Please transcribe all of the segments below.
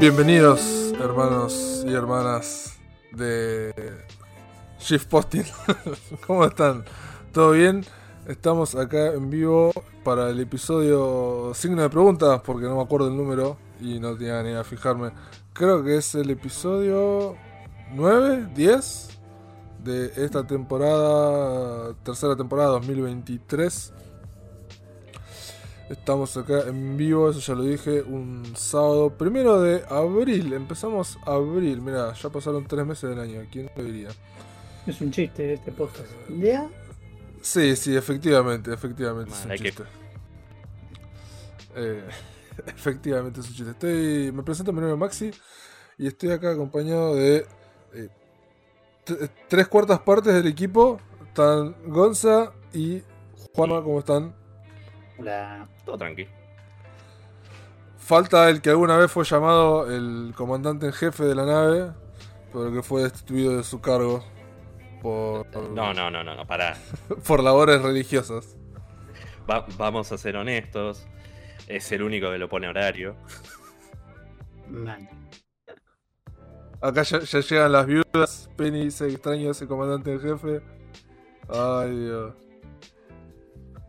Bienvenidos, hermanos y hermanas de Shift Posting. ¿Cómo están? ¿Todo bien? Estamos acá en vivo para el episodio signo de preguntas, porque no me acuerdo el número y no tenía ni a fijarme. Creo que es el episodio 9, 10 de esta temporada, tercera temporada 2023. Estamos acá en vivo, eso ya lo dije, un sábado primero de abril. Empezamos abril, mira, ya pasaron tres meses del año. ¿Quién lo diría? Es un chiste este podcast. ¿Ya? Sí, sí, efectivamente, efectivamente es un chiste. Eh, efectivamente es un chiste. Estoy, me presento, mi nombre es Maxi y estoy acá acompañado de eh, tres cuartas partes del equipo. Están Gonza y Juanma, ¿cómo están? Todo tranqui. Falta el que alguna vez fue llamado el comandante en jefe de la nave, pero que fue destituido de su cargo por, No, no, no, no, no, pará. por labores religiosas. Va- vamos a ser honestos. Es el único que lo pone horario. Man. Acá ya, ya llegan las viudas. Penny dice extraño a ese comandante en jefe. Ay, Dios.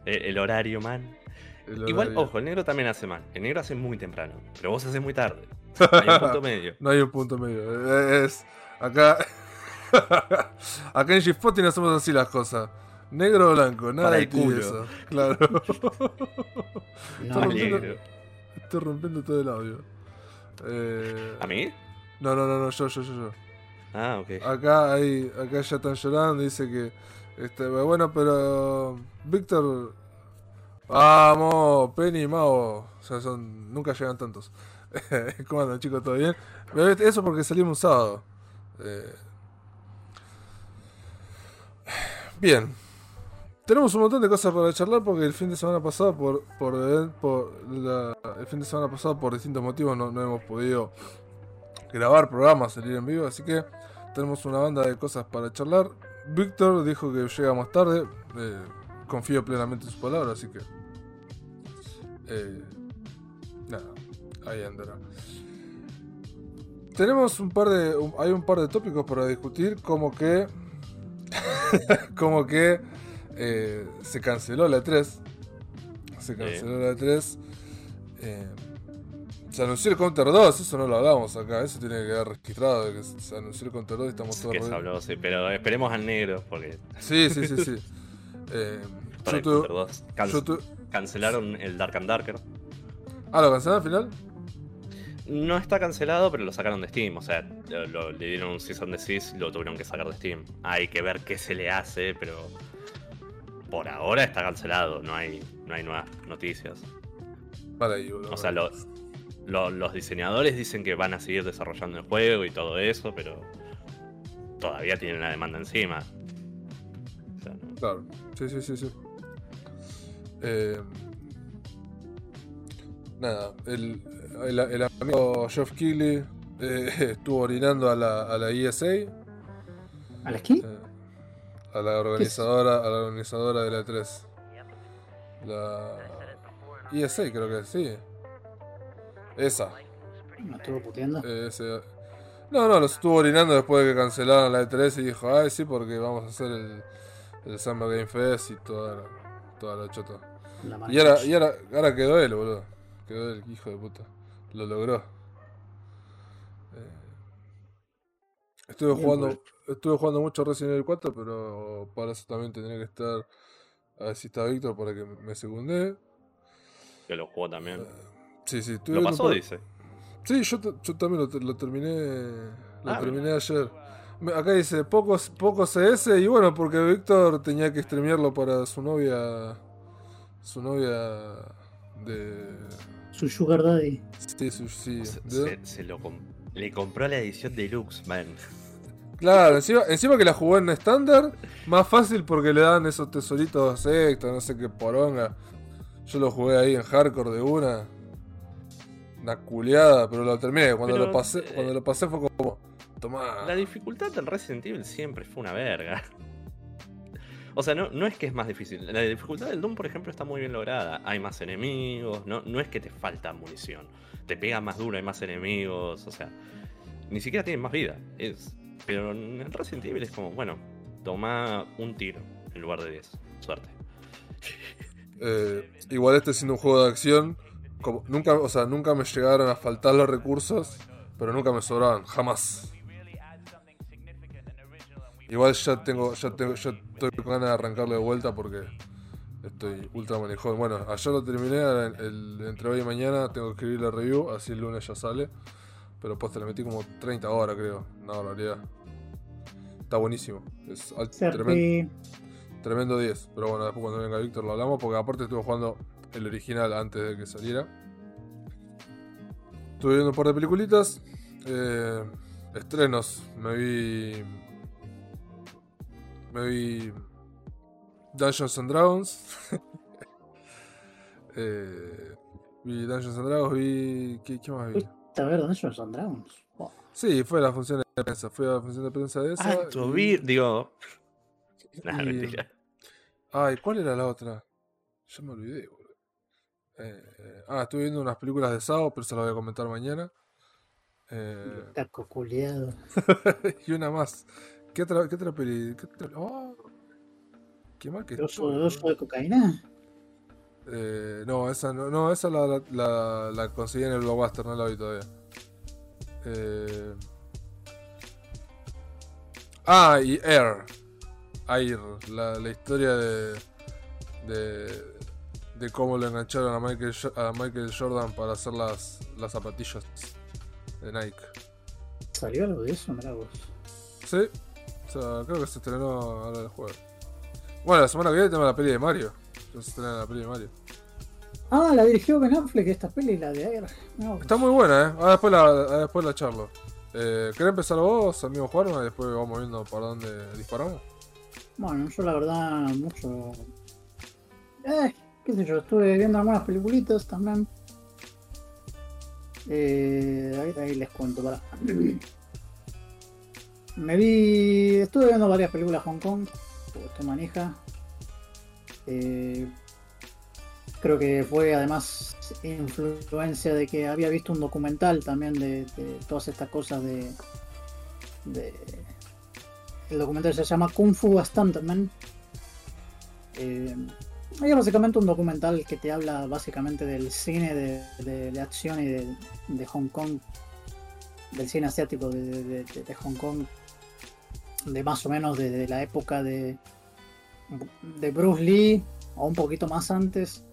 El, el horario, man. Igual, ojo, el negro también hace mal. El negro hace muy temprano. Pero vos haces muy tarde. Hay un punto medio. No hay un punto medio. eh, Es. Acá. acá en G-Spotting hacemos así las cosas. Negro o blanco, nada de tibieza. Claro. No, Todo Negro. Estoy rompiendo todo el audio. Eh, ¿A mí? No, no, no, no, yo, yo, yo, yo. Ah, ok. Acá hay, acá ya están llorando, dice que este, bueno, pero Víctor, vamos, Penny, Mao, o sea, son, nunca llegan tantos. ¿Cómo andan, chicos? ¿Todo bien? Eso porque salimos un sábado. Eh, Bien. Tenemos un montón de cosas para charlar porque el fin de semana pasado por por, el fin de semana pasado por distintos motivos no, no hemos podido grabar programas, salir en vivo, así que tenemos una banda de cosas para charlar. Víctor dijo que llega más tarde. eh, confío plenamente en su palabra, así que. Eh, nada, ahí andará. Tenemos un par de. un- hay un par de tópicos para discutir, como que. como que. eh, se canceló la E3. Se canceló la E3. eh, se anunció el Counter 2, eso no lo hablamos acá, eso tiene que quedar registrado que se anunció el Counter 2 y estamos todos Que se habló, sí. Pero esperemos al negro. Porque. Sí, sí, sí, sí. Eh, para yo el tuve- Counter 2. Can- yo tuve- Cancelaron el Dark and Darker. Ah, ¿lo cancelaron al final? No está cancelado, pero lo sacaron de Steam. O sea, lo- lo- le dieron un season de Sys y lo tuvieron que sacar de Steam. Hay que ver qué se le hace, pero por ahora está cancelado. No hay, no hay nuevas noticias. Para ahí, boludo. O sea, lo- lo- los diseñadores dicen que van a seguir desarrollando el juego y todo eso, pero todavía tienen la demanda encima. O sea, no- Claro, sí, sí, sí, sí. Eh, nada, el, el, el amigo Geoff Keighley eh, estuvo orinando a la, a la ESA, ¿A las qué? eh, a la organizadora, a la organizadora de la 3. La ESA creo que sí. Esa. ¿No estuvo puteando? Eh, ese- No, no, los estuvo orinando después de que cancelaron la E3 y dijo, ay, sí, porque vamos a hacer el, el Summer Game Fest y toda la, toda la chota. La Y ahora, y ahora, ahora quedó él, boludo. Quedó él, hijo de puta. Lo logró. Eh, estuve Bien, jugando estuve jugando mucho Resident Evil 4, pero para eso también tendría que estar. A ver si está Víctor para que me secunde. que lo jugó también. Sí, sí, estuve Lo pasó, por- dice. Sí, yo, yo también lo, te- lo terminé. Lo Ah, terminé ayer. Me- Acá dice pocos, pocos CS y bueno, porque Víctor tenía que streamearlo para su novia. Su novia de. Su Sugar Daddy. Sí, su- sí. Se, de- se- se lo com- le compró la edición deluxe, man. Claro, encima, encima que la jugó en estándar, más fácil porque le dan esos tesoritos extra, no sé qué poronga. Yo lo jugué ahí en hardcore de una. Una culeada, pero lo terminé. Cuando Pero, lo pasé, eh, cuando lo pasé fue como. Tomá. La dificultad del Resident Evil siempre fue una verga. O sea, no, no es que es más difícil. La dificultad del Doom, por ejemplo, está muy bien lograda. Hay más enemigos, no, no es que te falta munición. Te pega más duro, hay más enemigos, o sea, ni siquiera tienen más vida. Es, pero en Resident Evil es como, bueno, toma un tiro en lugar de 10. Suerte. Eh, igual este siendo un juego de acción, como, nunca, o sea, nunca me llegaron a faltar los recursos, pero nunca me sobraban, jamás. Igual ya tengo, ya tengo, ya estoy con ganas de arrancarle de vuelta porque estoy ultra manejón. Bueno, ayer lo terminé, ahora el- el- entre hoy y mañana tengo que escribir la review, así el lunes ya sale. Pero pues te le metí como 30 horas creo, una barbaridad. Está buenísimo, es al- Serpi. tremen- tremendo 10. Pero bueno, después cuando venga Víctor lo hablamos porque aparte estuve jugando el original antes de que saliera. Estuve viendo un par de peliculitas. eh, estrenos. Me vi. Me vi. Dungeons and Dragons. Eh, vi Dungeons and Dragons. Vi. ¿Qué, qué más vi? A ver, ¿dónde son Dragons? Wow. Sí, fue la función de prensa. Fue la función de prensa de esa. Alto y- vir, digo. Nah, y- mentira. Ay, ¿cuál era la otra? Ya me olvidé, boludo. Eh, eh, ah, estuve viendo unas películas de Sao, pero se las voy a comentar mañana. Eh, Taco culiado. y una más. ¿Qué otra, qué otra peli? ¿Qué, otra- oh, qué mal que ¿Oso, estoy, oso de cocaína? Eh, no, esa no, no, esa la, la, la, la conseguí en el blockbuster, no la vi todavía. Eh, ah, y Air. Air, la, la historia de, de de cómo lo engancharon a Michael, a Michael Jordan para hacer las, las zapatillas de Nike. ¿Salió algo de eso? Mirá vos. Sí, sea, creo que se estrenó ahora el jueves. Bueno, la semana que viene tenemos la peli de Mario. Se estrena la peli de Mario. Ah, la dirigió Ben Affleck esta peli, la de. Mirá vos. Está muy buena, eh. Ahora después la, ahora después la charlo. Eh, ¿Querés empezar vos, amigo Juan? Y después vamos viendo para dónde disparamos. Bueno, yo la verdad mucho... Eh, qué sé yo, estuve viendo algunas peliculitas también. Eh, ahí, ahí les cuento, para. Me vi... Estuve viendo varias películas Hong Kong, porque estoy manija. Eh, creo que fue además influencia de que había visto un documental también de, de todas estas cosas de... de el documental se llama Kung Fu Stuntman. Eh, es básicamente un documental que te habla básicamente del cine de, de- de acción y de, de Hong Kong, del cine asiático de, de- de- de Hong Kong, de más o menos desde la época de, de Bruce Lee, o un poquito más antes,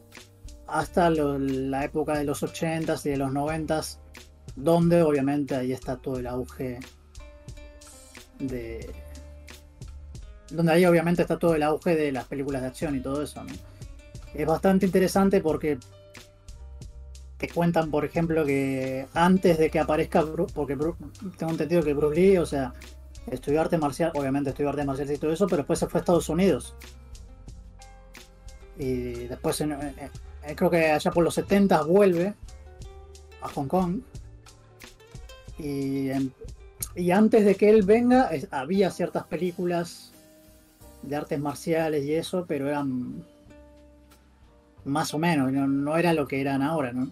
hasta la época de los 80s y de los 90s, donde obviamente ahí está todo el auge de, donde ahí obviamente está todo el auge de las películas de acción y todo eso. Es bastante interesante porque te cuentan, por ejemplo, que antes de que aparezca Bruce, porque tengo entendido que Bruce Lee, o sea, estudió arte marcial, obviamente estudió arte marcial y todo eso, pero después se fue a Estados Unidos. Y después, creo que allá por los 70 vuelve a Hong Kong. Y, y antes de que él venga, había ciertas películas de artes marciales y eso, pero eran más o menos, no, no era lo que eran ahora, ¿no?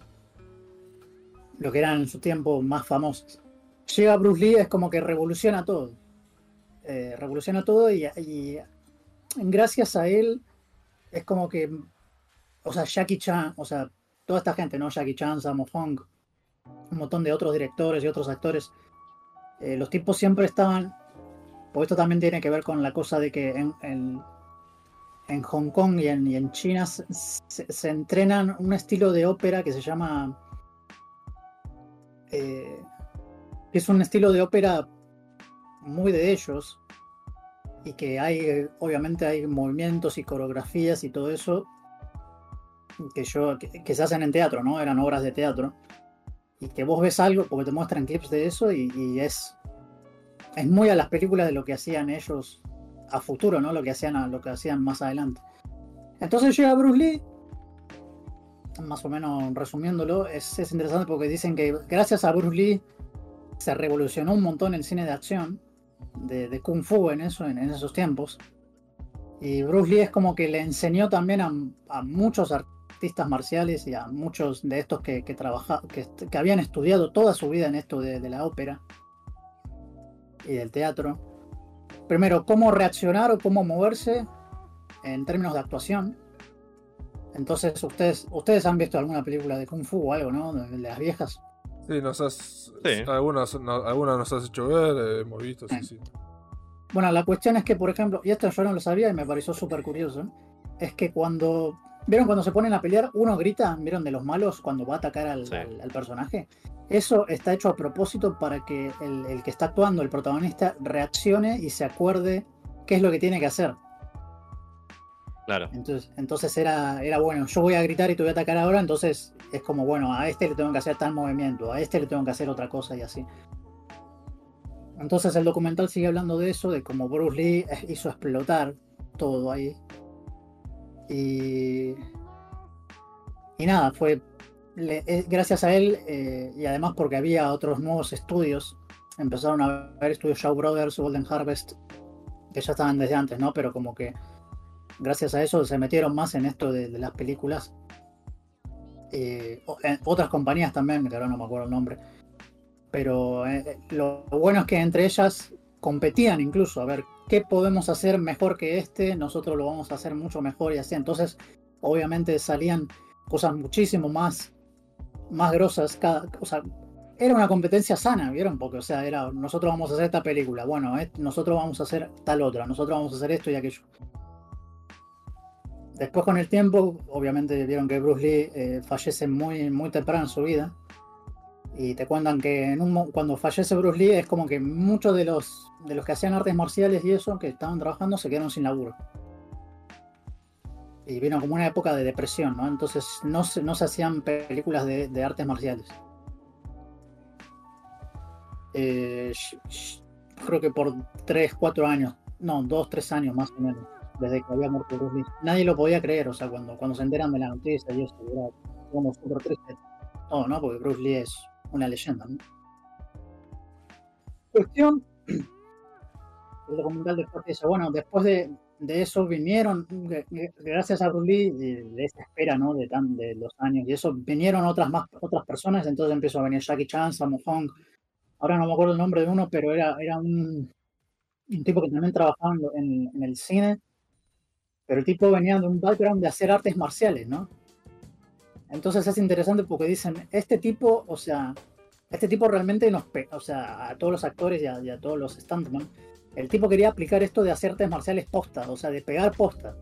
Lo que eran en su tiempo más famosos. Llega Bruce Lee, es como que revoluciona todo. Eh, revoluciona todo y, gracias a él es como que, o sea, Jackie Chan, o sea, toda esta gente, ¿no? Jackie Chan, Sammo Hung, un montón de otros directores y otros actores, eh, los tipos siempre estaban, porque esto también tiene que ver con la cosa de que en, en, Hong Kong y en, y en China se, entrenan un estilo de ópera que se llama, eh, es un estilo de ópera muy de ellos y que hay, obviamente hay movimientos y coreografías y todo eso que yo que, se hacen en teatro, ¿no? Eran obras de teatro y que vos ves algo porque te muestran clips de eso y, y es es muy a las películas de lo que hacían ellos a futuro, ¿no? Lo que hacían a- lo que hacían más adelante. Entonces llega Bruce Lee, más o menos resumiéndolo, es, es interesante porque dicen que gracias a Bruce Lee se revolucionó un montón el cine de acción, de, de Kung Fu en eso, en, esos tiempos. Y Bruce Lee es como que le enseñó también a, muchos artistas marciales y a muchos de estos que, que, que, habían estudiado toda su vida en esto de, de la ópera y del teatro. Primero, cómo reaccionar o cómo moverse en términos de actuación. Entonces, ustedes, ustedes han visto alguna película de Kung Fu o algo, ¿no? De, las viejas. Sí, nos has, sí. Algunas, algunas nos has hecho ver, eh, hemos visto, sí, sí. Bueno, la cuestión es que, por ejemplo, y esto yo no lo sabía y me pareció súper curioso, es que cuando, ¿vieron cuando se ponen a pelear? Uno grita, ¿vieron de los malos cuando va a atacar al, sí. al, al personaje? Eso está hecho a propósito para que el, el, que está actuando, el protagonista, reaccione y se acuerde qué es lo que tiene que hacer. Claro. Entonces, entonces era, era bueno, yo voy a gritar y te voy a atacar ahora, entonces es como, bueno, a este le tengo que hacer tal movimiento, a este le tengo que hacer otra cosa y así. Entonces el documental sigue hablando de eso, de cómo Bruce Lee hizo explotar todo ahí. Y, y nada, fue le, eh, gracias a él eh, y además porque había otros nuevos estudios. Empezaron a ver estudios Shaw Brothers, Golden Harvest, que ya estaban desde antes, ¿no? Pero como que gracias a eso se metieron más en esto de, las películas. Eh, otras compañías también, que ahora no me acuerdo el nombre pero eh, lo bueno es que entre ellas competían incluso a ver qué podemos hacer mejor que este, nosotros lo vamos a hacer mucho mejor y así. Entonces, obviamente salían cosas muchísimo más, más grosas. O sea, era una competencia sana, ¿vieron? Porque, o sea, era nosotros vamos a hacer esta película, bueno, eh, nosotros vamos a hacer tal otra, nosotros vamos a hacer esto y aquello. Después con el tiempo, obviamente vieron que Bruce Lee eh, fallece muy, muy temprano en su vida. Y te cuentan que cuando fallece Bruce Lee es como que muchos de los, de los que hacían artes marciales y eso, que estaban trabajando, se quedaron sin laburo. Y vino como una época de depresión, ¿no? Entonces no se, no se hacían películas de, de artes marciales. Eh, creo que por 3, 4 años, no, 2, 3 años más o menos, desde que había muerto Bruce Lee. Nadie lo podía creer, o sea, cuando, cuando se enteran de la noticia y eso, era como súper triste. Todo, ¿no? Porque Bruce Lee es una leyenda. ¿no? Cuestión, el documental después dice, bueno, después de, de, eso vinieron, gracias a Bruce Lee, de, de espera, ¿no? De, tan, de los años, y eso vinieron otras más otras personas, entonces empezó a venir Jackie Chan, Sammo Hung, ahora no me acuerdo el nombre de uno, pero era, era un, un tipo que también trabajaba en, en el cine, pero el tipo venía de un background de hacer artes marciales, ¿no? Entonces es interesante porque dicen, este tipo, o sea, este tipo realmente nos, o sea, a todos los actores y a, todos los stuntmen, el tipo quería aplicar esto de hacer artes marciales posta, o sea, de pegar posta.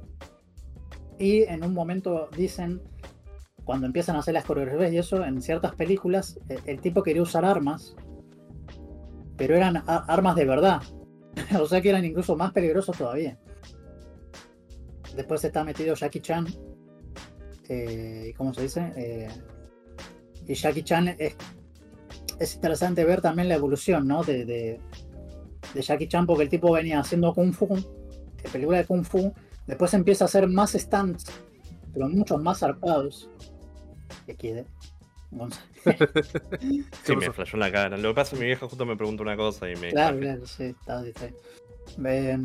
Y en un momento dicen, cuando empiezan a hacer las coreografías y eso, en ciertas películas, el, el tipo quería usar armas, pero eran armas de verdad. o sea que eran incluso más peligrosos todavía. Después está metido Jackie Chan, eh, ¿cómo se dice? Eh, y Jackie Chan es, es, interesante ver también la evolución, ¿no? De, de, de, Jackie Chan, porque el tipo venía haciendo Kung Fu, de película de Kung Fu, después empieza a hacer más stunts, pero muchos más zarpados. Quede. sí, me flashó en la cara. Lo que pasa es que mi vieja justo me preguntó una cosa y me. Claro, claro, sí, está, está. Eh,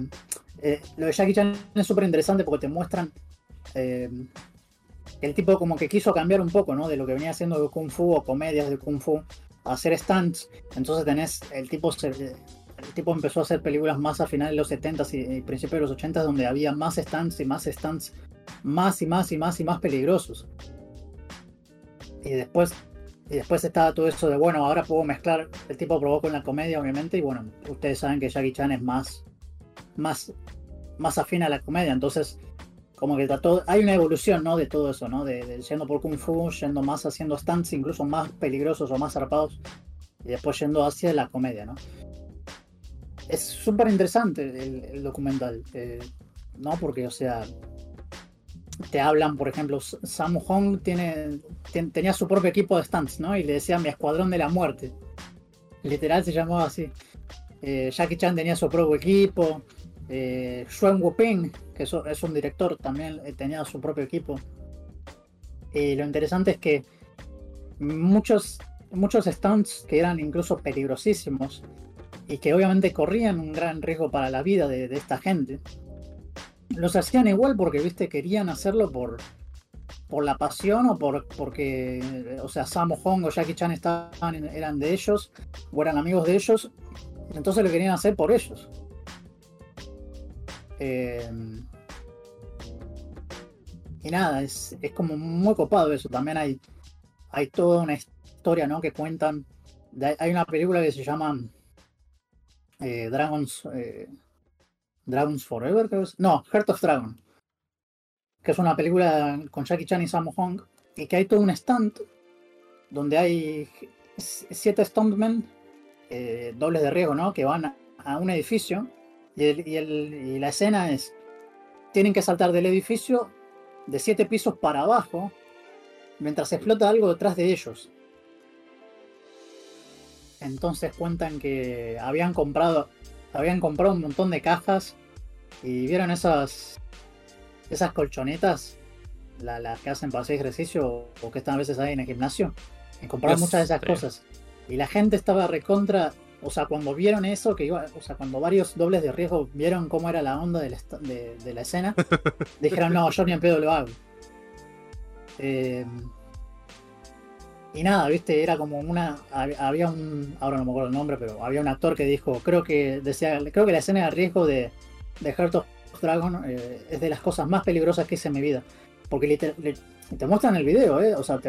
eh, lo de Jackie Chan es súper interesante porque te muestran eh, el tipo como que quiso cambiar un poco, ¿no? De lo que venía haciendo de Kung Fu o comedias de Kung Fu, a hacer stunts. Entonces tenés, el tipo, el tipo empezó a hacer películas más a finales de los 70s y, y principios de los 80s donde había más stunts y más stunts, más y más y más y más peligrosos. Y después, y después estaba todo eso de, bueno, ahora puedo mezclar, el tipo probó con la comedia obviamente y bueno, ustedes saben que Jackie Chan es más, más, más afín a la comedia, entonces como que trató, hay una evolución, ¿no? De todo eso, ¿no? De, yendo por Kung Fu, yendo más haciendo stunts incluso más peligrosos o más zarpados, y después yendo hacia la comedia, ¿no? Es súper interesante el, documental, eh, ¿no? Porque, o sea, te hablan, por ejemplo, Sammo Hong tiene, ten, tenía su propio equipo de stunts, ¿no? Y le decían mi escuadrón de la muerte. Literal se llamaba así. Eh, Jackie Chan tenía su propio equipo. Eh, Xuan Wuping, que es, un director, también eh, tenía su propio equipo. Y lo interesante es que muchos, muchos stunts que eran incluso peligrosísimos y que obviamente corrían un gran riesgo para la vida de, de esta gente, los hacían igual porque, viste, querían hacerlo por, por la pasión o por porque, o sea, Sammo Hong o Jackie Chan estaban, eran de ellos o eran amigos de ellos, entonces lo querían hacer por ellos. Eh, y nada, es, es, como muy copado eso. También hay, hay toda una historia ¿no? que cuentan. hay una película que se llama eh, Dragons, eh, Dragons Forever, creo que es. No, Heart of Dragon. Que es una película con Jackie Chan y Sammo Hong. Y que hay todo un stand donde hay siete stuntmen eh, dobles de riesgo, ¿no? Que van a, un edificio y, y, la escena es, tienen que saltar del edificio de siete pisos para abajo mientras explota algo detrás de ellos. Entonces cuentan que habían comprado, habían comprado un montón de cajas y vieron esas, esas colchonetas, las que hacen para hacer ejercicio o que están a veces ahí en el gimnasio. Y compraron muchas de esas cosas. Y la gente estaba recontra, o sea, cuando vieron eso, que iba, o sea, cuando varios dobles de riesgo vieron cómo era la onda de la, escena, dijeron, no, yo ni en pedo lo hago. Eh, y nada, viste, era como una. Había un. Ahora no me acuerdo el nombre, pero había un actor que dijo. Creo que decía. Creo que la escena de riesgo de, de Heart of Dragon eh, es de las cosas más peligrosas que hice en mi vida. Porque te muestran el video, ¿eh? O sea,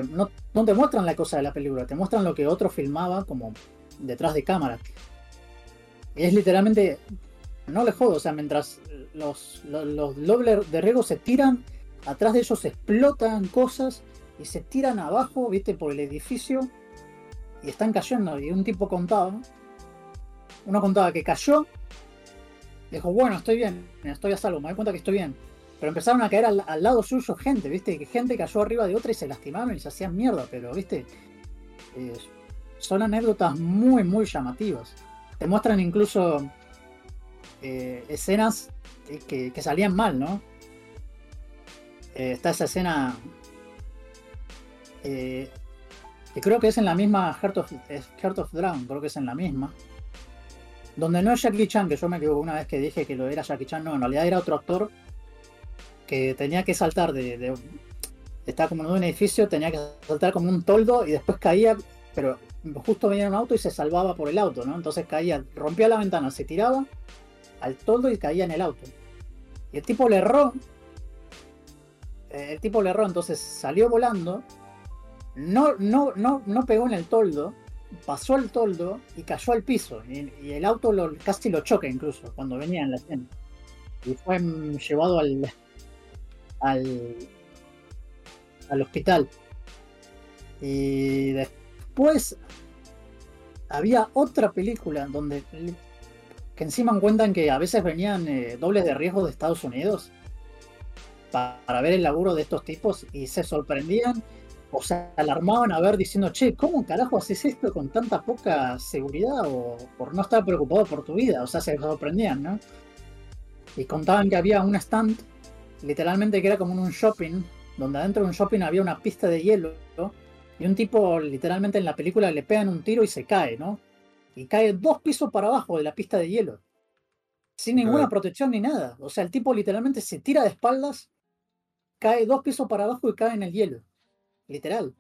no, te muestran la cosa de la película, te muestran lo que otro filmaba como detrás de cámara. Y es literalmente. No le jodo, o sea, mientras los, los, los de riesgo se tiran, atrás de ellos se explotan cosas y se tiran abajo, viste, por el edificio y están cayendo. Y un tipo contaba, uno contaba que cayó, dijo, bueno, estoy bien, estoy a salvo, me doy cuenta que estoy bien. Pero empezaron a caer al, lado suyo gente, viste, que gente cayó arriba de otra y se lastimaron y se hacían mierda, pero viste, eh, son anécdotas muy, muy llamativas. Te muestran incluso eh, escenas que, salían mal, ¿no? Eh, está esa escena que creo que es en la misma Heart of, Heart of Drown, creo que es en la misma. Donde no es Jackie Chan, que yo me equivoco una vez que dije que lo era Jackie Chan, no, en realidad era otro actor que tenía que saltar de, estaba como en un edificio, tenía que saltar como un toldo y después caía, pero justo venía un auto y se salvaba por el auto, ¿no? Entonces caía, rompía la ventana, se tiraba al toldo y caía en el auto. Y el tipo le erró. Eh, el tipo le erró, entonces salió volando no, no, no, no pegó en el toldo, pasó el toldo y cayó al piso. Y, el auto casi lo choca incluso cuando venía en la escena. Y fue llevado al, al, al hospital. Y después había otra película donde que encima cuentan que a veces venían eh, dobles de riesgo de Estados Unidos para ver el laburo de estos tipos y se sorprendían o se alarmaban a ver diciendo, che, ¿cómo carajo haces esto con tanta poca seguridad o por no estar preocupado por tu vida? O sea, se sorprendían, ¿no? Y contaban que había un stand, literalmente que era como en un shopping, donde adentro de un shopping había una pista de hielo, y un tipo literalmente en la película le pegan un tiro y se cae, ¿no? Y cae dos pisos para abajo de la pista de hielo, sin ninguna protección ni nada. O sea, el tipo literalmente se tira de espaldas, cae dos pisos para abajo y cae en el hielo literal.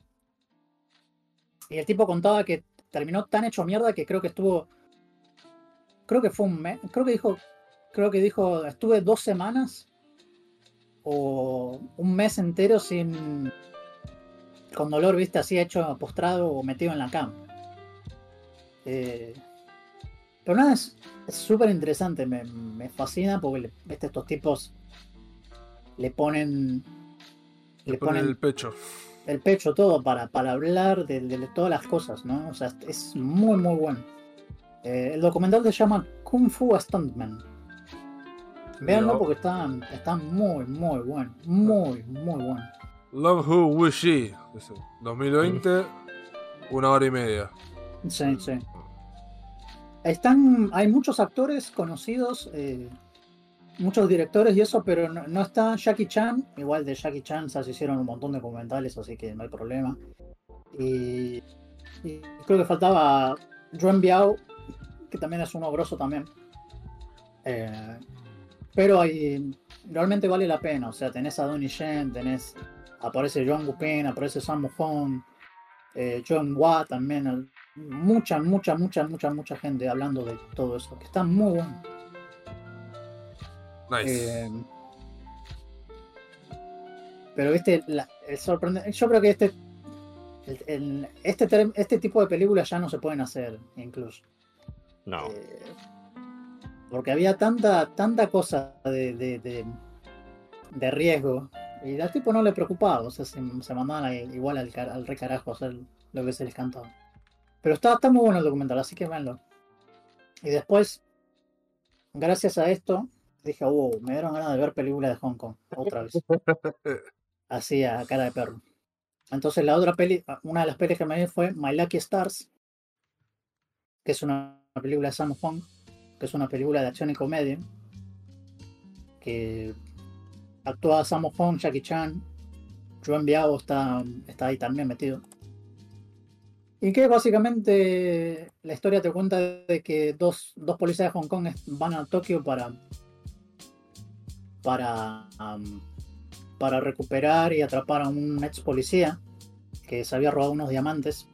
Y el tipo contaba que terminó tan hecho mierda que creo que estuvo. Creo que fue un mes. Creo que dijo. Creo que dijo. Estuve dos semanas. O un mes entero sin. Con dolor, viste, así hecho postrado o metido en la cama. Eh, pero nada, es súper interesante. Me, fascina porque estos tipos le ponen. Le, ponen el pecho el pecho, todo, para, para hablar de, todas las cosas, ¿no? O sea, es muy, muy bueno. Eh, el documental se llama Kung Fu Stuntman. Veanlo porque está, está muy, muy bueno. Muy, muy bueno. Love Who Wish 2020, una hora y media. Sí, sí. Están, hay muchos actores conocidos. Eh, muchos directores y eso, pero no, está Jackie Chan. Igual de Jackie Chan se hicieron un montón de documentales, así que no hay problema. Y, creo que faltaba Juan Biao, que también es un ogroso también. Eh, pero hay, realmente vale la pena. O sea, tenés a Donnie Yen, tenés. Aparece John Gupin, aparece Sam Hong, eh, John Watt también. Mucha, mucha, mucha, mucha, mucha gente hablando de todo eso. Que está muy bueno. Nice. Eh, pero este, la- el sorprendente. Yo creo que este. el- el- este, este tipo de películas ya no se pueden hacer, incluso. No. Eh, porque había tanta, tanta cosa de, de, de- de riesgo. Y al tipo no le preocupaba. O sea, se, se mandaban igual al, al re carajo a hacer lo que se les cantaba. Pero está, está muy bueno el documental, así que véanlo. Y después, gracias a esto, dije, wow, me dieron ganas de ver películas de Hong Kong, otra vez. Así a cara de perro. Entonces la otra peli, una de las pelis que me vi fue My Lucky Stars, que es una película de Sam Hong, que es una película de acción y comedia, que actúa Sam Hong, Jackie Chan, Joan Biao está, está ahí también metido. Y que básicamente la historia te cuenta de que dos, dos policías de Hong Kong van a Tokio para para am, para recuperar y atrapar a un ex policía que se había robado unos diamantes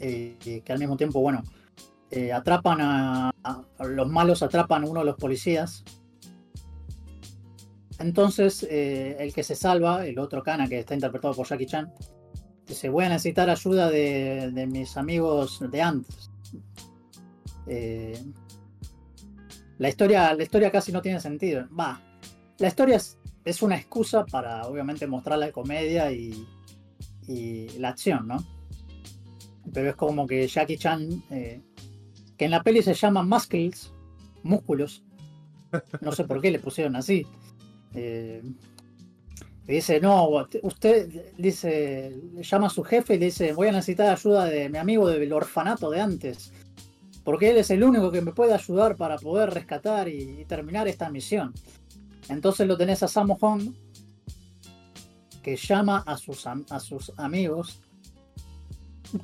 eh, y que al mismo tiempo bueno eh, atrapan a, los malos atrapan a uno de los policías. Entonces eh, el que se salva el otro Kana que está interpretado por Jackie Chan dice voy a necesitar ayuda de, mis amigos de antes Eh, la historia la historia casi no tiene sentido. Va la historia es, una excusa para obviamente mostrar la comedia y, la acción, ¿no? Pero es como que Jackie Chan, que en la peli se llama Muscles, músculos, no sé por qué le pusieron así. eh, dice, no, usted dice, le llama a su jefe y le dice, voy a necesitar ayuda de mi amigo del orfanato de antes, porque él es el único que me puede ayudar para poder rescatar y- terminar esta misión. Entonces lo tenés a Sammo Hong, que llama a sus, a sus amigos,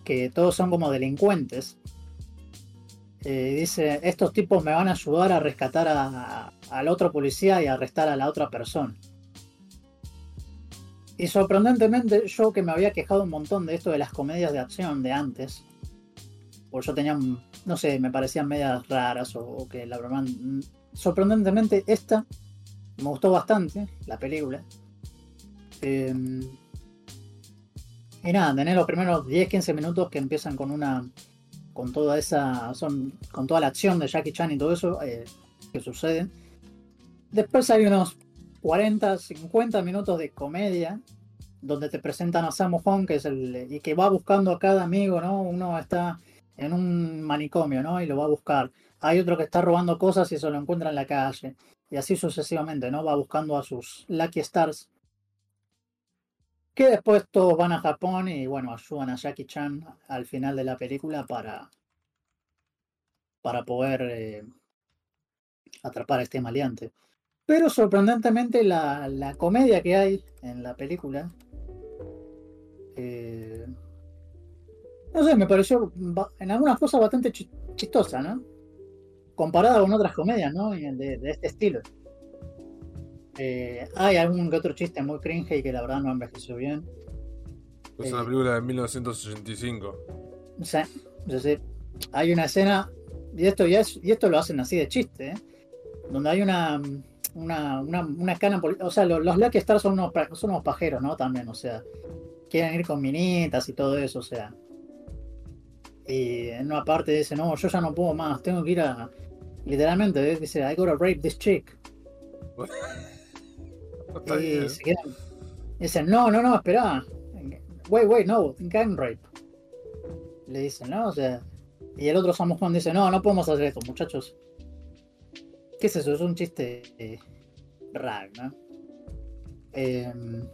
que todos son como delincuentes. Eh, dice, estos tipos me van a ayudar a rescatar a- al otro policía y a arrestar a la otra persona. Y sorprendentemente, yo que me había quejado un montón de esto de las comedias de acción de antes, porque yo tenía, no sé, me parecían medias raras o, que la verdad, sorprendentemente esta me gustó bastante la película. Eh, y nada, tenés los primeros 10-15 minutos que empiezan con una. Con toda esa. son con toda la acción de Jackie Chan y todo eso eh, que sucede. Después hay unos 40, 50 minutos de comedia donde te presentan a Sammo Hong, que es el. y que va buscando a cada amigo, ¿no? Uno está en un manicomio, ¿no? Y lo va a buscar. Hay otro que está robando cosas y se lo encuentra en la calle y así sucesivamente, ¿no? Va buscando a sus Lucky Stars. Que después todos van a Japón y bueno, ayudan a Jackie Chan al final de la película para, para poder eh, atrapar a este maleante. Pero sorprendentemente la, la comedia que hay en la película, eh, no sé, me pareció en algunas cosas bastante chi- chistosa, ¿no? comparada con otras comedias, ¿no? De este estilo. Eh, hay algún que otro chiste muy cringe y que la verdad no envejeció bien. Es una Eh. película de 1985. O sea, yo sé, hay una escena, y esto ya es, y esto lo hacen así de chiste, ¿eh? donde hay una una, una, una cana o sea, los, los Lucky Stars son unos, son unos pajeros, ¿no? También, o sea, quieren ir con minitas y todo eso, o sea. Y en una parte dice, no, yo ya no puedo más, tengo que ir a. Literalmente, ¿eh? dice, I gotta rape this chick. Está Y bien. se quedan- dicen, no, no, no, espera. Wait, wait, no, gang rape. Le dicen, ¿no? O sea, y el otro Samu Juan dice, no, no podemos hacer esto, muchachos. ¿Qué es eso? Es un chiste eh, raro, ¿no? Em,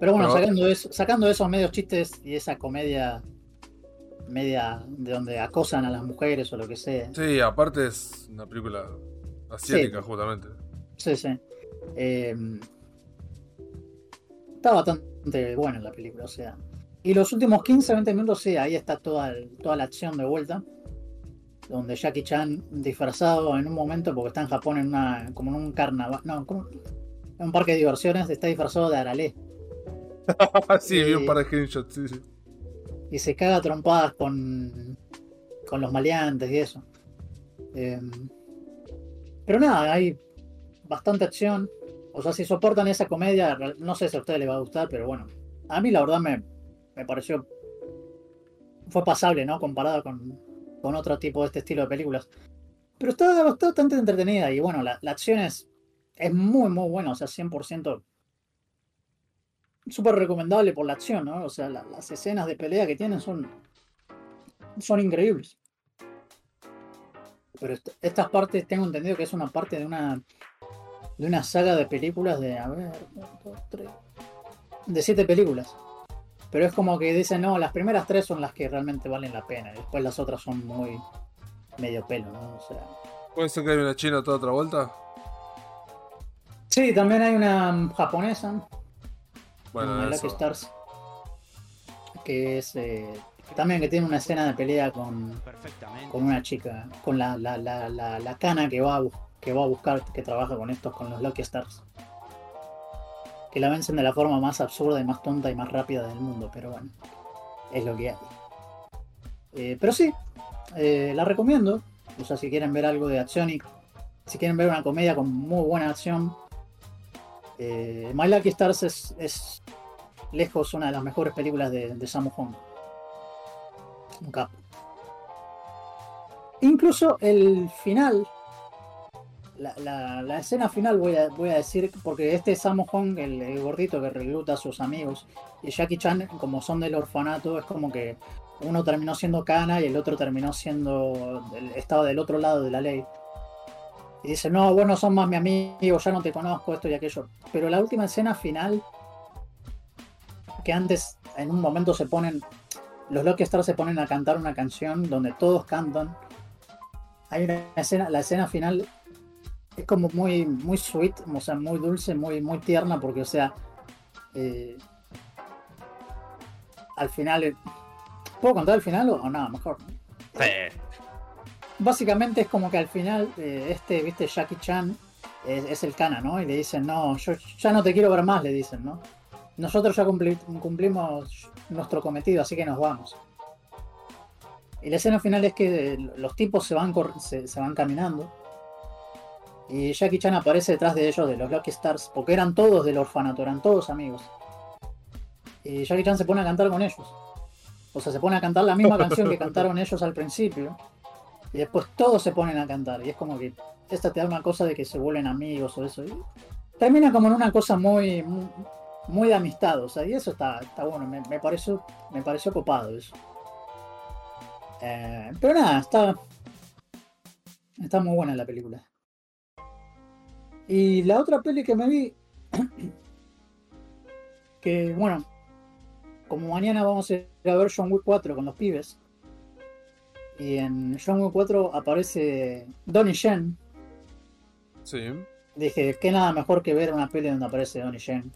pero bueno, Pero- sacando, eso, sacando esos medios chistes y esa comedia media de donde acosan a las mujeres o lo que sea. Sí, aparte es una película asiática, justamente. Sí, sí. Eh, está bastante buena la película, o sea. Y los últimos 15, 20 minutos, sí, ahí está toda, el- toda la acción de vuelta. donde Jackie Chan disfrazado en un momento, porque está en Japón en una, como en un carnaval, no, como en un parque de diversiones, está disfrazado de Arale. sí, vi un par de screenshots, sí, sí. y se caga trompadas con, con los maleantes y eso. Eh, pero nada, hay bastante acción. O sea, si soportan esa comedia, no sé si a ustedes les va a gustar, pero bueno. A mí la verdad me, me pareció... Fue pasable, ¿no? Comparado con, con otro tipo de este estilo de películas. Pero está, bastante entretenida y bueno, la, la acción es, es muy, muy buena. O sea, 100% súper recomendable por la acción, ¿no? O sea, la- las escenas de pelea que tienen son, son increíbles. Pero est- estas partes tengo entendido que es una parte de una de una saga de películas de, a ver, dos, tres, de siete películas. Pero es como que dicen, no, las primeras tres son las que realmente valen la pena. Y después las otras son muy medio pelo, ¿no? O sea, ¿Puede ser que hay una china toda otra vuelta? sí, también hay una japonesa, Bueno, una. Lucky Stars, que es eh, también que tiene una escena de pelea con, con una chica, con la, la, la, la, la cana que va, a, que va a buscar, que trabaja con estos, con los Lucky Stars. Que la vencen de la forma más absurda y más tonta y más rápida del mundo, pero bueno, es lo que hay. Eh, pero sí, eh, la recomiendo. O sea, si quieren ver algo de acción y si quieren ver una comedia con muy buena acción, eh, My Lucky Stars es, es lejos una de las mejores películas de, de Sammo Hung. Un capo. Incluso el final, la, escena final voy a, decir, porque este Sammo Hung, el, el gordito que recluta a sus amigos, y Jackie Chan, como son del orfanato, es como que uno terminó siendo cana y el otro terminó siendo, estaba del otro lado de la ley. Y dice, no, vos no sos más mi amigo, ya no te conozco, esto y aquello. Pero la última escena final, que antes en un momento se ponen, los Lucky Stars se ponen a cantar una canción donde todos cantan. Hay una escena, la escena final es como muy, muy sweet, o sea, muy dulce, muy, muy tierna, porque, o sea, eh, al final, eh, ¿puedo contar el final o, nada? Mejor. Sí. Básicamente es como que al final, eh, este, viste, Jackie Chan es, es el cana, ¿no? Y le dicen, no, yo ya no te quiero ver más, le dicen, ¿no? Nosotros ya cumpli- cumplimos nuestro cometido, así que nos vamos. Y la escena final es que los tipos se van, se, se van caminando. Y Jackie Chan aparece detrás de ellos, de los Lucky Stars, porque eran todos del orfanato, eran todos amigos. Y Jackie Chan se pone a cantar con ellos. O sea, se pone a cantar la misma canción que cantaron ellos al principio. Y después todos se ponen a cantar. Y es como que esta te da una cosa de que se vuelven amigos o eso. Y termina como en una cosa muy, muy, muy de amistad. O sea, y eso está, está bueno. Me, me pareció, me pareció copado eso. Eh, pero nada, está, está muy buena la película. Y la otra peli que me vi, que bueno, como mañana vamos a ir a ver John Wick 4 con los pibes, y en John Wick 4 aparece Donnie Yen, Sí. dije, que nada mejor que ver una peli donde aparece Donnie Yen,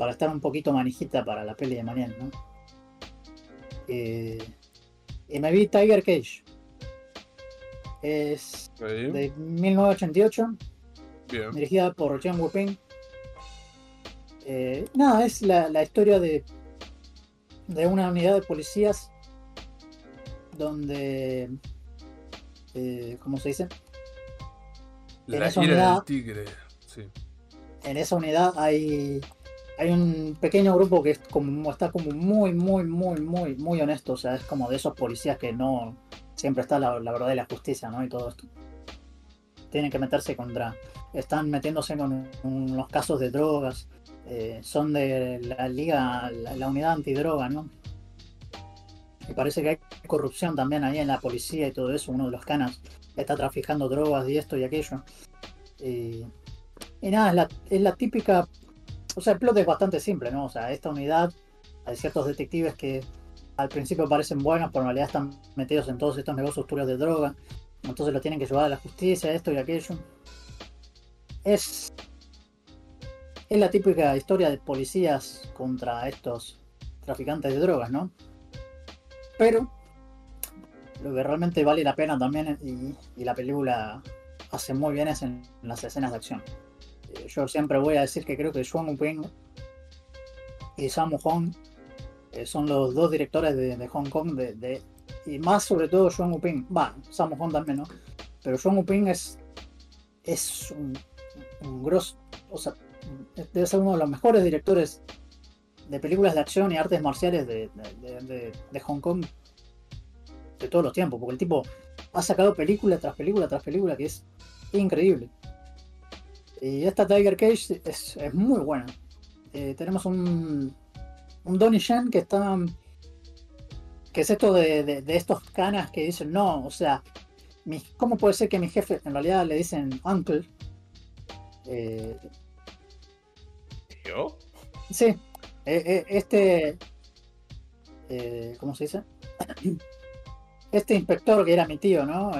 para estar un poquito manijita para la peli de mañana, ¿no? Eh, y me vi Tiger Cage. Es Sí. de 1988, Bien. dirigida por John Woo-ping. Eh, nada, es la, la historia de, de una unidad de policías donde, eh, ¿cómo se dice? en La esa ira unidad- del tigre. Sí. En esa unidad hay, hay un pequeño grupo que es como, está como muy, muy, muy, muy, muy honesto. O sea, es como de esos policías que no siempre está la, verdad y la justicia, ¿no? Y todo esto. Tienen que meterse contra. Están metiéndose con un- los casos de drogas. eh, son de la liga, la, la unidad antidroga, ¿no? Y parece que hay corrupción también ahí en la policía y todo eso. Uno de los canas está traficando drogas y esto y aquello. Y, y nada, es la, es la típica. O sea, el plot es bastante simple, ¿no? O sea, esta unidad, hay ciertos detectives que al principio parecen buenos, pero en realidad están metidos en todos estos negocios turbios de droga. Entonces lo tienen que llevar a la justicia, esto y aquello. Es. Es la típica historia de policías contra estos traficantes de drogas, ¿no? Pero lo que realmente vale la pena también y, y la película hace muy bien es en, las escenas de acción. Yo siempre voy a decir que creo que Woo Ping y Sammo Hong eh, son los dos directores de, Hong Kong de, y más sobre todo Woo Ping, va, Sammo Hong también, ¿no? Pero Woo Ping es es un, un grosso, o sea, debe ser uno de los mejores directores de películas de acción y artes marciales de, de Hong Kong de todos los tiempos, porque el tipo ha sacado película tras película tras película que es increíble. Y esta Tiger Cage es, muy buena. Eh, tenemos un, un Donnie Yen que está. que es esto de, estos canas que dicen, no, o sea, ¿cómo puede ser que mi jefe en realidad le dicen uncle? Eh, ¿Yo? Sí, eh, este. ¿Cómo se dice? este inspector que era mi tío, ¿no?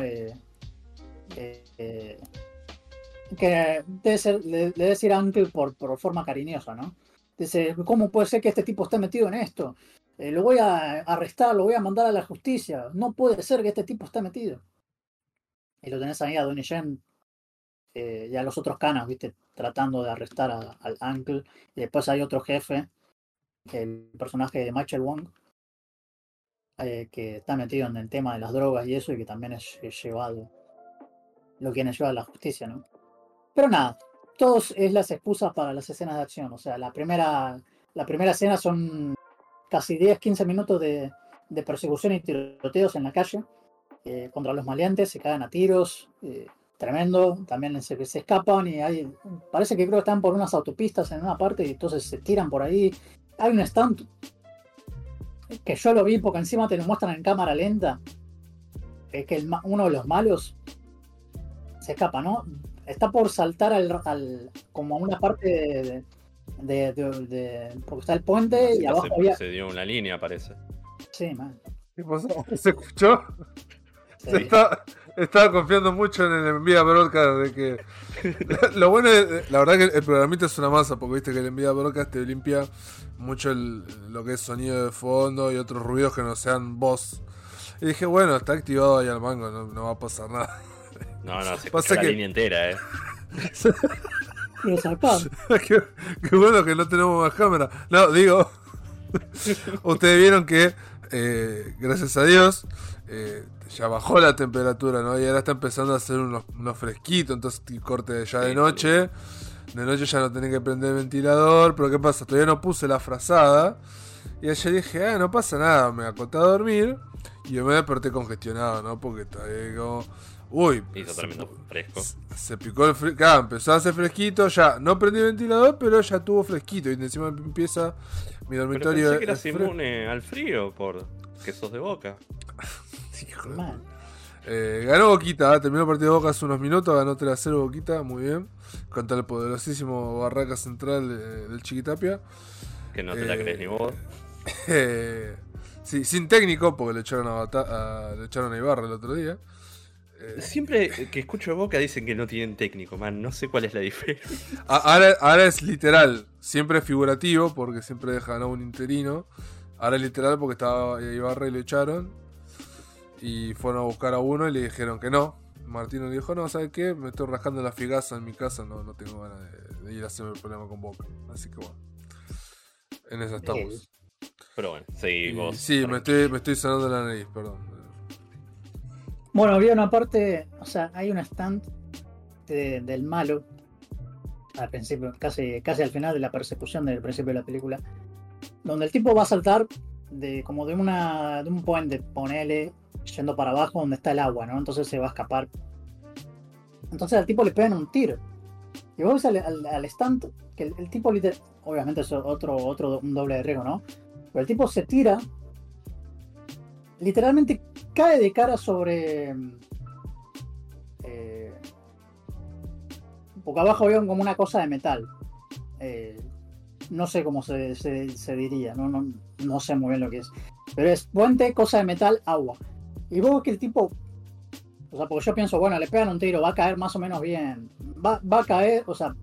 Eh, eh, eh, que debe ser, le, debe decir uncle por, por forma cariñosa, ¿no? Dice, ¿cómo puede ser que este tipo esté metido en esto? lo voy a arrestar, lo voy a mandar a la justicia. No puede ser que este tipo esté metido. Y lo tenés ahí a Donnie Yen y a los otros canas, ¿viste? Tratando de arrestar al uncle. Y después hay otro jefe, el personaje de Michael Wong, eh, que está metido en el tema de las drogas y eso, y que también es, llevado, lo que lleva a la justicia, ¿no? Pero nada, todos es las excusas para las escenas de acción. O sea, la primera, la primera escena son casi 10-15 minutos de, persecución y tiroteos en la calle eh, contra los maleantes, se caen a tiros, eh, tremendo, también se, escapan y hay, parece que creo que están por unas autopistas en una parte y entonces se tiran por ahí. Hay un stand que yo lo vi porque encima te lo muestran en cámara lenta, es que uno de los malos se escapa, ¿no? Está por saltar al, como a una parte de, de, porque está el puente y abajo se, había... se dio una línea, parece. Sí, man. ¿Qué pasó? ¿Se escuchó? estaba confiando mucho en el envía broadcast de que. Lo bueno es, la verdad que el programita es una masa, porque viste que el envía broadcast te limpia mucho lo que es sonido de fondo y otros ruidos que no sean voz. Y dije, bueno, está activado ahí al mango, no, va a pasar nada. No, no, se escucha la línea entera, eh. qué, qué bueno que no tenemos más cámara. No, digo. Ustedes vieron que, eh, gracias a Dios, eh, ya bajó la temperatura, ¿no? Y ahora está empezando a hacer unos, fresquitos, entonces corte ya de noche. De noche ya no tenés que prender el ventilador, pero ¿qué pasa? Todavía no puse la frazada. Y ayer dije, ah, no pasa nada, me acosté a dormir. Y yo me desperté congestionado, ¿no? Porque todavía como... Uy, Hizo tremendo fresco. Se, picó el fresco. Claro, empezó a hacer fresquito. Ya no prendí el ventilador, pero ya tuvo fresquito. Y encima empieza mi dormitorio. Pero pensé que eras inmune al frío por que sos de boca. Eh, ganó Boquita, ¿eh? terminó el partido de Boca hace unos minutos, ganó 3 a 0 Boquita, muy bien. Contra el poderosísimo Barraca Central del Chiquitapia. Que no te la crees ni vos. sí, sin técnico, porque le echaron a, le echaron a Ibarra el otro día. Siempre que escucho Boca dicen que no tienen técnico, man. No sé cuál es la diferencia. Ahora, ahora es literal, siempre es figurativo, porque siempre dejan a un interino. Ahora es literal porque estaba Ibarra y lo echaron. Y fueron a buscar a uno y le dijeron que no. Martino le dijo, no, ¿sabes qué? Me estoy rascando la figaza en mi casa, no, no tengo ganas de, ir a hacerme el problema con Boca. Así que bueno. En eso estamos. Pero bueno, seguimos. sí, me estoy, me estoy sanando la nariz, perdón. Bueno, había una parte, o sea, hay un stand del malo al principio, casi, casi al final de la persecución del principio de la película, donde el tipo va a saltar de como de una de un puente, ponele, yendo para abajo donde está el agua, ¿no? Entonces se va a escapar. Entonces al tipo le pegan un tiro. Y vos ves al, stand, que el, tipo obviamente es otro, otro un doble de riesgo, ¿no? Pero el tipo se tira, literalmente cae de cara sobre... Eh, porque abajo había como una cosa de metal. Eh, no sé cómo se, diría, no, no, no, sé muy bien lo que es. Pero es puente, cosa de metal, agua. Y vos que el tipo, o sea, porque yo pienso, bueno, le pegan un tiro, va a caer más o menos bien. Va, va a caer, o sea,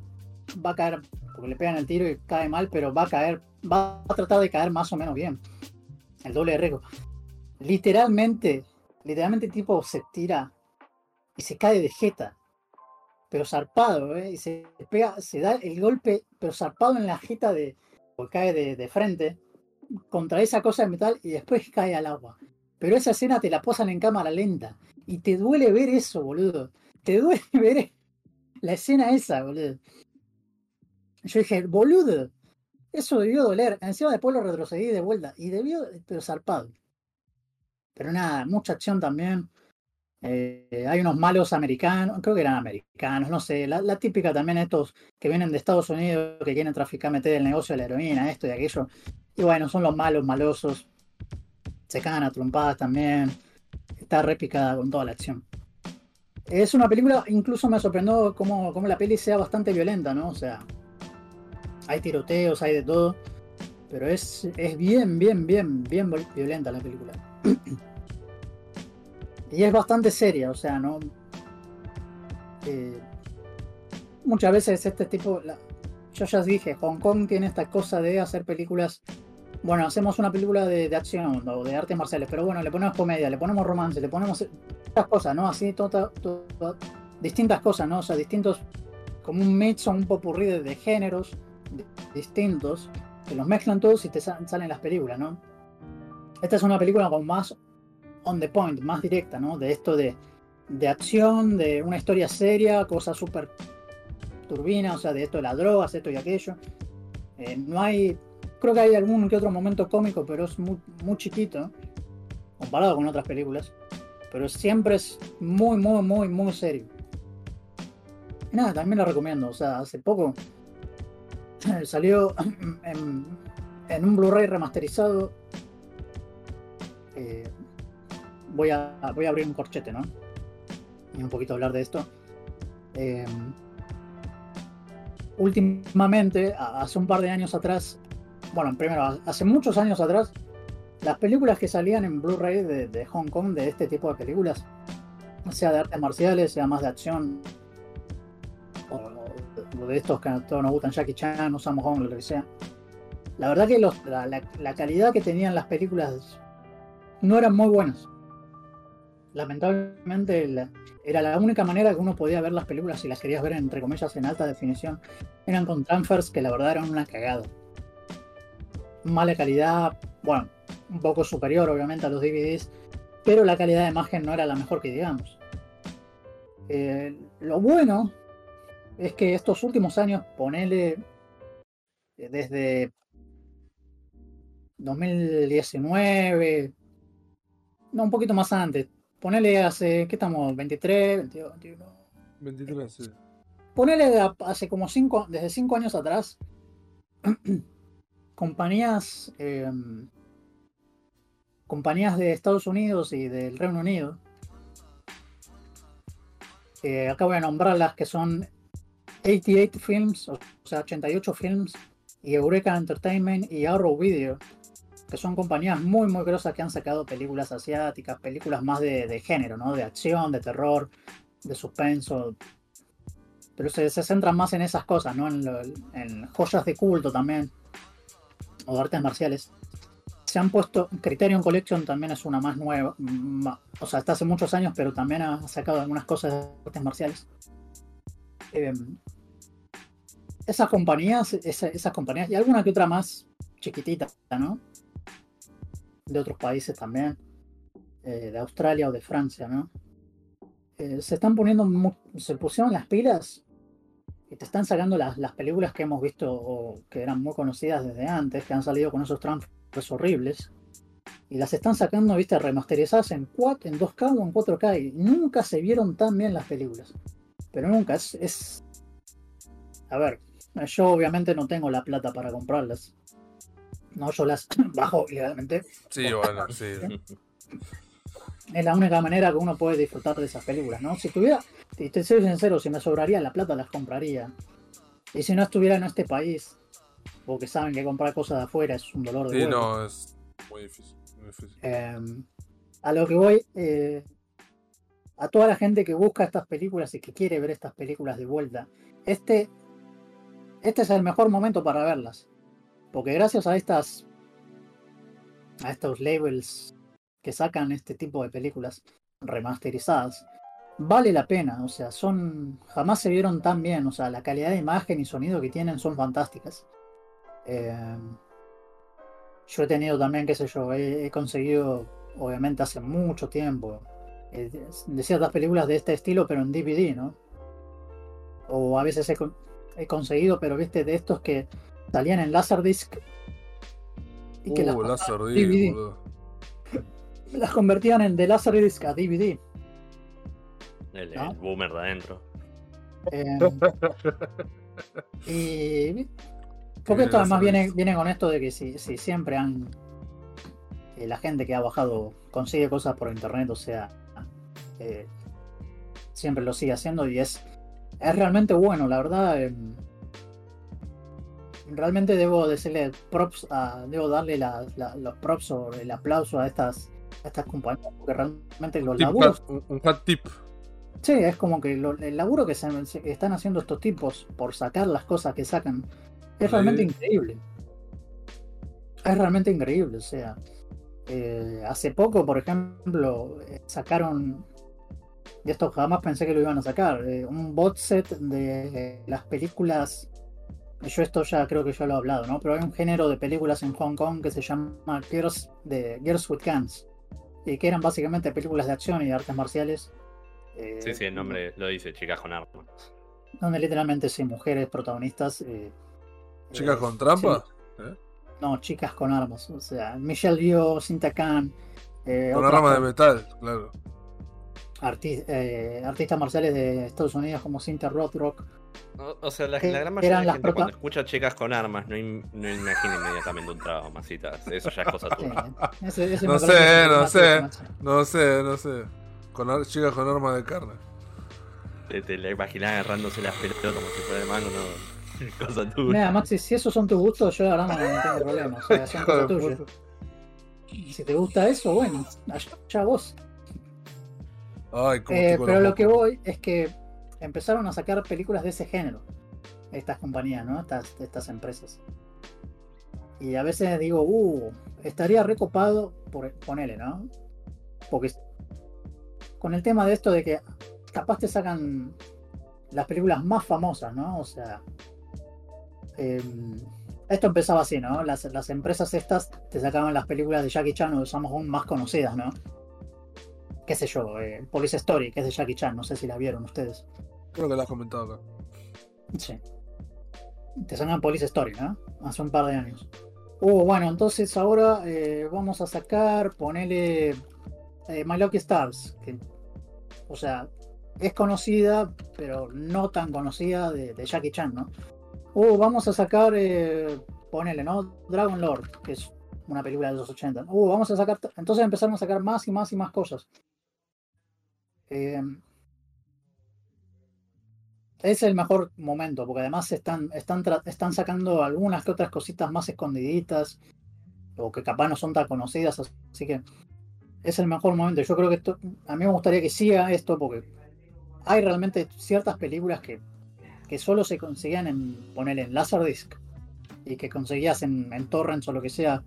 va a caer, porque le pegan el tiro y cae mal, pero va a caer, va a tratar de caer más o menos bien. El doble de riesgo. Literalmente literalmente tipo se tira y se cae de jeta. Pero zarpado, ¿eh? Y se pega, se da el golpe, pero zarpado en la jeta de. Porque cae de, de frente contra esa cosa de metal y después cae al agua. Pero esa escena te la posan en cámara lenta. Y te duele ver eso, boludo. Te duele ver la escena esa, boludo. Yo dije, boludo, eso debió doler. Encima después lo retrocedí de vuelta. Y debió, pero zarpado. Pero nada, mucha acción también. Eh, hay unos malos americanos, creo que eran americanos, no sé, la, típica también estos que vienen de Estados Unidos que quieren traficar, meter el negocio de la heroína, esto y aquello. Y bueno, son los malos, malosos. Se cagan a trompadas también. Está repicada con toda la acción. Es una película, incluso me sorprendió cómo, cómo la peli sea bastante violenta, ¿no? O sea, hay tiroteos, hay de todo. Pero es, es bien, bien, bien, bien violenta la película. y es bastante seria, o sea, no. Eh, muchas veces este tipo. Yo ya dije, Hong Kong tiene esta cosa de hacer películas. Bueno, hacemos una película de, acción o de artes marciales, pero bueno, le ponemos comedia, le ponemos romance, le ponemos estas cosas, ¿no? Así, toda, toda, distintas cosas, ¿no? O sea, distintos. Como un mix o un popurrí de, de géneros distintos que los mezclan todos y te salen las películas, ¿no? Esta es una película con más on the point, más directa, ¿no? De esto de, de acción, de una historia seria, cosas súper turbinas, o sea, de esto de las drogas, esto y aquello. Eh, no hay, creo que hay algún que otro momento cómico, pero es muy, muy chiquito comparado con otras películas. Pero siempre es muy, muy, muy, muy serio. Y nada, también lo recomiendo. O sea, hace poco salió en un Blu-ray remasterizado. Eh, voy, a, voy a abrir un corchete, ¿no? Y un poquito hablar de esto. Eh, últimamente, hace un par de años atrás, bueno, primero, hace muchos años atrás, las películas que salían en Blu-ray de, Hong Kong, de este tipo de películas, sea de artes marciales, sea más de acción, o, de estos que a todos nos gustan, Jackie Chan, Sam Hong, lo que sea. La verdad que la, la, calidad que tenían las películas no eran muy buenas. Lamentablemente la, era la única manera que uno podía ver las películas si las querías ver entre comillas en alta definición. Eran con transfers que la verdad eran una cagada. Mala calidad, bueno, un poco superior obviamente a los DVDs, pero la calidad de imagen no era la mejor que digamos. Eh, lo bueno es que estos últimos años, ponele desde 2019, no, un poquito más antes, ponele hace, ¿qué estamos? 23, 22, 21. 23, sí. Ponele hace como 5, desde 5 años atrás, compañías, eh, compañías de Estados Unidos y del Reino Unido, eh, acá voy a nombrarlas que son 88 Films, o sea, 88 Films, y Eureka Entertainment y Arrow Video, que son compañías muy muy grosas que han sacado películas asiáticas, películas más de, de género, ¿no? De acción, de terror, de suspenso. Pero se, se centran más en esas cosas, ¿no? En, en, joyas de culto también. O artes marciales. Se han puesto. Criterion Collection también es una más nueva. O sea, está hace muchos años, pero también ha sacado algunas cosas de artes marciales. Eh, esas compañías, esa, esas compañías, y alguna que otra más chiquitita, ¿no? De otros países también, eh, de Australia o de Francia, ¿no? Eh, se están poniendo, se pusieron las pilas y te están sacando las, las, películas que hemos visto o que eran muy conocidas desde antes, que han salido con esos transfers horribles, y las están sacando, viste, remasterizadas en, 4, en 2K o en 4K, y nunca se vieron tan bien las películas. Pero nunca, es, es... A ver, yo obviamente no tengo la plata para comprarlas, no yo las bajo ilegalmente. Sí, bueno, sí. Es la única manera que uno puede disfrutar de esas películas, ¿no? Si tuviera, y te soy sincero, si me sobraría la plata las compraría. Y si no estuviera en este país, porque saben que comprar cosas de afuera es un dolor de Sí, huevo. no, es muy difícil. Muy difícil. Eh, a lo que voy, eh, a toda la gente que busca estas películas y que quiere ver estas películas de vuelta, este, este es el mejor momento para verlas. Porque gracias a estas. a estos labels que sacan este tipo de películas remasterizadas, vale la pena, o sea, son jamás se vieron tan bien, o sea, la calidad de imagen y sonido que tienen son fantásticas. Eh, yo he tenido también, qué sé yo, he, conseguido, obviamente hace mucho tiempo, eh, de ciertas películas de este estilo, pero en DVD, ¿no? O a veces he conseguido, pero viste, de estos que salían en Laserdisc y que uh, las, DVD, las convertían en de Laserdisc a DVD. El, boomer de adentro. Em, y porque esto además viene, viene con esto de que si, si siempre han eh, la gente que ha bajado consigue cosas por internet, o sea, eh, siempre lo sigue haciendo y es, es realmente bueno, la verdad. Realmente debo decirle props a, debo darle los props o el aplauso a estas, estas compañías, porque realmente los laburos. Un, fat tip. Sí, es como que el laburo que se, están haciendo estos tipos por sacar las cosas que sacan es realmente increíble. Es realmente increíble, o sea. Eh, hace poco, por ejemplo, eh, sacaron. De esto jamás pensé que lo iban a sacar. Eh, un bot set de las películas yo esto ya creo que ya lo he hablado, ¿no? Pero hay un género de películas en Hong Kong que se llama Girls, de Girls with Guns. Y que eran básicamente películas de acción y de artes marciales. Eh, sí, sí, el nombre lo dice, chicas con armas. Donde literalmente sí, mujeres protagonistas. Eh, ¿Chicas eh, con trampa? No, chicas con armas. O sea, Michelle Yeoh, Sinta Khan. con armas de metal, claro. artistas marciales de Estados Unidos como Cynthia Rothrock. O, sea, la, gran mayoría de la gente cuando escucha chicas con armas no, no imagina inmediatamente un trabajo, masitas. Eso ya es cosa tuya. no, sé, no, sé, no sé, no sé, Con chicas con armas de carne. Te, te la imaginas agarrándose las pelotas como si fuera de mano, no. Cosa tuya. Mira, Maxi, si esos son tus gustos, yo la verdad no, tengo problema. O sea, son cosas tuyas. Si te gusta eso, bueno, allá vos. Ay, eh, pero lo que voy es que empezaron a sacar películas de ese género. Estas compañías, ¿no? Estas, estas empresas. Y a veces digo, uh, estaría recopado por ponerle, ¿no? Porque con el tema de esto de que capaz te sacan las películas más famosas, ¿no? O sea, em, esto empezaba así, ¿no? Las, las, empresas estas te sacaban las películas de Jackie Chan o de Sammo más conocidas, ¿no? qué sé yo, eh, Police Story, que es de Jackie Chan, no sé si la vieron ustedes. Creo que la has comentado acá. Sí. Te sacan Police Story, ¿no? Hace un par de años. Uh, bueno, entonces ahora eh, vamos a sacar, ponele eh, My Lucky Stars, o sea, es conocida, pero no tan conocida de, Jackie Chan, ¿no? Uh, vamos a sacar, eh, ponele, ¿no? Dragon Lord, que es una película de los 80. Uh, vamos a sacar, entonces empezaron a sacar más y más y más cosas. Es el mejor momento, porque además están, están, están sacando algunas que otras cositas más escondiditas, o que capaz no son tan conocidas, así que es el mejor momento. Yo creo que esto, a mí me gustaría que siga esto, porque hay realmente ciertas películas que, que solo se conseguían en poner en Laserdisc y que conseguías en, en torrents o lo que sea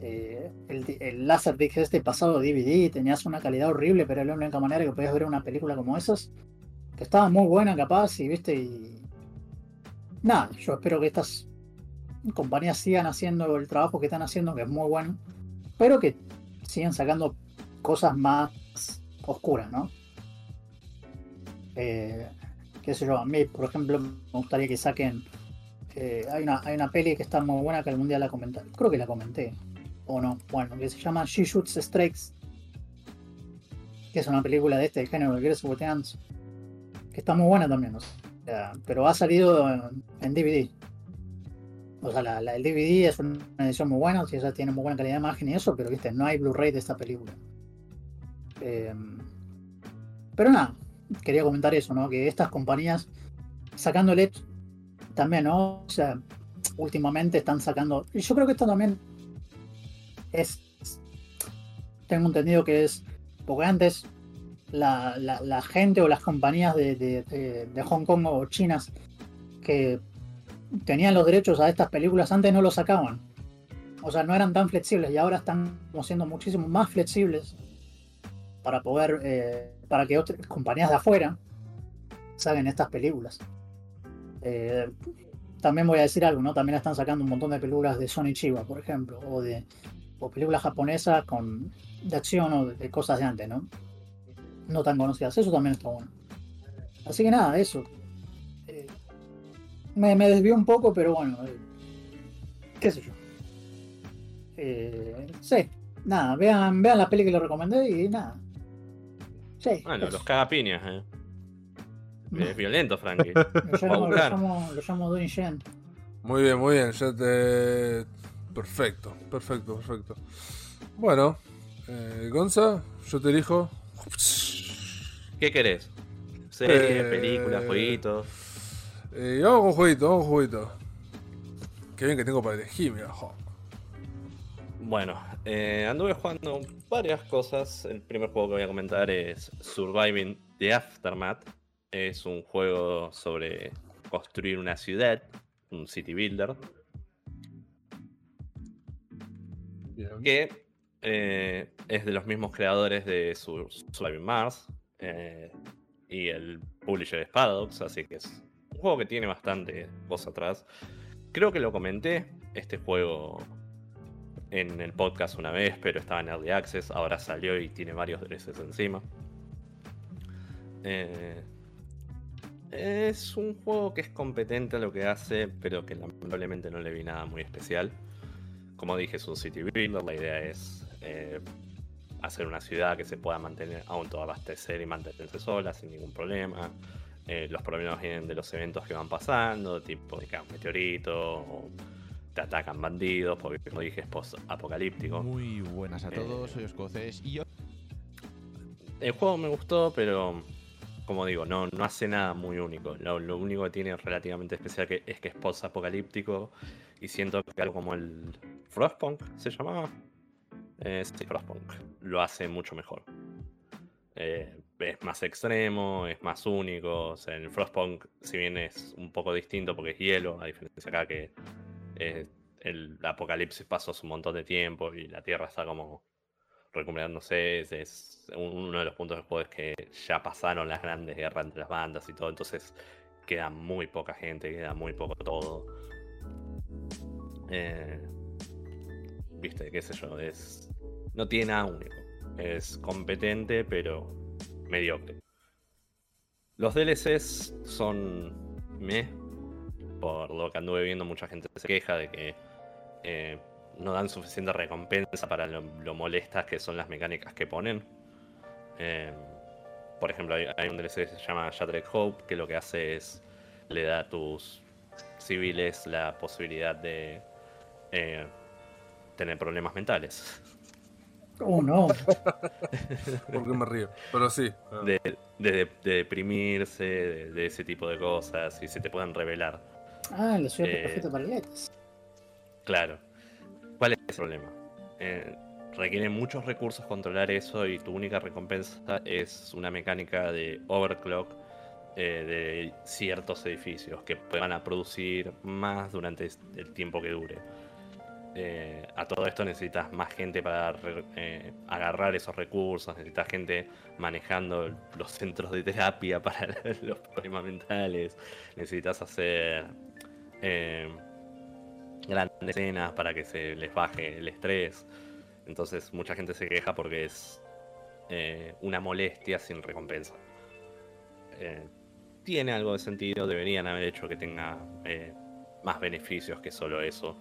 eh, el, el Laserdisc este pasado DVD tenías una calidad horrible, pero era la única manera que podías ver una película como esas, estaba muy buena capaz y viste y nada, yo espero que estas compañías sigan haciendo el trabajo que están haciendo, que es muy bueno, pero que sigan sacando cosas más oscuras, ¿no? Eh, qué sé yo, a mí, por ejemplo, me gustaría que saquen. Eh, hay, una, hay una peli que está muy buena que algún día la comenté. Creo que la comenté o no, bueno, que se llama She Shoots Strikes, que es una película de este género de Girls with que está muy buena también, pero ha salido en, DVD. O sea, la, el DVD es una edición muy buena, si esa tiene muy buena calidad de imagen y eso, pero viste, no hay Blu-ray de esta película. Em, pero nada, quería comentar eso, ¿no? Que estas compañías sacándole también, ¿no? O sea, últimamente están sacando. Y yo creo que esto también es. Tengo entendido que es. Porque antes la, gente o las compañías de, Hong Kong o chinas que tenían los derechos a estas películas antes no los sacaban. o sea, no eran tan flexibles y ahora están siendo muchísimo más flexibles para poder, eh, para que otras compañías de afuera salgan estas películas. Eh, también voy a decir algo, ¿no? También están sacando un montón de películas de Sony Chiba, por ejemplo, o de o películas japonesas con de acción o de, cosas de antes, ¿no? No tan conocidas. Eso también está bueno. Así que nada, eso. Eh, me, me desvió un poco, pero bueno, eh, qué sé yo. Eh, sí, nada, vean, vean la peli que le recomendé y nada. Sí. Bueno, los cagapiñas, eh. Es violento, Frankie. Lo llamo, lo llamo, lo llamo Dwayne Shen. Muy bien, muy bien. Ya te... Perfecto, perfecto, perfecto. Bueno, eh, Gonza, yo te elijo. ¿Qué querés? ¿Series, Eh, películas, jueguitos? Eh, vamos con jueguito, vamos con jueguito. Qué bien que tengo para elegir, mira. jo. Bueno, eh, anduve jugando varias cosas. El primer juego que voy a comentar es Surviving the Aftermath. Es un juego sobre construir una ciudad, un city builder, Bien. que eh, es de los mismos creadores de Sur- Surviving Mars eh, y el publisher es Paradox, así que es un juego que tiene bastante cosa atrás. Creo que lo comenté, este juego en el podcast una vez, pero estaba en Early Access, ahora salió y tiene varios DLCs encima. Eh, es un juego que es competente en lo que hace, pero que lamentablemente no le vi nada muy especial. Como dije, es un city builder, la idea es eh, hacer una ciudad que se pueda mantener, autoabastecer y mantenerse sola sin ningún problema. Eh, los problemas vienen de los eventos que van pasando, tipo de cae un meteorito, o te atacan bandidos, porque como dije es post-apocalíptico. Muy buenas a todos, Eh, soy Escocés y yo. El juego me gustó, pero como digo, no, no hace nada muy único. Lo, lo único que tiene relativamente especial que, es que es post-apocalíptico y siento que algo como el Frostpunk se llamaba. Sí, Frostpunk. Lo hace mucho mejor. Eh, es más extremo, es más único. O sea, Frostpunk, si bien es un poco distinto porque es hielo, a diferencia acá que el apocalipsis pasó hace un montón de tiempo y la Tierra está como recuperándose. Es, es uno de los puntos del juego es que ya pasaron las grandes guerras entre las bandas y todo, entonces queda muy poca gente, queda muy poco todo. Eh, Viste, qué sé yo, es. No tiene nada único. Es competente, pero mediocre. Los DLCs son me. Por lo que anduve viendo, mucha gente se queja de que eh, no dan suficiente recompensa para lo, molestas que son las mecánicas que ponen. Eh, por ejemplo, hay, hay un DLC que se llama Shattered Hope, que lo que hace es le da a tus civiles la posibilidad de eh, tener problemas mentales. Oh, no. ¿Por qué me río? Pero sí. De, de- de deprimirse, de, de ese tipo de cosas, y se te puedan revelar. Ah, la ciudad Eh, perfecta para. Claro. ¿Cuál es el problema? Eh, requiere muchos recursos controlar eso y tu única recompensa es una mecánica de overclock eh, de ciertos edificios que van a producir más durante el tiempo que dure. Eh, a todo esto necesitas más gente para eh, agarrar esos recursos, necesitas gente manejando los centros de terapia para los problemas mentales, necesitas hacer eh, grandes escenas para que se les baje el estrés. Entonces mucha gente se queja porque es eh, una molestia sin recompensa. Tiene algo de sentido, deberían haber hecho que tenga más beneficios que solo eso,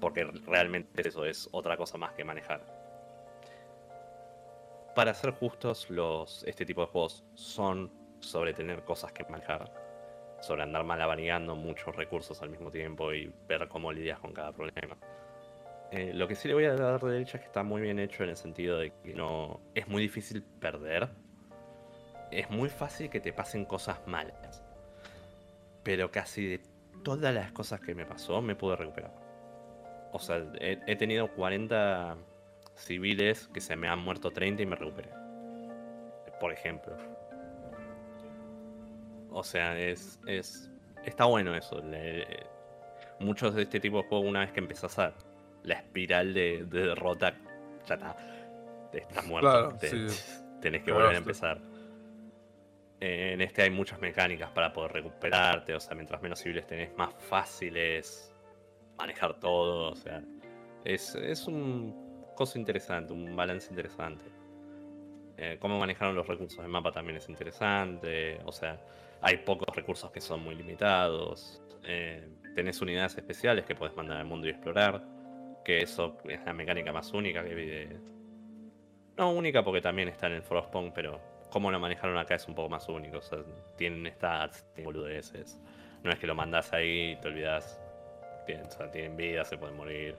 porque realmente eso es otra cosa más que manejar. Para ser justos, este tipo de juegos son sobre tener cosas que manejar, sobre andar malabareando muchos recursos al mismo tiempo y ver cómo lidias con cada problema. Eh, lo que sí le voy a dar de derecha es que está muy bien hecho en el sentido de que no es muy difícil perder. Es muy fácil que te pasen cosas malas. Pero casi de todas las cosas que me pasó me pude recuperar. O sea, he, he tenido 40 civiles que se me han muerto 30 y me recuperé. Por ejemplo. O sea, es. es está bueno eso. le- muchos de este tipo de juegos, una vez que empezás a la espiral de, de derrota ya está. Estás muerto. Claro, te- sí. Tenés que volver a empezar. En este hay muchas mecánicas para poder recuperarte. O sea, mientras menos civiles tenés, más fácil es manejar todo. O sea, es, es un cosa interesante, un balance interesante. Eh, cómo manejaron los recursos de mapa también es interesante. O sea, hay pocos recursos que son muy limitados. Eh, tenés unidades especiales que puedes mandar al mundo y explorar. Que eso es la mecánica más única que vi de. No única porque también está en el Frostpunk, pero cómo lo manejaron acá es un poco más único. O sea, tienen stats, tienen boludeces. No es que lo mandás ahí y te olvidas. Tienen, vida, se pueden morir.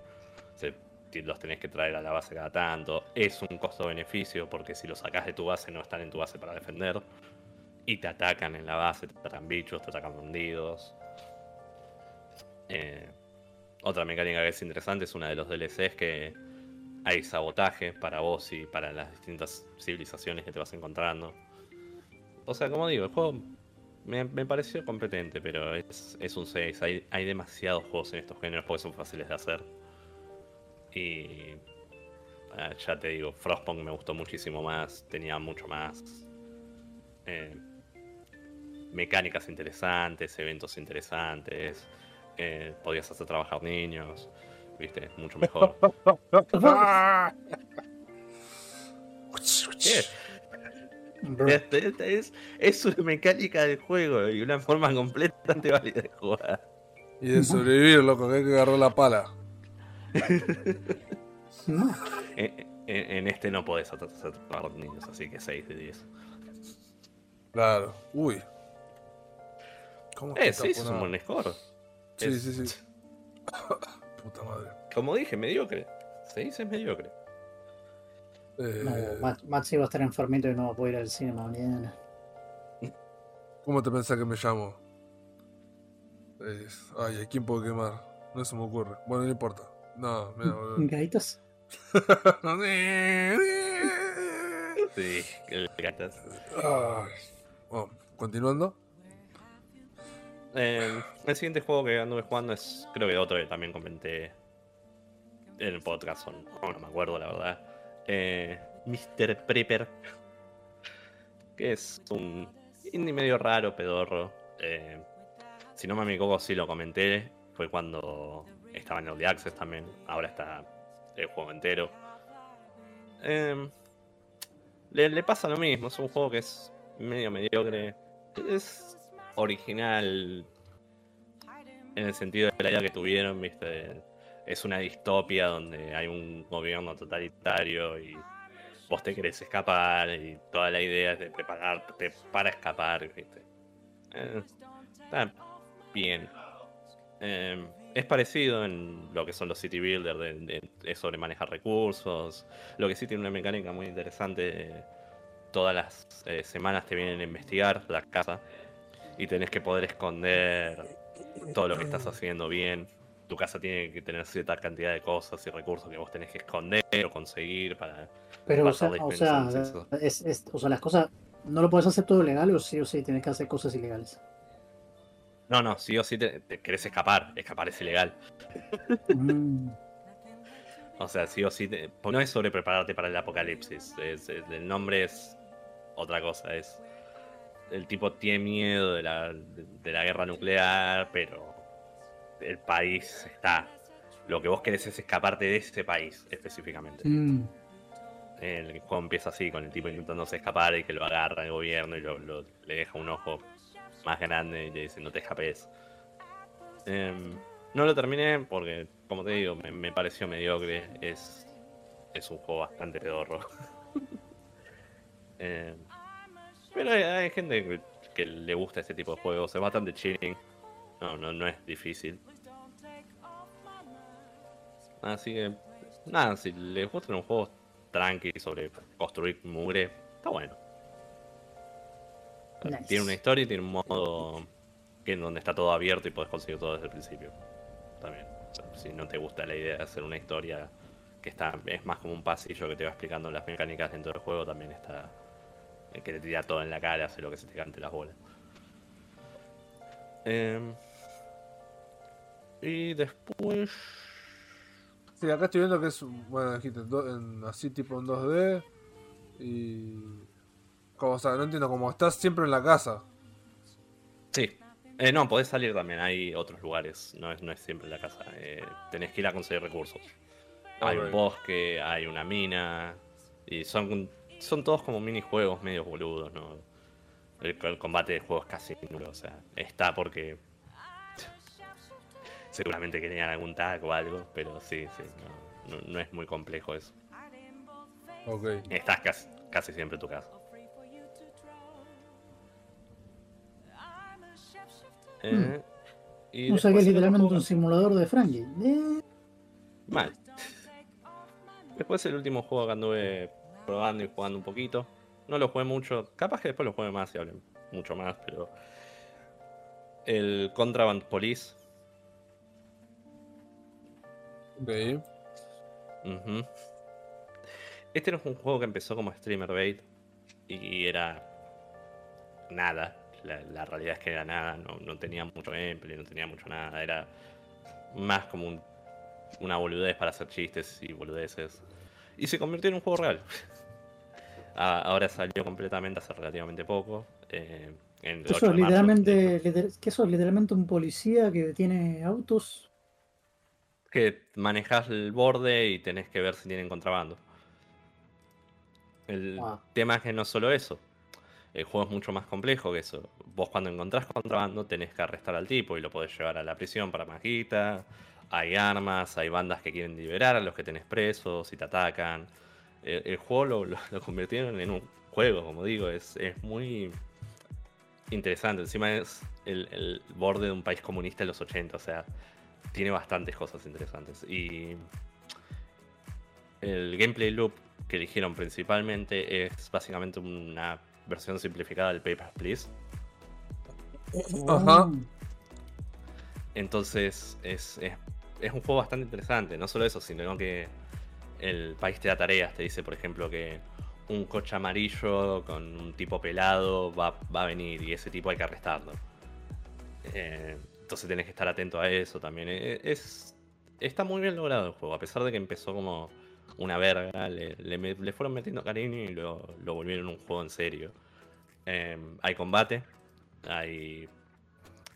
Los tenés que traer a la base cada tanto. Es un costo-beneficio porque si los sacás de tu base no están en tu base para defender. Y te atacan en la base, te atacan bichos, te atacan bandidos. Eh, otra mecánica que es interesante es una de los DLCs que hay sabotaje para vos y para las distintas civilizaciones que te vas encontrando. O sea, como digo, el juego me, me pareció competente, pero es, es un 6. Hay, hay demasiados juegos en estos géneros porque son fáciles de hacer. Y ah, ya te digo, Frostpunk me gustó muchísimo más, tenía mucho más eh, mecánicas interesantes, eventos interesantes, eh, podías hacer trabajar niños, viste, mucho mejor. ¿Qué? Este- este es, es una mecánica del juego y una forma completamente válida de jugar. Y de sobrevivir, loco, que hay que agarrar la pala. no. En, en- en este no podés trabajar niños, así que 6 de 10. Claro. Uy. ¿Cómo Eh, sí, es un buen score. Sí, Es- sí, sí. Puta madre. Como dije, mediocre. 6 es mediocre. Eh, No, Max, Maxi va a estar enfermito y no va a poder ir al cine mañana. ¿Cómo te pensás que me llamo? Es- Ay, ¿a quién puedo quemar? No se me ocurre. Bueno, no importa. No, mira, boludo. ¿Gaitas? Sí, el gatas. Ay. Bueno, continuando. Eh, el siguiente juego que anduve jugando es, creo que otro que también comenté en el podcast, o no, no me acuerdo la verdad. Eh, Mr. Prepper, que es un indie medio raro, pedorro. Eh, si no me equivoco, sí lo comenté. Fue cuando estaba en Early Access también. Ahora está el juego entero. Eh, le, le pasa lo mismo, es un juego que es medio mediocre. Es original en el sentido de la idea que tuvieron, viste. Es una distopia donde hay un gobierno totalitario y vos te querés escapar y toda la idea es de prepararte para escapar, viste. Eh, está bien. Eh, es parecido en lo que son los city builders, de, sobre manejar recursos. Lo que sí tiene una mecánica muy interesante. Todas las eh, semanas te vienen a investigar la casa y tenés que poder esconder todo lo que estás haciendo bien. Tu casa tiene que tener cierta cantidad de cosas y recursos que vos tenés que esconder o conseguir para. Pero, o sea, o sea, es, es- o sea, las cosas, ¿no lo puedes hacer todo legal o sí o sí tienes que hacer cosas ilegales? No, no, sí o sí te, te querés escapar. Escapar es ilegal. Mm, O sea, sí o sí. te- no es sobre prepararte para el apocalipsis. es- el nombre es otra cosa. Es. El tipo tiene miedo de la, de la guerra nuclear, pero el país está. Lo que vos querés es escaparte de ese país específicamente. mm, El juego empieza así, con el tipo intentándose escapar y que lo agarra el gobierno y lo, lo- le deja un ojo más grande y le dice no te escapes. Em, no lo terminé porque, como te digo, me, me pareció mediocre. Es, es un juego bastante pedorro. Em, pero hay, hay gente que, que le gusta este tipo de juegos. Es bastante chilling. No, no, no es difícil. Así que, nada, si les gustan los juegos tranqui sobre construir mugre, está bueno. Nice. Tiene una historia y tiene un modo que en donde está todo abierto y podés conseguir todo desde el principio. También. O sea, si no te gusta la idea de hacer una historia que está es más como un pasillo que te va explicando las mecánicas dentro del juego, también está el que te tira todo en la cara, hace lo que se te cante las bolas. Em, y después Sí, acá estoy viendo que es, bueno, en- así tipo en 2D. Y. Como, o sea, no entiendo, como estás siempre en la casa. Sí. Eh, no, podés salir también, hay otros lugares, no es, no es siempre la casa. eh, tenés que ir a conseguir recursos. Hay Ok. un bosque, hay una mina, y son, son todos como minijuegos medio boludos, ¿no? El, el combate de juego es casi nulo, o sea, está porque seguramente querían algún tag o algo, pero sí, sí, no, no- no es muy complejo eso. Ok. Estás casi, casi siempre en tu casa. Eh, y O sea que es literalmente un simulador de Frankie. Eh, Mal. Después el último juego que anduve probando y jugando un poquito. No lo jugué mucho. Capaz que después lo juegue más y hable mucho más, pero. El Contraband Police. Ok. Ujú. Este no es un juego que empezó como streamer bait y era nada. La, la realidad es que era nada, no, no tenía mucho gameplay, no tenía mucho nada. Era más como un- una boludez para hacer chistes y boludeces. Y se convirtió en un juego real. Ahora salió completamente hace relativamente poco. eh, en el ¿Qué 8 sos de marzo. literalmente, liter- ¿qué sos literalmente un policía que tiene autos? Que manejas el borde y tenés que ver si tienen contrabando. El Wow. tema es que no es solo eso. El juego es mucho más complejo que eso. Vos cuando encontrás contrabando tenés que arrestar al tipo y lo podés llevar a la prisión para majita. Hay armas, hay bandas que quieren liberar a los que tenés presos y te atacan. El, el juego lo, lo- lo convirtieron en un juego, como digo. Es, es muy interesante. Encima es el, el borde de un país comunista de los 80. O sea, tiene bastantes cosas interesantes. Y el gameplay loop que eligieron principalmente es básicamente una versión simplificada del Papers, Please. Ajá. Entonces es, es, es un juego bastante interesante. No solo eso, sino que el país te da tareas. Te dice, por ejemplo, que un coche amarillo con un tipo pelado va, va a venir y ese tipo hay que arrestarlo. Eh, entonces tenés que estar atento a eso también. Eh, Es, está muy bien logrado el juego, a pesar de que empezó como una verga, le, fueron metiendo cariño y lo, lo volvieron un juego en serio. Eh, hay combate, hay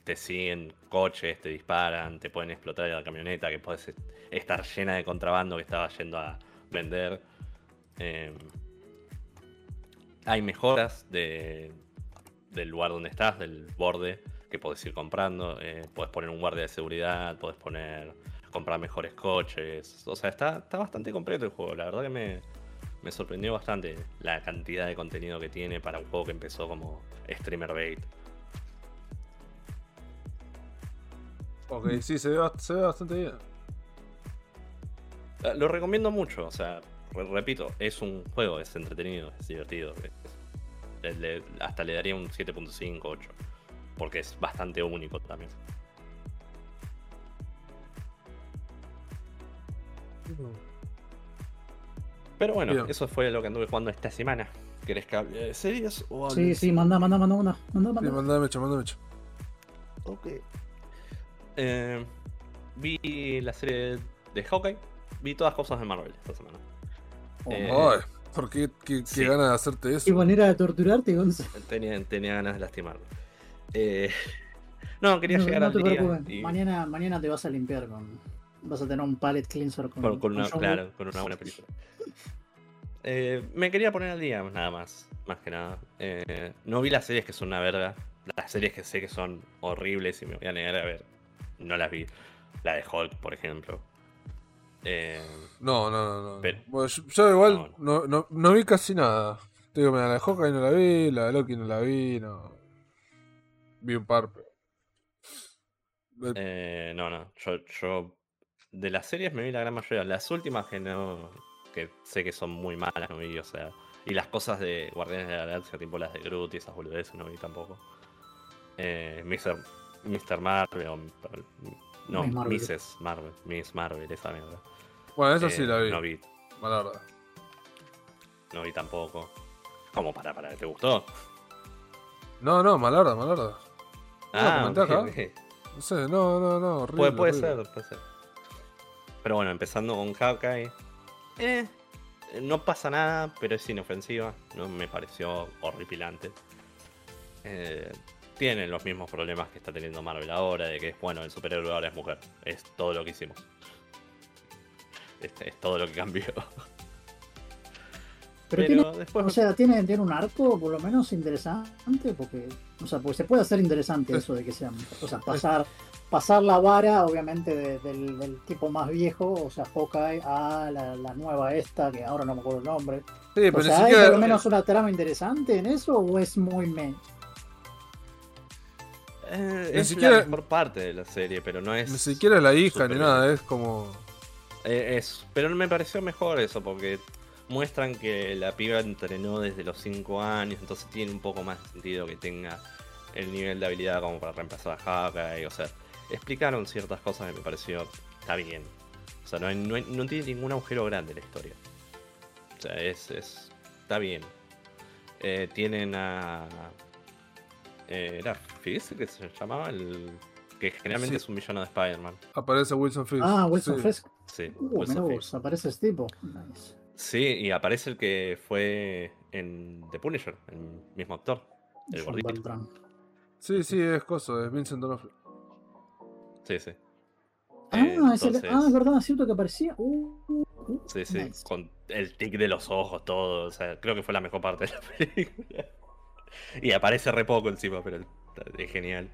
te siguen coches, te disparan, te pueden explotar la camioneta, que puedes est- estar llena de contrabando que estaba yendo a vender. Eh, hay mejoras de, del lugar donde estás, del borde, que podés ir comprando. Eh, podés poner un guardia de seguridad, podés poner comprar mejores coches. O sea, está, está bastante completo el juego. La verdad que me, me sorprendió bastante la cantidad de contenido que tiene para un juego que empezó como streamer bait. Ok, sí, se ve, se ve bastante bien. Eh, Lo recomiendo mucho, o sea, re- repito, es un juego, es entretenido, es divertido. es- le- le- hasta le daría un 7.5, 8, porque es bastante único también. Pero bueno, Bien. eso fue lo que anduve jugando esta semana. ¿Querés que hable de series o hable Sí, sí, manda, manda, manda una. Manda, Sí, manda. mandame mecha, mandame mecha. Ok. Eh, vi la serie de Hawkeye. Vi todas cosas de Marvel esta semana. Eh, Ay, ¿por qué? ¿Qué, qué sí. ganas de hacerte eso? Qué manera de torturarte, Gonzalo. Tenía, tenía ganas de lastimarlo. Eh, no, quería No, llegar no al te día. preocupes. y- Mañana, mañana te vas a limpiar con. Vas a tener un palette cleanser con. con, con una, John claro, con una buena película. Eh, me quería poner al día, nada más. Más que nada. Eh, no vi las series que son una verga. Las series que sé que son horribles y me voy a negar a ver. No las vi. La de Hulk, por ejemplo. Eh, No, no, no. no. Pero- Bueno, yo, yo igual No, no, no, no vi casi nada. Te digo, mira, la de Hawkeye no la vi, la de Loki no la vi, no. Vi un par, pero. Eh, Eh, no, no. Yo, yo de las series me vi la gran mayoría. Las últimas que no. que sé que son muy malas, no vi, o sea. Y las cosas de Guardianes de la Galaxia, tipo las de Groot y esas boludeces, no vi tampoco. Eh, Mr. Mr. Marvel, o- no, Miss Marvel. Mrs. Marvel, Miss Marvel, esa mierda. bueno, esa Eh, sí la vi. No vi, Malarda. no vi tampoco. ¿Cómo para, para? ¿Te gustó? No, no, Malarda, Malarda. Ah, ok. No sé, no, no, no. Horrible, Puede, puede horrible. ser, puede ser. Pero bueno, empezando con Hawkeye. Eh, no pasa nada, pero es inofensiva. No me pareció horripilante. Eh, tienen los mismos problemas que está teniendo Marvel ahora, de que es bueno, el superhéroe ahora es mujer. Es todo lo que hicimos. Es, es todo lo que cambió. Pero, Pero tiene, después- o sea, tiene, tiene un arco por lo menos interesante, porque, o sea, porque se puede hacer interesante eso de que sean, o sea, pasar, pasar la vara, obviamente, de- del, del tipo más viejo, o sea, Hawkeye, a la, la nueva esta, que ahora no me acuerdo el nombre. Sí, pero O sea, ¿hay siquiera. por lo menos una trama interesante en eso o es muy men? Eh, es siquiera- la mejor parte de la serie, pero no es. Ni siquiera la hija ni nada, es como. Eh, es, pero me pareció mejor eso, porque muestran que la piba entrenó desde los 5 años, entonces tiene un poco más de sentido que tenga el nivel de habilidad como para reemplazar a Hawkeye. O sea, explicaron ciertas cosas que me pareció. Está bien. O sea, no, hay- no, hay- no tiene ningún agujero grande la historia. O sea, es. es está bien. Eh, tienen a. eh, ¿Era Fizz que se llamaba? El, que generalmente Sí. es un villano de Spider-Man. Aparece Wilson Fisk. Ah, Wilson sí. Fisk. Sí, Uh, Wilson Fisk. aparece este tipo. Nice. Sí, y aparece el que fue en The Punisher, el mismo actor, el John gordito. Beltrán. Sí, sí, es coso, es Vincent D'Onofrio. Sí, sí. Ah, Eh, es el- entonces- ah, es verdad, es cierto que aparecía. Uh, uh, uh, Sí, sí, nice. con el tic de los ojos, todo. O sea, creo que fue la mejor parte de la película. Y aparece re poco encima, pero es genial.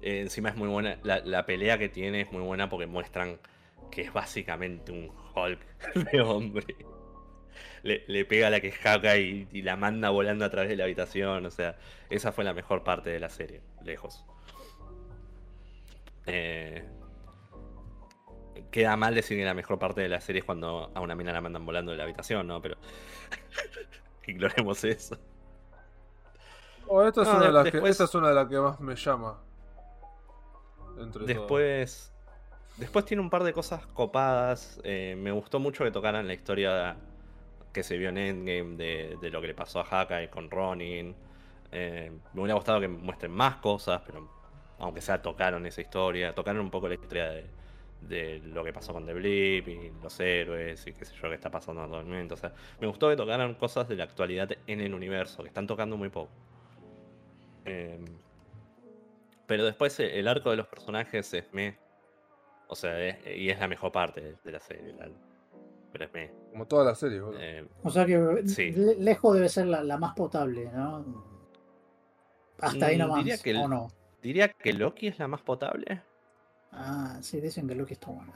Eh, encima es muy buena. La, la pelea que tiene es muy buena porque muestran que es básicamente un Hulk de hombre. Le, le pega a la que jaca y, y la manda volando a través de la habitación. O sea, esa fue la mejor parte de la serie, lejos. Eh, queda mal decir que la mejor parte de la serie es cuando a una mina la mandan volando de la habitación, ¿no? Pero ignoremos eso. Oh, esta, es No, una de de- las que, esta es una de las que más me llama. Entre todas. Después, después tiene un par de cosas copadas. eh, me gustó mucho que tocaran la historia que se vio en Endgame de, lo que le pasó a Hawkeye con Ronin. Eh, me hubiera gustado que muestren más cosas, pero aunque sea tocaron esa historia, tocaron un poco la historia de, lo que pasó con The Blip y los héroes y qué sé yo que está pasando actualmente. O sea, me gustó que tocaran cosas de la actualidad en el universo, que están tocando muy poco. Eh, pero después eh, el arco de los personajes es me. O sea, y es la mejor parte de la serie. la- pero es me. Como toda la serie, boludo. Eh, O sea que Sí. le- lejos debe ser la, la más potable, ¿no? Hasta ahí Mm, nomás, diría que ¿o no? diría que Loki es la más potable. Ah, sí, dicen que Loki está bueno.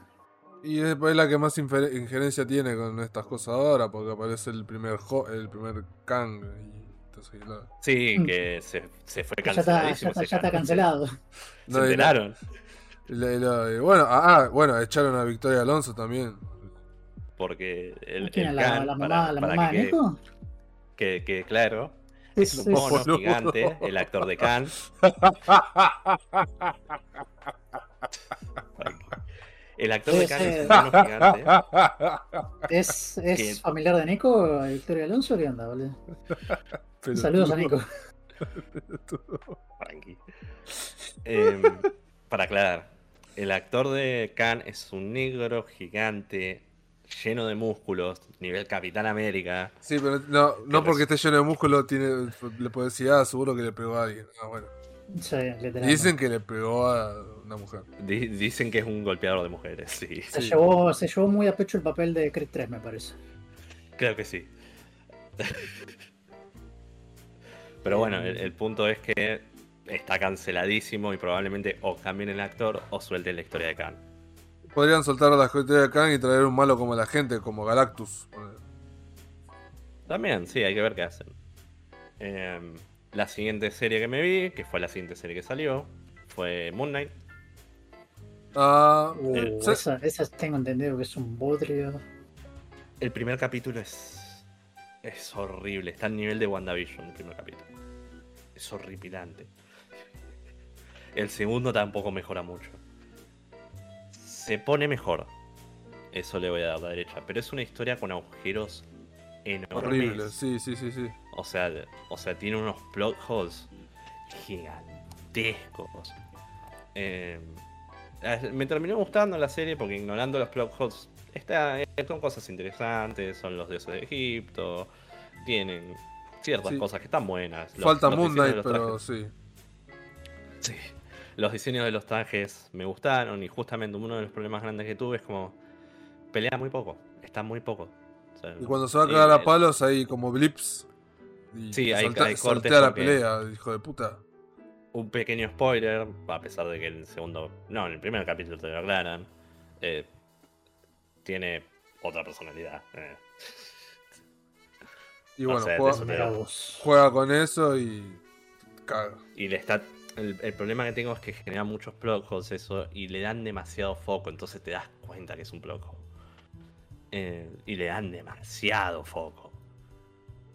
Y es es la que más injerencia tiene con estas cosas ahora, porque aparece el primer jo- el primer Kang. Y entonces, la- Sí, Mm. que se, se fue Ya está, ya canceladísimo. está, ya está cancelado. Se No, enteraron. y la- y la- y bueno, ah, bueno, echaron a Victoria Alonso también. Porque el, ¿Quién el es la, Khan, la para- mamá, la para mamá de que, Nico? que, que, claro, Es, es un es- mono gigante, el actor de Khan. El actor de Khan es un mono gigante. es, es que- familiar de Nico, Victoria Alonso, ¿qué onda, boludo? Pero Saludos a Nico. Em, para aclarar, el actor de Khan es un negro gigante, lleno de músculos, nivel Capitán América. Sí, pero no, no Que porque esté lleno de músculo, tiene, le puede decir, ah, seguro que le pegó a alguien. Ah, bueno. Sí. Dicen que le pegó a una mujer. Di- dicen que es un golpeador de mujeres, sí. se, sí. llevó, se llevó muy a pecho el papel de Creed 3, me parece. Creo que sí. Pero bueno, el, el punto es que está canceladísimo y probablemente o cambien el actor o suelten la historia de Khan. Podrían soltar a la gente de Kang y traer un malo como la gente, como Galactus. También, sí, hay que ver qué hacen. Em, la siguiente serie que me vi, que fue la siguiente serie que salió, fue Moon Knight. Ah, Uh, Eh, esa tengo entendido que es un bodrio. El primer capítulo es. Es horrible. Está al nivel de WandaVision el primer capítulo. Es horripilante. El segundo tampoco mejora mucho. Se pone mejor. Eso le voy a dar la derecha. Pero es una historia con agujeros enormes. horrible, sí, sí, sí, sí. O sea, o sea, tiene unos plot holes gigantescos. Eh, me terminó gustando la serie porque ignorando los plot holes, está, eh, son cosas interesantes, son los dioses de Egipto, tienen ciertas Sí. cosas que están buenas. Los- Falta los Moon Knight, pero trajes- sí. Sí. Los diseños de los trajes me gustaron y justamente uno de los problemas grandes que tuve es como pelea muy poco, está muy poco. O sea, Y cuando se va a cagar a eh, palos hay como blips. Y Sí, hay- saltea- hay cortes la pelea, hijo de puta. Un pequeño spoiler, a pesar de que en el segundo, no, en el primer capítulo te lo aclaran, eh, tiene otra personalidad. eh. Y O bueno, sea, juega, juega con eso y caga. Y le está. El, el problema que tengo es que genera muchos plot holes eso y le dan demasiado foco, entonces te das cuenta que es un plot hole. Eh, y le dan demasiado foco.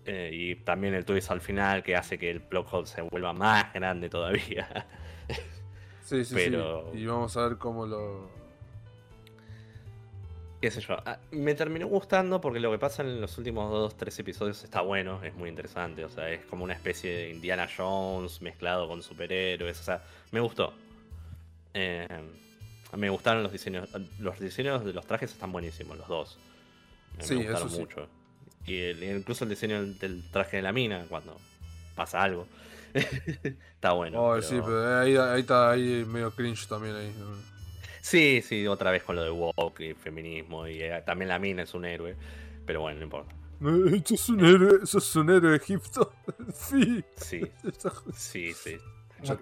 Eh, y también el twist al final que hace que el plot hole se vuelva más grande todavía. Sí, sí, Pero- sí. Y vamos a ver cómo lo. Qué sé yo. Ah, me terminó gustando porque lo que pasa en los últimos dos, tres episodios está bueno, es muy interesante. O sea, es como una especie de Indiana Jones mezclado con superhéroes. O sea, me gustó. Eh, me gustaron los diseños. Los diseños de los trajes están buenísimos, los dos. Me, Sí, me gustaron eso sí. mucho. Y el- incluso el diseño del, traje de la mina, cuando pasa algo. está bueno. Ay, sí, pero ahí, ahí está ahí medio cringe también ahí. Sí, sí, otra vez con lo de woke y feminismo. Y eh, también la mina es un héroe. Pero bueno, no importa. No, sos un héroe, sos un héroe Egipto. sí. Sí, sí,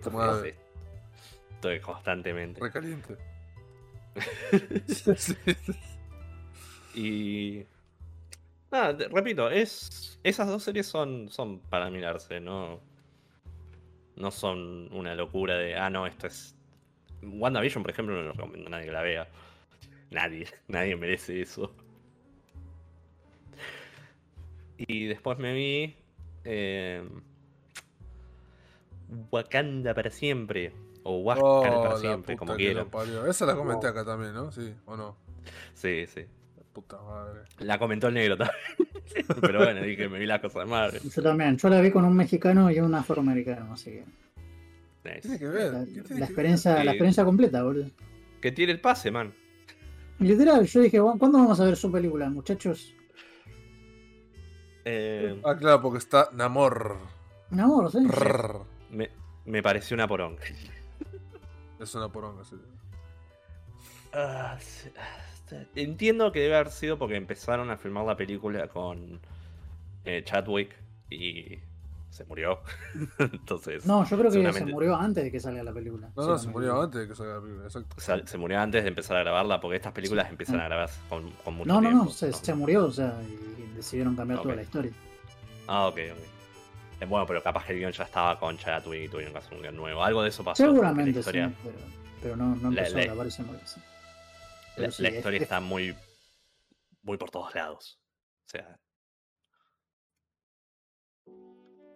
tu madre. Estoy constantemente. Recaliente. Y. Nada, repito, es. Esas dos series son, son para mirarse, no. No son una locura de. Ah, no, esto es. WandaVision, por ejemplo, no lo recomiendo a nadie que la vea. Nadie, nadie merece eso. Y después me vi. eh, Wakanda para siempre. O Wakanda Oh, para siempre, como quieran. Esa la comenté acá también, ¿no? Sí, o no. Sí, sí. La puta madre. La comentó el negro también. Pero bueno, dije, me vi las cosas de Marvel. Yo también. Yo la vi con un mexicano y un afroamericano, así que. Nice. Tiene que ver. La, ¿qué tiene la que ver? experiencia, la experiencia completa, boludo. Que tiene el pase, man. Literal, yo dije, "¿Cu- ¿cuándo vamos a ver su película, muchachos? Eh, Ah, claro, porque está Namor. Un amor, ¿sí? Me, me pareció una poronga. Es una poronga, sí. Ah, sí, ah, Entiendo que debe haber sido porque empezaron a filmar la película con eh, Chadwick y se murió. Entonces, No, yo creo que se murió antes de que salga la película. No, no, se murió antes de que salga la película, exacto. o sea, se murió antes de empezar a grabarla porque estas películas empiezan a grabarse con, con mucho No, no, tiempo. no, se, se murió, o sea, y decidieron cambiar toda la historia. Ah, ok, ok. Eh, bueno, pero capaz que el guion ya estaba con Chadwick y tuvieron que hacer un guion nuevo. Algo de eso pasó. Seguramente la historia, sí, pero, pero no, no La- empezó la- a grabar y se murió. sí. La, sí, la es- historia es- está muy, muy por todos lados. O sea.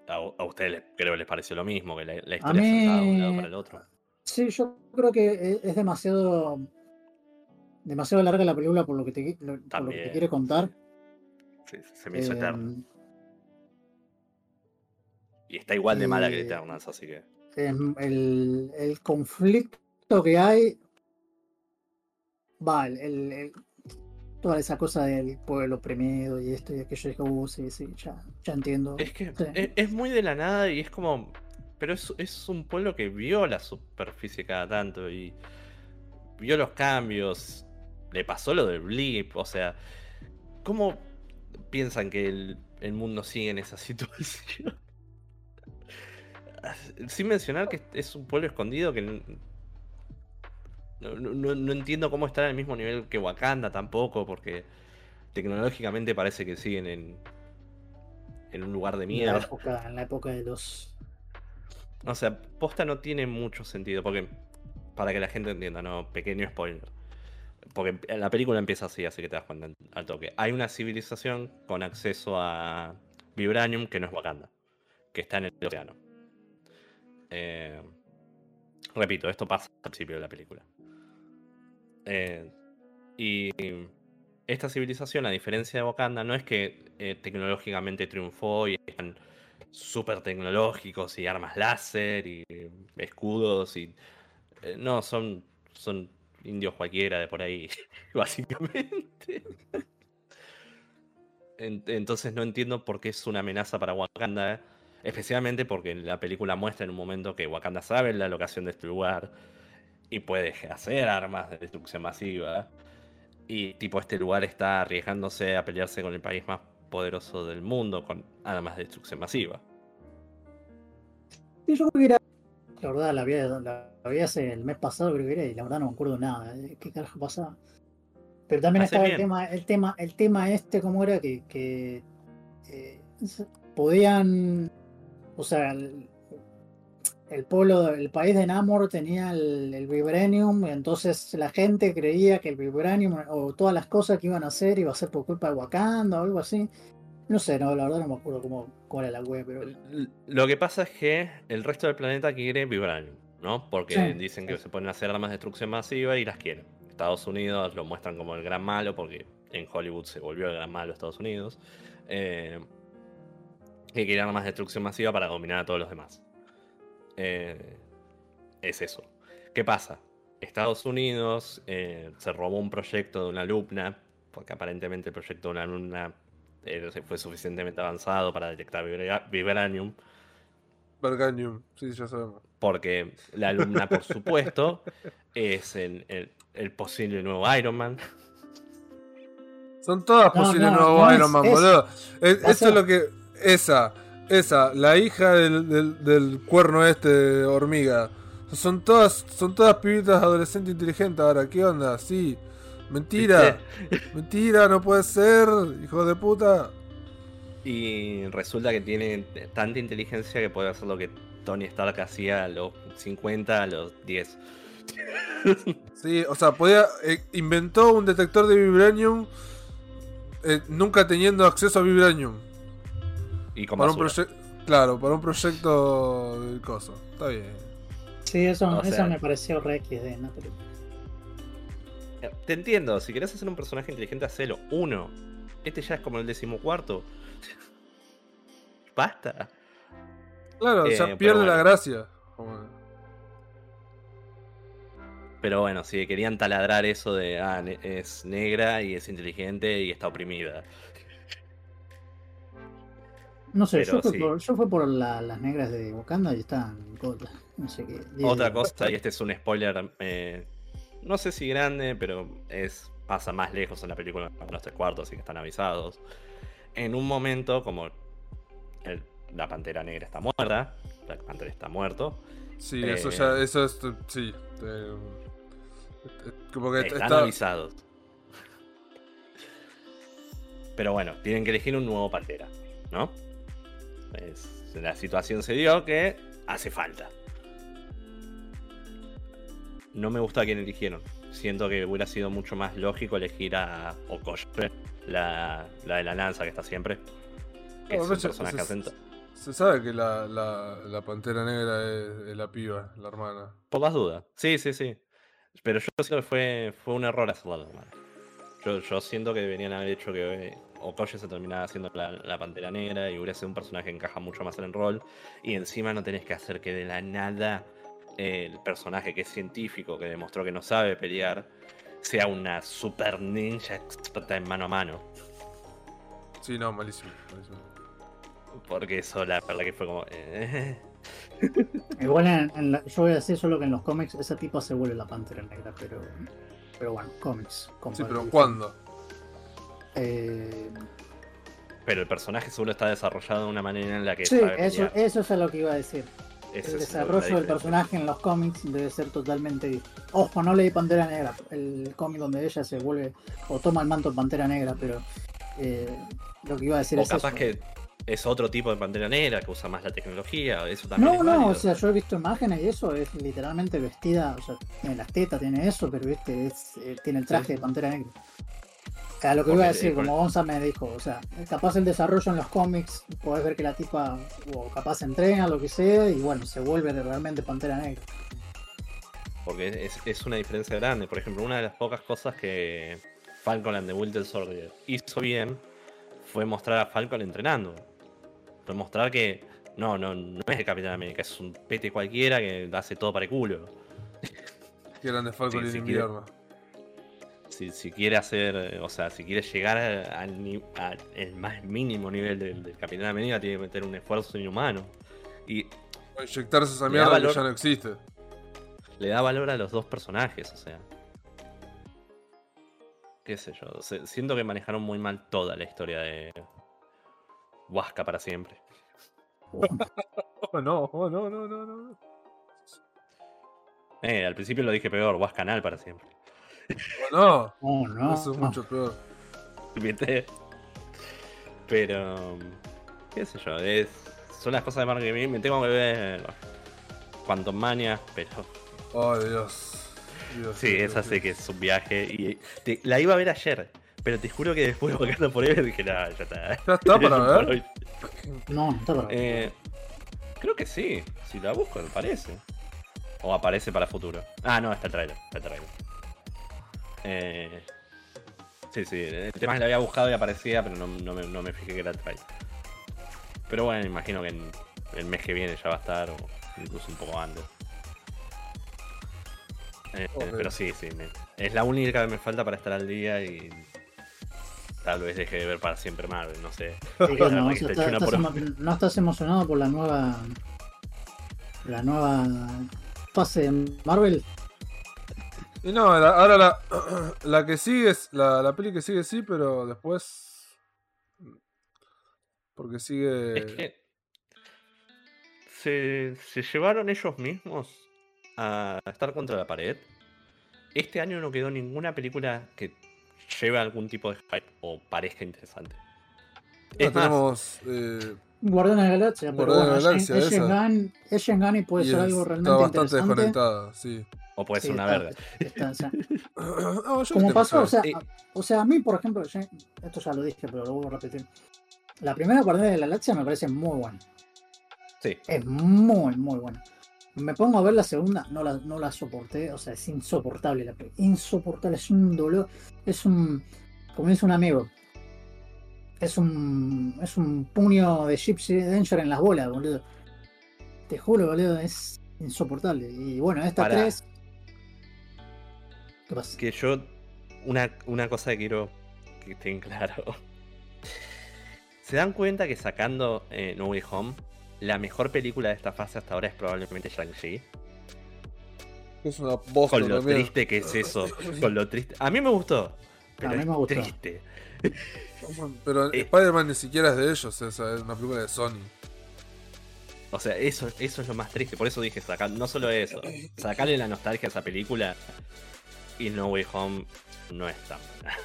A, a ustedes creo que les pareció lo mismo, que la, la historia mí- de un lado para el otro. Sí, yo creo que es, es demasiado demasiado larga la película por lo que te, lo- por lo que te quiere contar. Sí, se me hizo Eh, eterno. Y está igual de mala que eh, Eternals, así que. el, el conflicto que hay va el- toda esa cosa del pueblo oprimido y esto y aquello dije uh, sí sí ya, ya entiendo Es que Sí. es, es muy de la nada y es como. Pero es, es un pueblo que vio la superficie cada tanto y vio los cambios. Le pasó lo del blip, o sea. ¿Cómo piensan que el, el mundo sigue en esa situación? Sin mencionar que es un pueblo escondido que. No, no- no- no entiendo cómo está al mismo nivel que Wakanda tampoco, porque tecnológicamente parece que siguen en. En un lugar de en la mierda. época en la época de los O sea, posta no tiene mucho sentido, porque para que la gente entienda, no, pequeño spoiler. Porque la película empieza así, así que te das cuenta al toque. Hay una civilización con acceso a Vibranium que no es Wakanda, que está en el océano. Eh, repito, esto pasa al principio de la película. Eh, y esta civilización, a diferencia de Wakanda, no es que eh, tecnológicamente triunfó y están súper tecnológicos y armas láser y escudos y... eh, no, son, son indios cualquiera de por ahí, básicamente. En- Entonces no entiendo por qué es una amenaza para Wakanda, especialmente porque la película muestra en un momento que Wakanda sabe la locación de este lugar y puede hacer armas de destrucción masiva. Y tipo, este lugar está arriesgándose a pelearse con el país más poderoso del mundo con armas de destrucción masiva. Sí, yo creo que era. La verdad, la vi, la vi hace el mes pasado, creo que era, y la verdad no me acuerdo nada. ¿Qué carajo pasaba? Pero también estaba el tema, el tema, el tema este, ¿cómo era? Que, que eh, podían. O sea, el, el pueblo, el país de Namor tenía el, el Vibranium, y entonces la gente creía que el Vibranium o todas las cosas que iban a hacer iba a ser por culpa de Wakanda o algo así. No sé, no, la verdad no me acuerdo cómo, cuál era la web, pero. Lo que pasa es que el resto del planeta quiere Vibranium, ¿no? Porque Sí, dicen que sí. se pueden hacer armas de destrucción masiva y las quieren. Estados Unidos lo muestran como el gran malo porque en Hollywood se volvió el gran malo Estados Unidos. eh, que quiere armas de destrucción masiva para dominar a todos los demás. Eh, es eso. ¿Qué pasa? Estados Unidos eh, se robó un proyecto de una alumna, porque aparentemente el proyecto de una alumna eh, fue suficientemente avanzado para detectar vibra- vibranium, Berganium, sí, ya sabemos. porque la alumna, por supuesto, es el, el- el posible nuevo Iron Man. Son todas No, posibles no, nuevos no, Iron es- Man, es- boludo. Es- eso es lo que. Esa, esa, la hija del, del, del cuerno este de hormiga. Son todas, son todas pibitas adolescentes inteligentes ahora. ¿Qué onda? Sí. Mentira. Mentira, no puede ser, hijo de puta. Y resulta que tiene tanta inteligencia que puede hacer lo que Tony Stark hacía a los 50, a los 10. Sí, o sea, podía. eh, inventó un detector de Vibranium. eh, nunca teniendo acceso a Vibranium. Y con Para un. Claro, para un proyecto del coso. Está bien. Sí, eso, O eso sea- me pareció re XD en la película. Te entiendo, si querés hacer un personaje inteligente, hacelo. Uno. Este ya es como el decimocuarto. Basta. Claro, Eh, ya pero pierde la gracia. Como- Pero bueno, si querían taladrar eso de, ah, es negra y es inteligente y está oprimida. No sé, yo fui sí. por, yo fui por la- las negras de Wakanda y estaban gotas. No sé qué. Otra cosa, y este es un spoiler, eh, no sé si grande, pero es pasa más lejos en la película en los tres cuartos, así que están avisados. En un momento, como el- la pantera negra está muerta, Black Panther está muerto, Sí, Eh, eso ya, eso es, sí. eh, eh, como que están está, avisados. Pero bueno, tienen que elegir un nuevo pantera, ¿no? Es- la situación se dio que hace falta. No me gusta a quién eligieron. Siento que hubiera sido mucho más lógico elegir a Okoye, la, la de la lanza que está siempre. Que No, es no un sé, personaje se-. Se sabe que la, la, la pantera negra es, es la piba, la hermana. Por las dudas. Sí, sí, sí. Pero yo siento que fue, fue un error hacerlo de mano. Yo, yo siento que deberían haber hecho que Okoye se terminara haciendo la, la pantera negra y hubiera sido un personaje que encaja mucho más en el rol. Y encima no tenés que hacer que de la nada eh, el personaje que es científico, que demostró que no sabe pelear, sea una super ninja experta en mano a mano. Sí, no, malísimo. malísimo. Porque eso la verdad que fue como. eh, Igual en, en la- yo voy a decir solo que en los cómics esa tipa se vuelve la pantera negra, pero. Pero bueno, cómics. Sí, pero ¿cuándo? Eh, Pero el personaje seguro está desarrollado de una manera en la que sí, eso, eso es a lo que iba a decir. El desarrollo del personaje en los cómics debe ser totalmente. Ojo, no leí Pantera Negra, el cómic donde ella se vuelve o toma el manto de Pantera Negra, pero eh, lo que iba a decir O es capaz eso. que es otro tipo de pantera negra que usa más la tecnología. Eso también No, es no, válido. o sea, yo he visto imágenes y eso es literalmente vestida, o sea, tiene las tetas, tiene eso, pero viste, es, eh, tiene el traje Sí. de Pantera Negra. Sea, lo que iba a decir, como Gonza me dijo, o sea, capaz el desarrollo en los cómics, podés ver que la tipa, o capaz entrena, lo que sea, y bueno, se vuelve de realmente Pantera Negra. Porque es, es una diferencia grande. Por ejemplo, una de las pocas cosas que Falcon and the Winter Soldier hizo bien fue mostrar a Falcon entrenando. Fue mostrar que no, no, no es el Capitán América, es un pete cualquiera que hace todo para el culo. Que eran de Falcon Sí, y si el quiere- invierno. Si, si quiere hacer, eh, o sea, si quiere llegar al ni- a el más mínimo nivel del, del Capitán América, tiene que meter un esfuerzo inhumano. Y O inyectarse esa Le da mierda que valor. ya no existe. le da valor a los dos personajes, o sea. Qué sé yo. siento que manejaron muy mal toda la historia de Huasca para siempre. Oh no, oh no, no, no, no. Eh, al principio lo dije peor, Huascanal para siempre. No, Oh, no. eso es mucho peor. Pero. qué sé yo, es, son las cosas de marketing. Me tengo que ver Quantum Mania, pero. Oh Dios. Dios, Sí, Dios, esa Dios. sé que es un viaje. Y te- la iba a ver ayer, pero te juro que después de Wakanda Forever dije, no, ya está. Ya está para Por ver. No, no está para Eh, creo que sí, si la busco, me parece. O aparece para futuro. Ah, no, está el trailer. Está el trailer. Eh, sí, sí, el tema es que la había buscado y aparecía, pero no, no me, no me fijé que era el trailer. Pero bueno, imagino que en el mes que viene ya va a estar, o incluso un poco antes. Eh. Pero sí, sí, me- es la única que me falta para estar al día y tal vez deje de ver para siempre Marvel, no sé. Sí, no, está- estás por- emo- no estás emocionado por la nueva la nueva fase de Marvel. Y no, la- ahora la, la que sigue es. La, la peli que sigue sí, pero después. Porque sigue. Es que se, se llevaron ellos mismos a estar contra la pared. Este año no quedó ninguna película que lleve algún tipo de hype o parezca interesante. no Es más, tenemos. eh, Guardianes de la Galaxia, pero bueno, de la es, Galaxia, es esa. Shengan- es Shengan y puede y ser es- algo está realmente bastante interesante. desconectada, sí. o puede ser Sí, una está- verga. está- o sea, No, yo como pasó, o sea, o sea, a mí, por ejemplo, ya- esto ya lo dije, pero lo vuelvo a repetir. La primera Guardianes de la Galaxia me parece muy buena. Sí, Es muy, muy buena. Me pongo a ver la segunda, no la, no la soporté, o sea, es insoportable la. Insoportable, es un dolor, es un, como dice un amigo, es un, es un puño de Gypsy Danger en las bolas, boludo. Te juro, boludo, es insoportable. Y bueno, esta Pará. tres... ¿Qué pasa? que yo. Una, una cosa que quiero que estén claro. ¿Se dan cuenta que sacando eh, No Way Home, la mejor película de esta fase hasta ahora es probablemente Shang-Chi? Es una bosta Con lo también. triste que es eso. Con lo triste. A mí me gustó. Pero A mí es me gustó. triste. Pero Eh. Spider-Man ni siquiera es de ellos, es una película de Sony. O sea, eso, eso es lo más triste. Por eso dije, sacar, no solo eso, sacarle la nostalgia a esa película y No Way Home no es tan buena.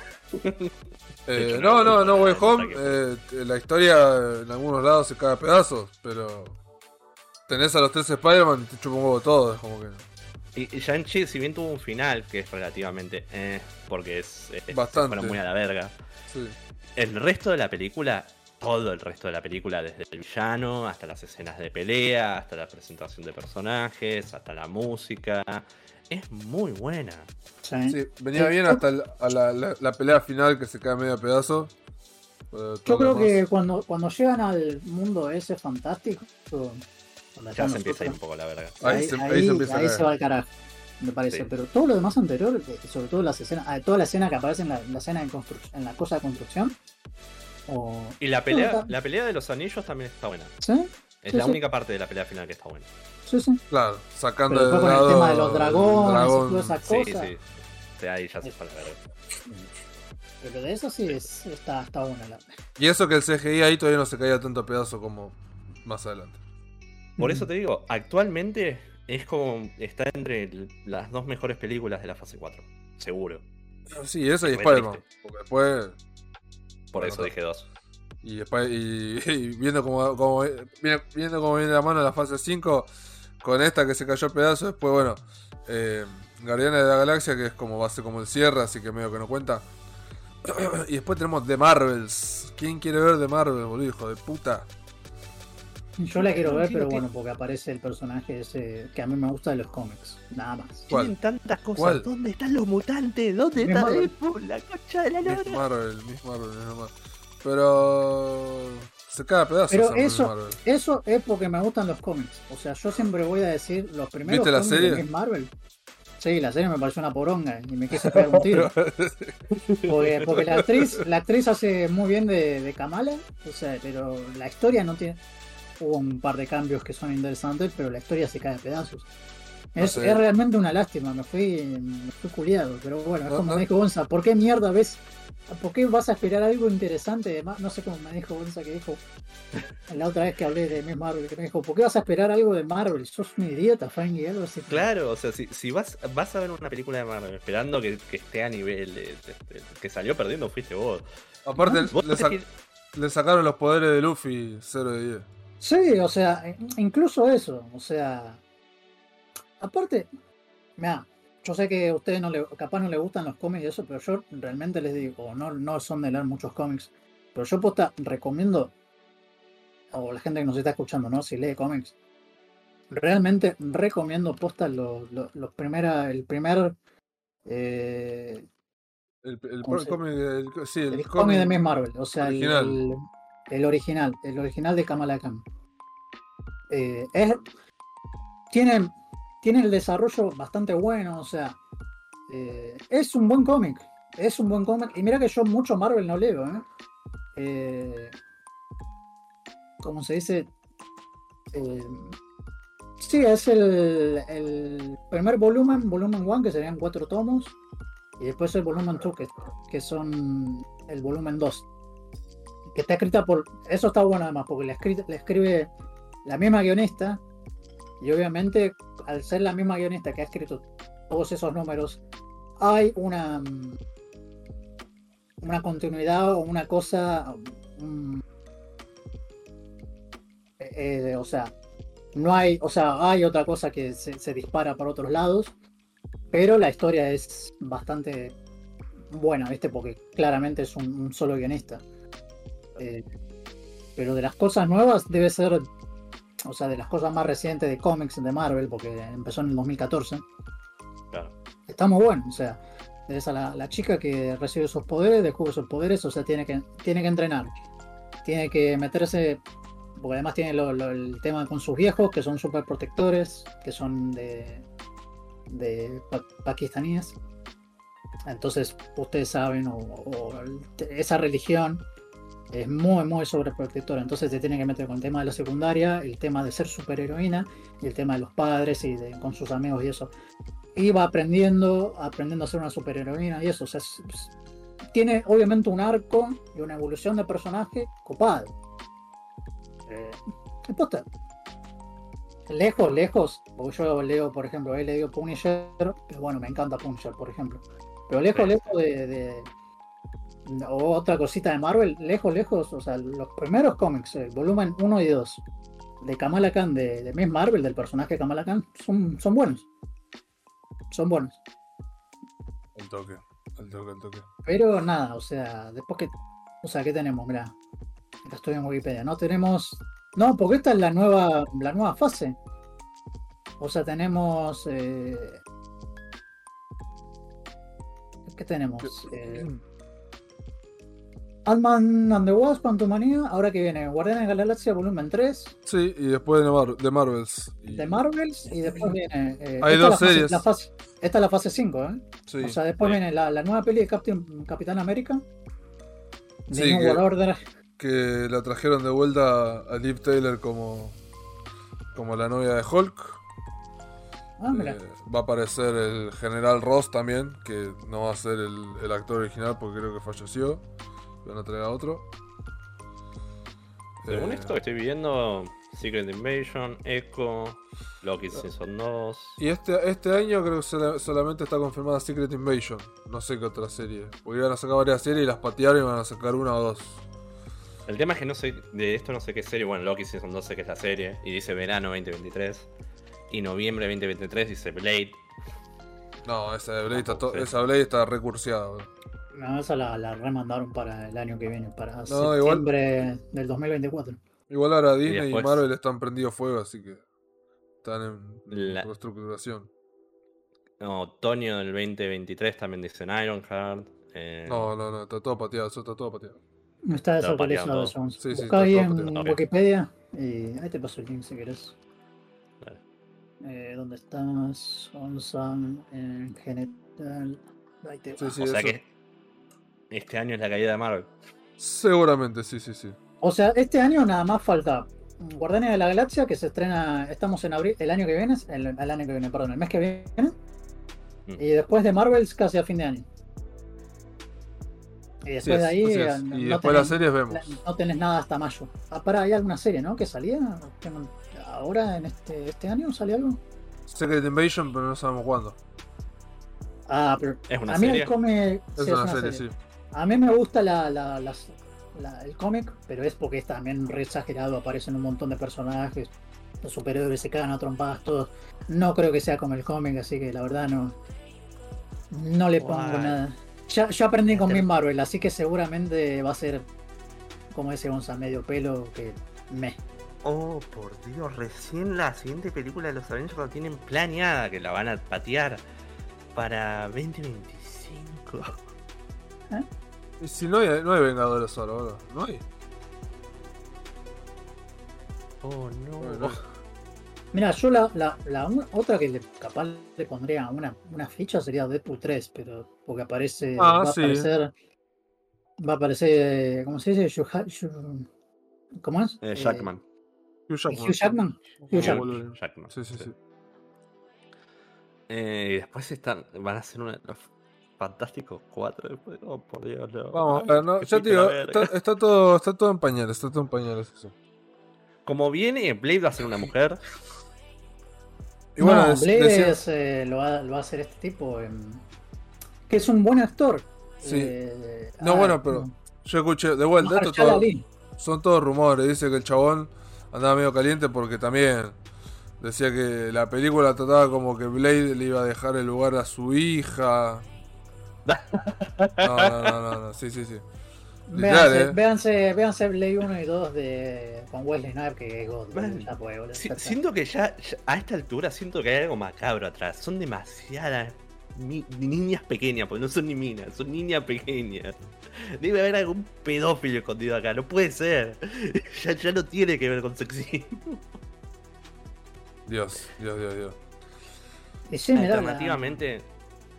Eh, hecho, no, no, no, no, Way Home. eh, la historia en algunos lados se cae a pedazos, pero tenés a los tres Spider-Man y te chupa un huevo todo. Es como que. Y, Shang-Chi, si bien tuvo un final que es relativamente eh, porque es, es- Bastante. fueron muy a la verga. Sí. El resto de la película, todo el resto de la película, desde el villano hasta las escenas de pelea, hasta la presentación de personajes, hasta la música, es muy buena. Sí. Sí, venía bien hasta el- a la, la- la pelea final que se cae medio a pedazo. Yo creo demás- que cuando, cuando llegan al mundo ese fantástico, Ya se empieza a ir un poco la verga. Ahí ahí, se- ahí ahí- se empieza a ahí caer. se va al carajo, me parece. Sí. Pero todo lo demás anterior, eh, sobre todo las escenas, ah, toda la escena que aparece en la, la escena de construc- en la cosa de construcción. O, Y la pelea, la pelea de los anillos también está buena. ¿Sí? Es Sí, la sí. única parte de la pelea final que está buena. Sí, sí. Claro, sacando Pero después de con el lado tema de los el dragones dragón. y toda esa Sí, cosa. sí. O sea, ahí ya se fue la verga. Pero de eso sí es- está, está buena la. Y eso que el CGI ahí todavía no se caía tanto a pedazo como más adelante. Por eso te digo, actualmente es como. Está entre el- las dos mejores películas de la fase 4. Seguro. Sí, eso y Spider-Man. Porque después. Por Bueno, eso dije dos. Y, y- y viendo cómo, viendo cómo viene la mano la fase 5, con esta que se cayó a pedazos, después, bueno, eh, Guardianes de la Galaxia, que es como va a ser como el cierre, así que medio que no cuenta. y después tenemos The Marvels. ¿Quién quiere ver The Marvels, boludo, hijo de puta? Yo la quiero ver, pero bueno, porque aparece el personaje ese que a mí me gusta de los cómics. Nada más. ¿Cuál? Tienen tantas cosas. ¿Cuál? ¿Dónde están los mutantes? ¿Dónde Miss está Marvel. Deadpool? La concha de la Miss lora. Marvel, Miss Marvel, Miss Marvel. Pero. Se cae a pedazos Pero Miss eso- Marvel. Eso es porque me gustan los cómics. O sea, yo siempre voy a decir los primeros ¿Viste la cómics serie? de Miss Marvel. Sí, la serie me pareció una poronga y me quise pegar un tiro. Porque, porque la actriz, la actriz hace muy bien de, de Kamala, o sea, pero la historia no tiene. Hubo un par de cambios que son interesantes, pero la historia se cae a pedazos. No Es, sé. es realmente una lástima, me fui, me fui culiado, pero bueno, es como no. me dijo Gonza, ¿por qué mierda ves? ¿Por qué vas a esperar algo interesante de más? No sé cómo me dijo Gonza que dijo la otra vez que hablé de Miss Marvel, que me dijo, ¿por qué vas a esperar algo de Marvel? Sos un idiota, Frankie, algo así. Claro, o sea, si, si vas, vas a ver una película de Marvel esperando que, que esté a nivel de, de- de- que salió perdiendo fuiste vos. Aparte, Vos le, le sacaron los poderes de Luffy 0 de 10. Sí, o sea, incluso eso, o sea, aparte, mira, yo sé que a ustedes no le, capaz no les gustan los cómics y eso, pero yo realmente les digo, no, no son de leer muchos cómics, pero yo posta recomiendo, o la gente que nos está escuchando, ¿no? Si lee cómics, realmente recomiendo posta los, los primera, el primer, eh, El, el, ¿Cómo pro- se- cómic, el- sí, el, el cómic de Miss Marvel, o sea, original. El, el original, el original de Kamala Khan. Eh, tiene, tiene el desarrollo bastante bueno, o sea, eh, es un buen cómic, es un buen cómic, y mira que yo mucho Marvel no leo, ¿eh? Eh, ¿Cómo se dice? Sí, es el, el primer volumen, volumen 1, que serían cuatro tomos, y después el volumen 2, que, que son el volumen 2. Que está escrita por. Eso está bueno además, porque la, escribe la misma guionista. Y obviamente, al ser la misma guionista que ha escrito todos esos números, hay una. mm, Una continuidad o una cosa. mm, eh, eh, o sea, no hay. O sea, hay otra cosa que se, dispara para otros lados. Pero la historia es bastante buena, ¿viste? Porque claramente es un solo guionista. Eh, pero de las cosas nuevas debe ser, o sea, de las cosas más recientes de cómics de Marvel, porque empezó en el 2014, Claro. está muy bueno. O sea, es a la, la chica que recibe sus poderes, descubre sus poderes, o sea, tiene que, tiene que entrenar. Tiene que meterse, porque además tiene lo- lo- el tema con sus viejos, que son super protectores, que son de, de pa- pakistaníes. Entonces, ustedes saben, o, esa religión es muy, muy sobreprotectora. Entonces, se tiene que meter con el tema de la secundaria, el tema de ser superheroína y el tema de los padres y de, con sus amigos y eso. Y va aprendiendo, aprendiendo a ser una superheroína y eso. O sea, es- es- tiene obviamente un arco y una evolución de personaje copado. Eh, posta, lejos, lejos, porque yo leo, por ejemplo, he leído Punisher, que bueno, me encanta Punisher, por ejemplo. Pero lejos, Sí. lejos de, otra cosita de Marvel, lejos, lejos, o sea, los primeros cómics, el volumen 1 y 2 de Kamala Khan, de, de Miss Marvel, del personaje Kamala Khan, son, son buenos. Son buenos. El toque, el toque, el toque. Pero nada, o sea, después que. O sea, ¿qué tenemos? Mirá. Acá estoy en Wikipedia. No tenemos. No, porque esta es la nueva, la nueva fase. O sea, tenemos. eh, ¿Qué tenemos? Eh, Ant-Man and the Wasp. Ahora que viene Guardianes de la Galaxia Volumen 3 Sí, y después de, Mar- de Marvels. Y- de Marvels. Y después viene. eh, Hay dos la fase- series. la fase- esta es la fase 5, ¿eh? sí. O sea, después Sí. viene la, la nueva peli de Captain, Capitán América. De Sí, que la trajeron de vuelta a Liv Taylor como, como la novia de Hulk. Ah, mira. Eh, va a aparecer el general Ross también, que no va a ser el, el actor original porque creo que falleció. Van a traer a otro. Según Eh, esto que estoy viendo, Secret Invasion, Echo, Loki Season 2. Y este, este año creo que sola- solamente está confirmada Secret Invasion. No sé qué otra serie. Porque iban a sacar varias series y las patearon y van a sacar una o dos. El tema es que no sé, de esto no sé qué serie, bueno, Loki Season 2 sé que es la serie, y dice verano 2023. Y noviembre 2023 dice Blade. No, esa de Blade está, Sí. esa Blade está recurseada. bro. No, esa la, la remandaron para el año que viene, para No, igual- septiembre del 2024. Igual ahora Disney y, después- Marvel están prendidos fuego, así que están en La- reestructuración. No, otoño del 2023 también dicen Ironheart. Eh, No, no, no, está todo pateado, eso está todo pateado. No está desactualizado eso. Sí, sí, ahí en pateado. Wikipedia y ahí te paso el link si querés. Eh, ¿Dónde estás? Onsan, en general. Ahí te Sí, sí, o sea eso. que este año es la caída de Marvel. Seguramente, sí, sí, sí. O sea, este año nada más falta Guardianes de la Galaxia que se estrena, estamos en abril, el año que viene, el, el año que viene, perdón, el mes que viene. Mm. Y después de Marvels casi a fin de año. Y después es, de ahí Y no después las tenés- series vemos. no tenés nada hasta mayo. Ah, para, hay alguna serie, ¿no? Que salía. Ahora en este, este año sale algo. Secret Invasion, pero no sabemos cuándo. Ah, pero Es una a mí serie. el cómic Es sí, una serie, sí. A mí me gusta la, la- las- la- el cómic, pero es porque es también re exagerado, aparecen un montón de personajes, los superhéroes se cagan a trompadas, todos. No creo que sea como el cómic, así que la verdad no, no le pongo nada. Ya, ya aprendí con Miss Marvel, así que seguramente va a ser como ese Gonza medio pelo que me. Oh, por Dios, recién la siguiente película de los Avengers la tienen planeada, que la van a patear para 2025. Y si no hay, no hay Vengadores ahora, boludo. No hay. Oh, no. Bueno. Mira, yo la, la, la un- otra que le, capaz le pondría una, una ficha sería Deadpool 3, pero porque aparece, Ah, va a sí. aparecer, va a aparecer, ¿cómo se dice? Hugh Hugh- ¿Cómo es? Eh, Eh, Jackman. Hugh Hugh Jackman. Jackman. Hugh Jackman. Wolverine. Jackman. Sí, sí, sí. Eh, y después están, van a hacer una, los Fantásticos 4 después. Oh, por Dios, no. Vamos, Ay, eh, no, ya te digo, está, está todo, está todo en pañales, está todo en pañales eso. Como viene, Blade va a ser una mujer. Y bueno, no, Blade decía- es, eh, lo, va, lo va a hacer este tipo, em, que es un buen actor. Sí. Eh, No, ah, bueno, pero Yo escuché, de vuelta, esto todo- son todos rumores. Dice que el chabón andaba medio caliente porque también decía que la película trataba como que Blade le iba a dejar el lugar a su hija. No, no, no, no, no, sí, sí, sí. Véanse, véanse, véanse Blade 1 y 2 de, con Wesley Snipes, que es God, Man, ya fue, boludo, Si- ya está. siento que ya, ya a esta altura siento que hay algo macabro atrás. Son demasiadas ni- niñas pequeñas, porque no son ni minas, son niñas pequeñas. Debe haber algún pedófilo escondido acá, no puede ser. Ya, ya no tiene que ver con sexy. Dios, Dios, Dios, Dios. Alternativamente,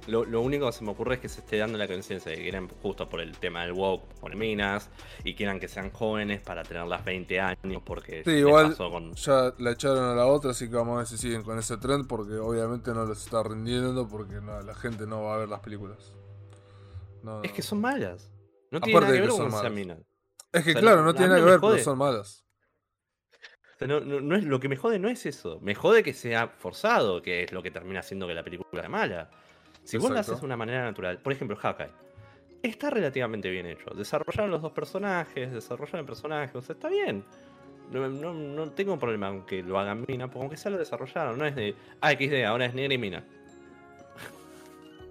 lo, lo único que se me ocurre es que se esté dando la conciencia de que quieran justo por el tema del woke, por minas, y quieran que sean jóvenes para tenerlas 20 años, porque Sí, igual pasó con... ya la echaron a la otra, así que vamos a ver si siguen con ese trend, porque obviamente no les está rindiendo, porque no, la gente no va a ver las películas. No, Es que son malas. No tiene nada que ver con sean minas. Es que o sea, claro, no- tiene nada que ver, pero son malas. O sea, no, no- no es, lo que me jode no es eso. Me jode que sea forzado, que es lo que termina haciendo que la película sea mala. Si vos lo Exacto. haces de una manera natural, por ejemplo, Hawkeye, está relativamente bien hecho. Desarrollaron los dos personajes, desarrollaron el personaje, o sea, está bien. No, no- no tengo problema con que lo hagan mina, porque aunque sea lo desarrollaron, no es de, ah, XD, ahora es negra y mina.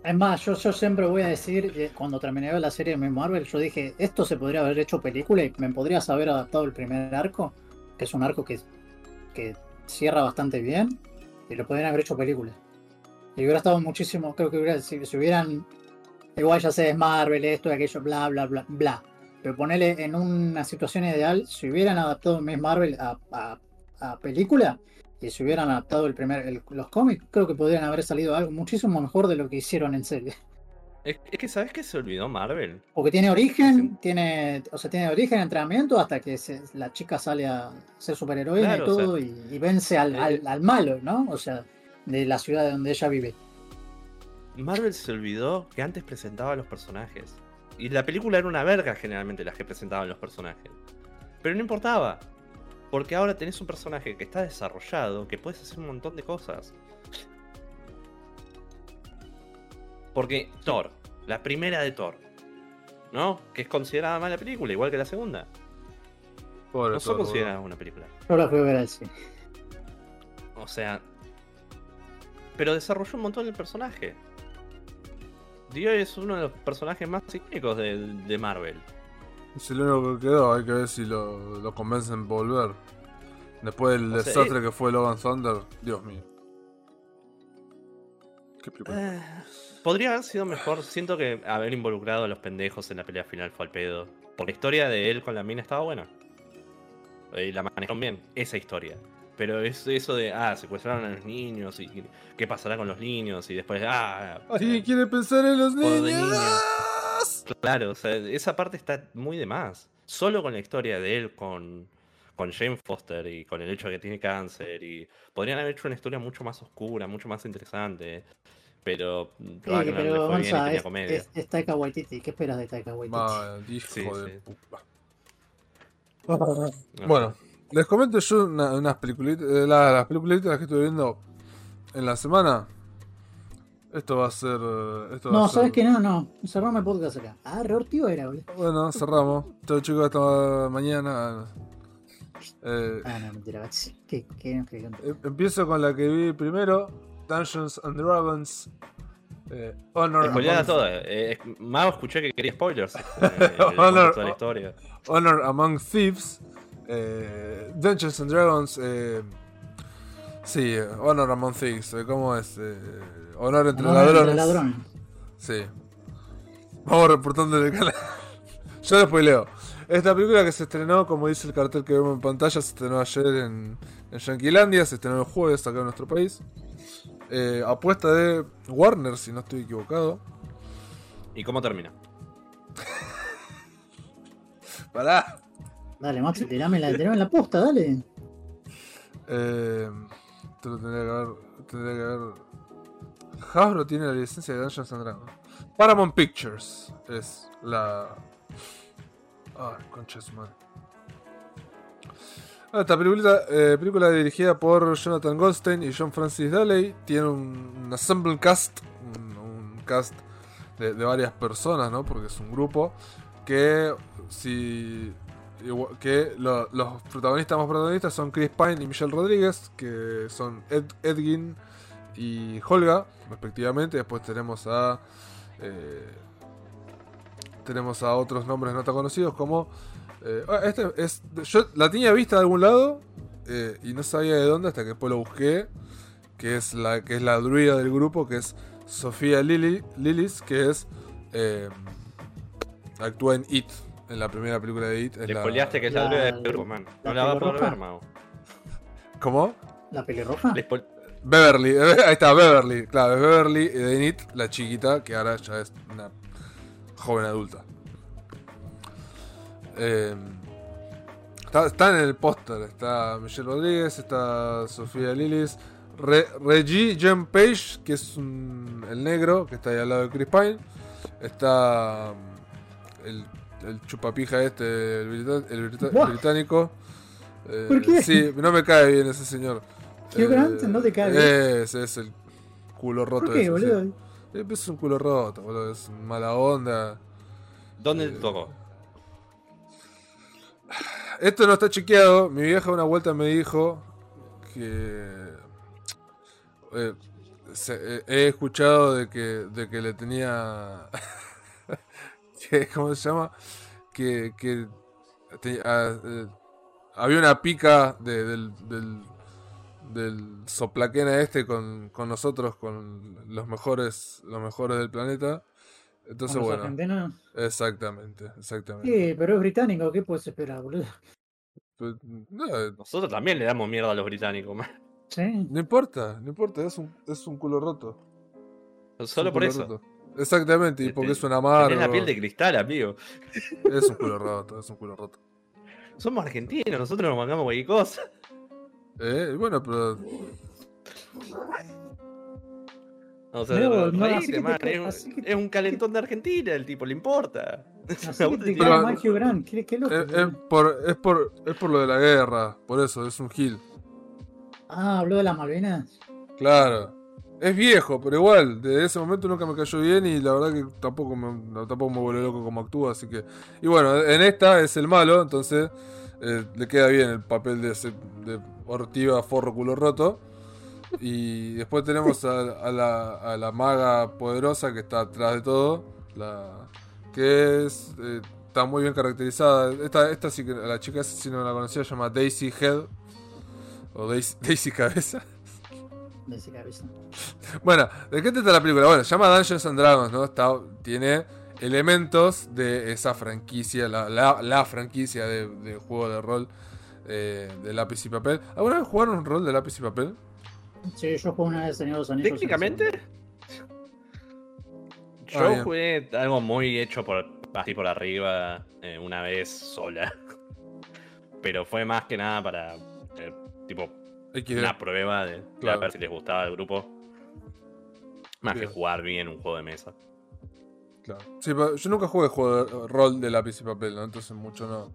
Es más, yo, yo siempre voy a decir, cuando terminé la serie de Miss Marvel, yo dije, esto se podría haber hecho película y me podrías haber adaptado el primer arco, que es un arco que, que cierra bastante bien, y lo podrían haber hecho película. Y hubiera estado muchísimo, creo que hubiera, si, si hubieran, igual ya sé, es Marvel, esto y aquello, bla, bla, bla, bla. Pero ponerle en una situación ideal, si hubieran adaptado Miss Marvel a, a- a película, y si hubieran adaptado el primer, el- los cómics, creo que podrían haber salido algo muchísimo mejor de lo que hicieron en serie. Es, es que, ¿sabes qué se olvidó Marvel? Porque tiene origen, Sí. tiene, o sea, tiene origen, entrenamiento, hasta que se- la chica sale a ser superheroína Claro, y o sea, todo, y, y vence al, eh, al- al malo, ¿no? O sea, de la ciudad donde ella vive. Marvel se olvidó que antes presentaba a los personajes. Y la película era una verga generalmente las que presentaban los personajes. Pero no importaba. Porque ahora tenés un personaje que está desarrollado, que puedes hacer un montón de cosas. Porque Thor, la primera de Thor, ¿no? Que es considerada mala película, igual que la segunda. Pobre No son consideradas una película. Yo la fui a ver al cine. O sea. Pero desarrolló un montón el personaje. Dio es uno de los personajes más icónicos de, de Marvel. Es el único que quedó, hay que ver si lo, lo convencen de volver. Después del O sea, desastre que fue Logan Thunder, Dios mío. ¿Qué? Eh, podría haber sido mejor. Siento que haber involucrado a los pendejos en la pelea final fue al pedo. Porque la historia de él con la mina estaba buena. Y la manejaron bien, esa historia. Pero es eso de, ah, secuestraron a los niños y qué pasará con los niños y después, ah... ¿Alguien quiere pensar en los niños? niños. Claro, o sea, esa parte está muy de más. Solo con la historia de él, con, con Jane Foster y con el hecho de que tiene cáncer. y Podrían haber hecho una historia mucho más oscura, mucho más interesante. Pero Sí, Ragnar le pero fue bien y Gonza, tenía es, comedia. es, es Taika Waititi. ¿Qué esperas de Taika Waititi? Man, hijo Sí, de sí. puta. No Bueno. Les comento yo una- unas peliculitas, eh, la- las peliculitas que estuve viendo en la semana. Esto va a ser. eh, va No, a ser- ¿sabes qué? No, no. Cerramos el podcast acá. Ah, ortigo era, boludo. Bueno, cerramos. Chao chicos, hasta mañana. Eh, Ah, no, mentira. ¿Qué, qué, qué, qué- em- empiezo con la que vi primero: Dungeons and Dragons. Eh, Honor, Spoileada among, toda. Eh, Mao escuché que quería spoilers. eh, Honor- la historia. Honor Among Thieves. Eh, Dungeons and Dragons. eh, sí, Honor Among Thieves. eh, ¿Cómo es? Eh, honor entre ladrones. entre ladrones. Sí. Vamos reportando en el canal. Yo lo spoileo. Esta película que se estrenó, como dice el cartel que vemos en pantalla, se estrenó ayer en, en Yanquilandia, se estrenó el jueves acá en nuestro país. Eh, apuesta de Warner, si no estoy equivocado. ¿Y cómo termina? Pará. Dale, Maxi, tirame la, tirame la posta, dale. Eh, esto lo tendría que haber. Tendría que haber. Hasbro tiene la licencia de Dungeons and Dragons. Paramount Pictures es la. Ay, concha de su. Ah, Esta película, eh, película dirigida por Jonathan Goldstein y John Francis Daley tiene un, un ensemble cast, un, cast de, varias personas, ¿no? Porque es un grupo que si que lo- los protagonistas más protagonistas son Chris Pine y Michelle Rodríguez, que son Ed, Edgin y Holga, respectivamente. Después tenemos a eh, tenemos a otros nombres no tan conocidos como eh, ah, este es yo la tenía vista de algún lado eh, y no sabía de dónde hasta que después lo busqué que es la que es la druida del grupo que es Sofía Lili, Lilis que es actúa en It en la primera película de It es Le la- spoileaste que es la- la de grupo, man. la No la va a poder pelirroja. ver, Mao. ¿cómo? ¿La pelirroja? Le spoil- Beverly, ahí está, Beverly, claro, es Beverly de It, la chiquita, que ahora ya es una joven adulta. Eh, está, está en el póster, está Michelle Rodríguez, está Sofía Lillis, Re- Reggie Jen Page, que es un- el negro, que está ahí al lado de Chris Pine, está um, el, el chupapija este, el, brita- el brita- Buah. británico. Eh, ¿Por qué? Sí, no me cae bien ese señor. Hugh Grant, ¿no te cae bien? Ese es el culo roto. ¿Por qué, ese, sí. boludo? Eh, pues Es un culo roto, boludo. Es mala onda. ¿Dónde Eh, te tocó? Esto no está chequeado. Mi vieja una vuelta me dijo que. eh, se- eh, he escuchado de que, de que le tenía. que, ¿Cómo se llama? Que. que te- ah, eh, había una pica de- del, del, del soplaquena este con, con nosotros, con los mejores, los mejores del planeta. Entonces, ¿Con los bueno, argentinos? exactamente, exactamente. Sí, pero es británico, ¿qué puedes esperar, boludo? Pues, no, eh, Nosotros también le damos mierda a los británicos, man. Sí. no importa, no importa, es un, es un culo roto. Solo un por eso. roto. Exactamente, y porque Tenés es un amargo. Tenés la piel de cristal, amigo. Es un culo roto, es un culo roto. Somos argentinos, nosotros nos mangamos cualquier cosa. Eh, y bueno, pero. O sea, reíte, no, así que te man, es, un- así que te- es un calentón de Argentina, el tipo, le importa. Así que te Pero- qué, qué loco. Es, es por, es, por, es por lo de la guerra, por eso, es un gil. Ah, habló de las Malvinas. Claro. Es viejo, pero igual, desde ese momento nunca me cayó bien y la verdad que tampoco me, tampoco me vuelve loco como actúa, así que... Y bueno, en esta es el malo, entonces eh, le queda bien el papel de, ese, de Ortiva Forro Culo Roto. Y después tenemos a, a la, a la maga poderosa que está atrás de todo, la, que es, eh, está muy bien caracterizada. Esta, esta sí que la chica si no la conocía se llama Daisy Head, o Daisy, Daisy Cabeza. De ese cabeza. Bueno, ¿de qué trata la película? Bueno, se llama Dungeons and Dragons, ¿no? Está, tiene elementos de esa franquicia, la, la- la franquicia de, de juego de rol eh, de lápiz y papel. ¿Alguna vez jugaron un rol de lápiz y papel? Sí, yo jugué una vez de los Anillos. Técnicamente, Ah, yo jugué algo muy hecho por así por arriba eh, una vez sola. Pero fue más que nada para eh, tipo XD. una prueba de, Claro. ver si les gustaba el grupo. Más Bien. que jugar bien un juego de mesa. Claro. Sí, pero yo nunca jugué juego de rol de lápiz y papel, ¿no? Entonces mucho no.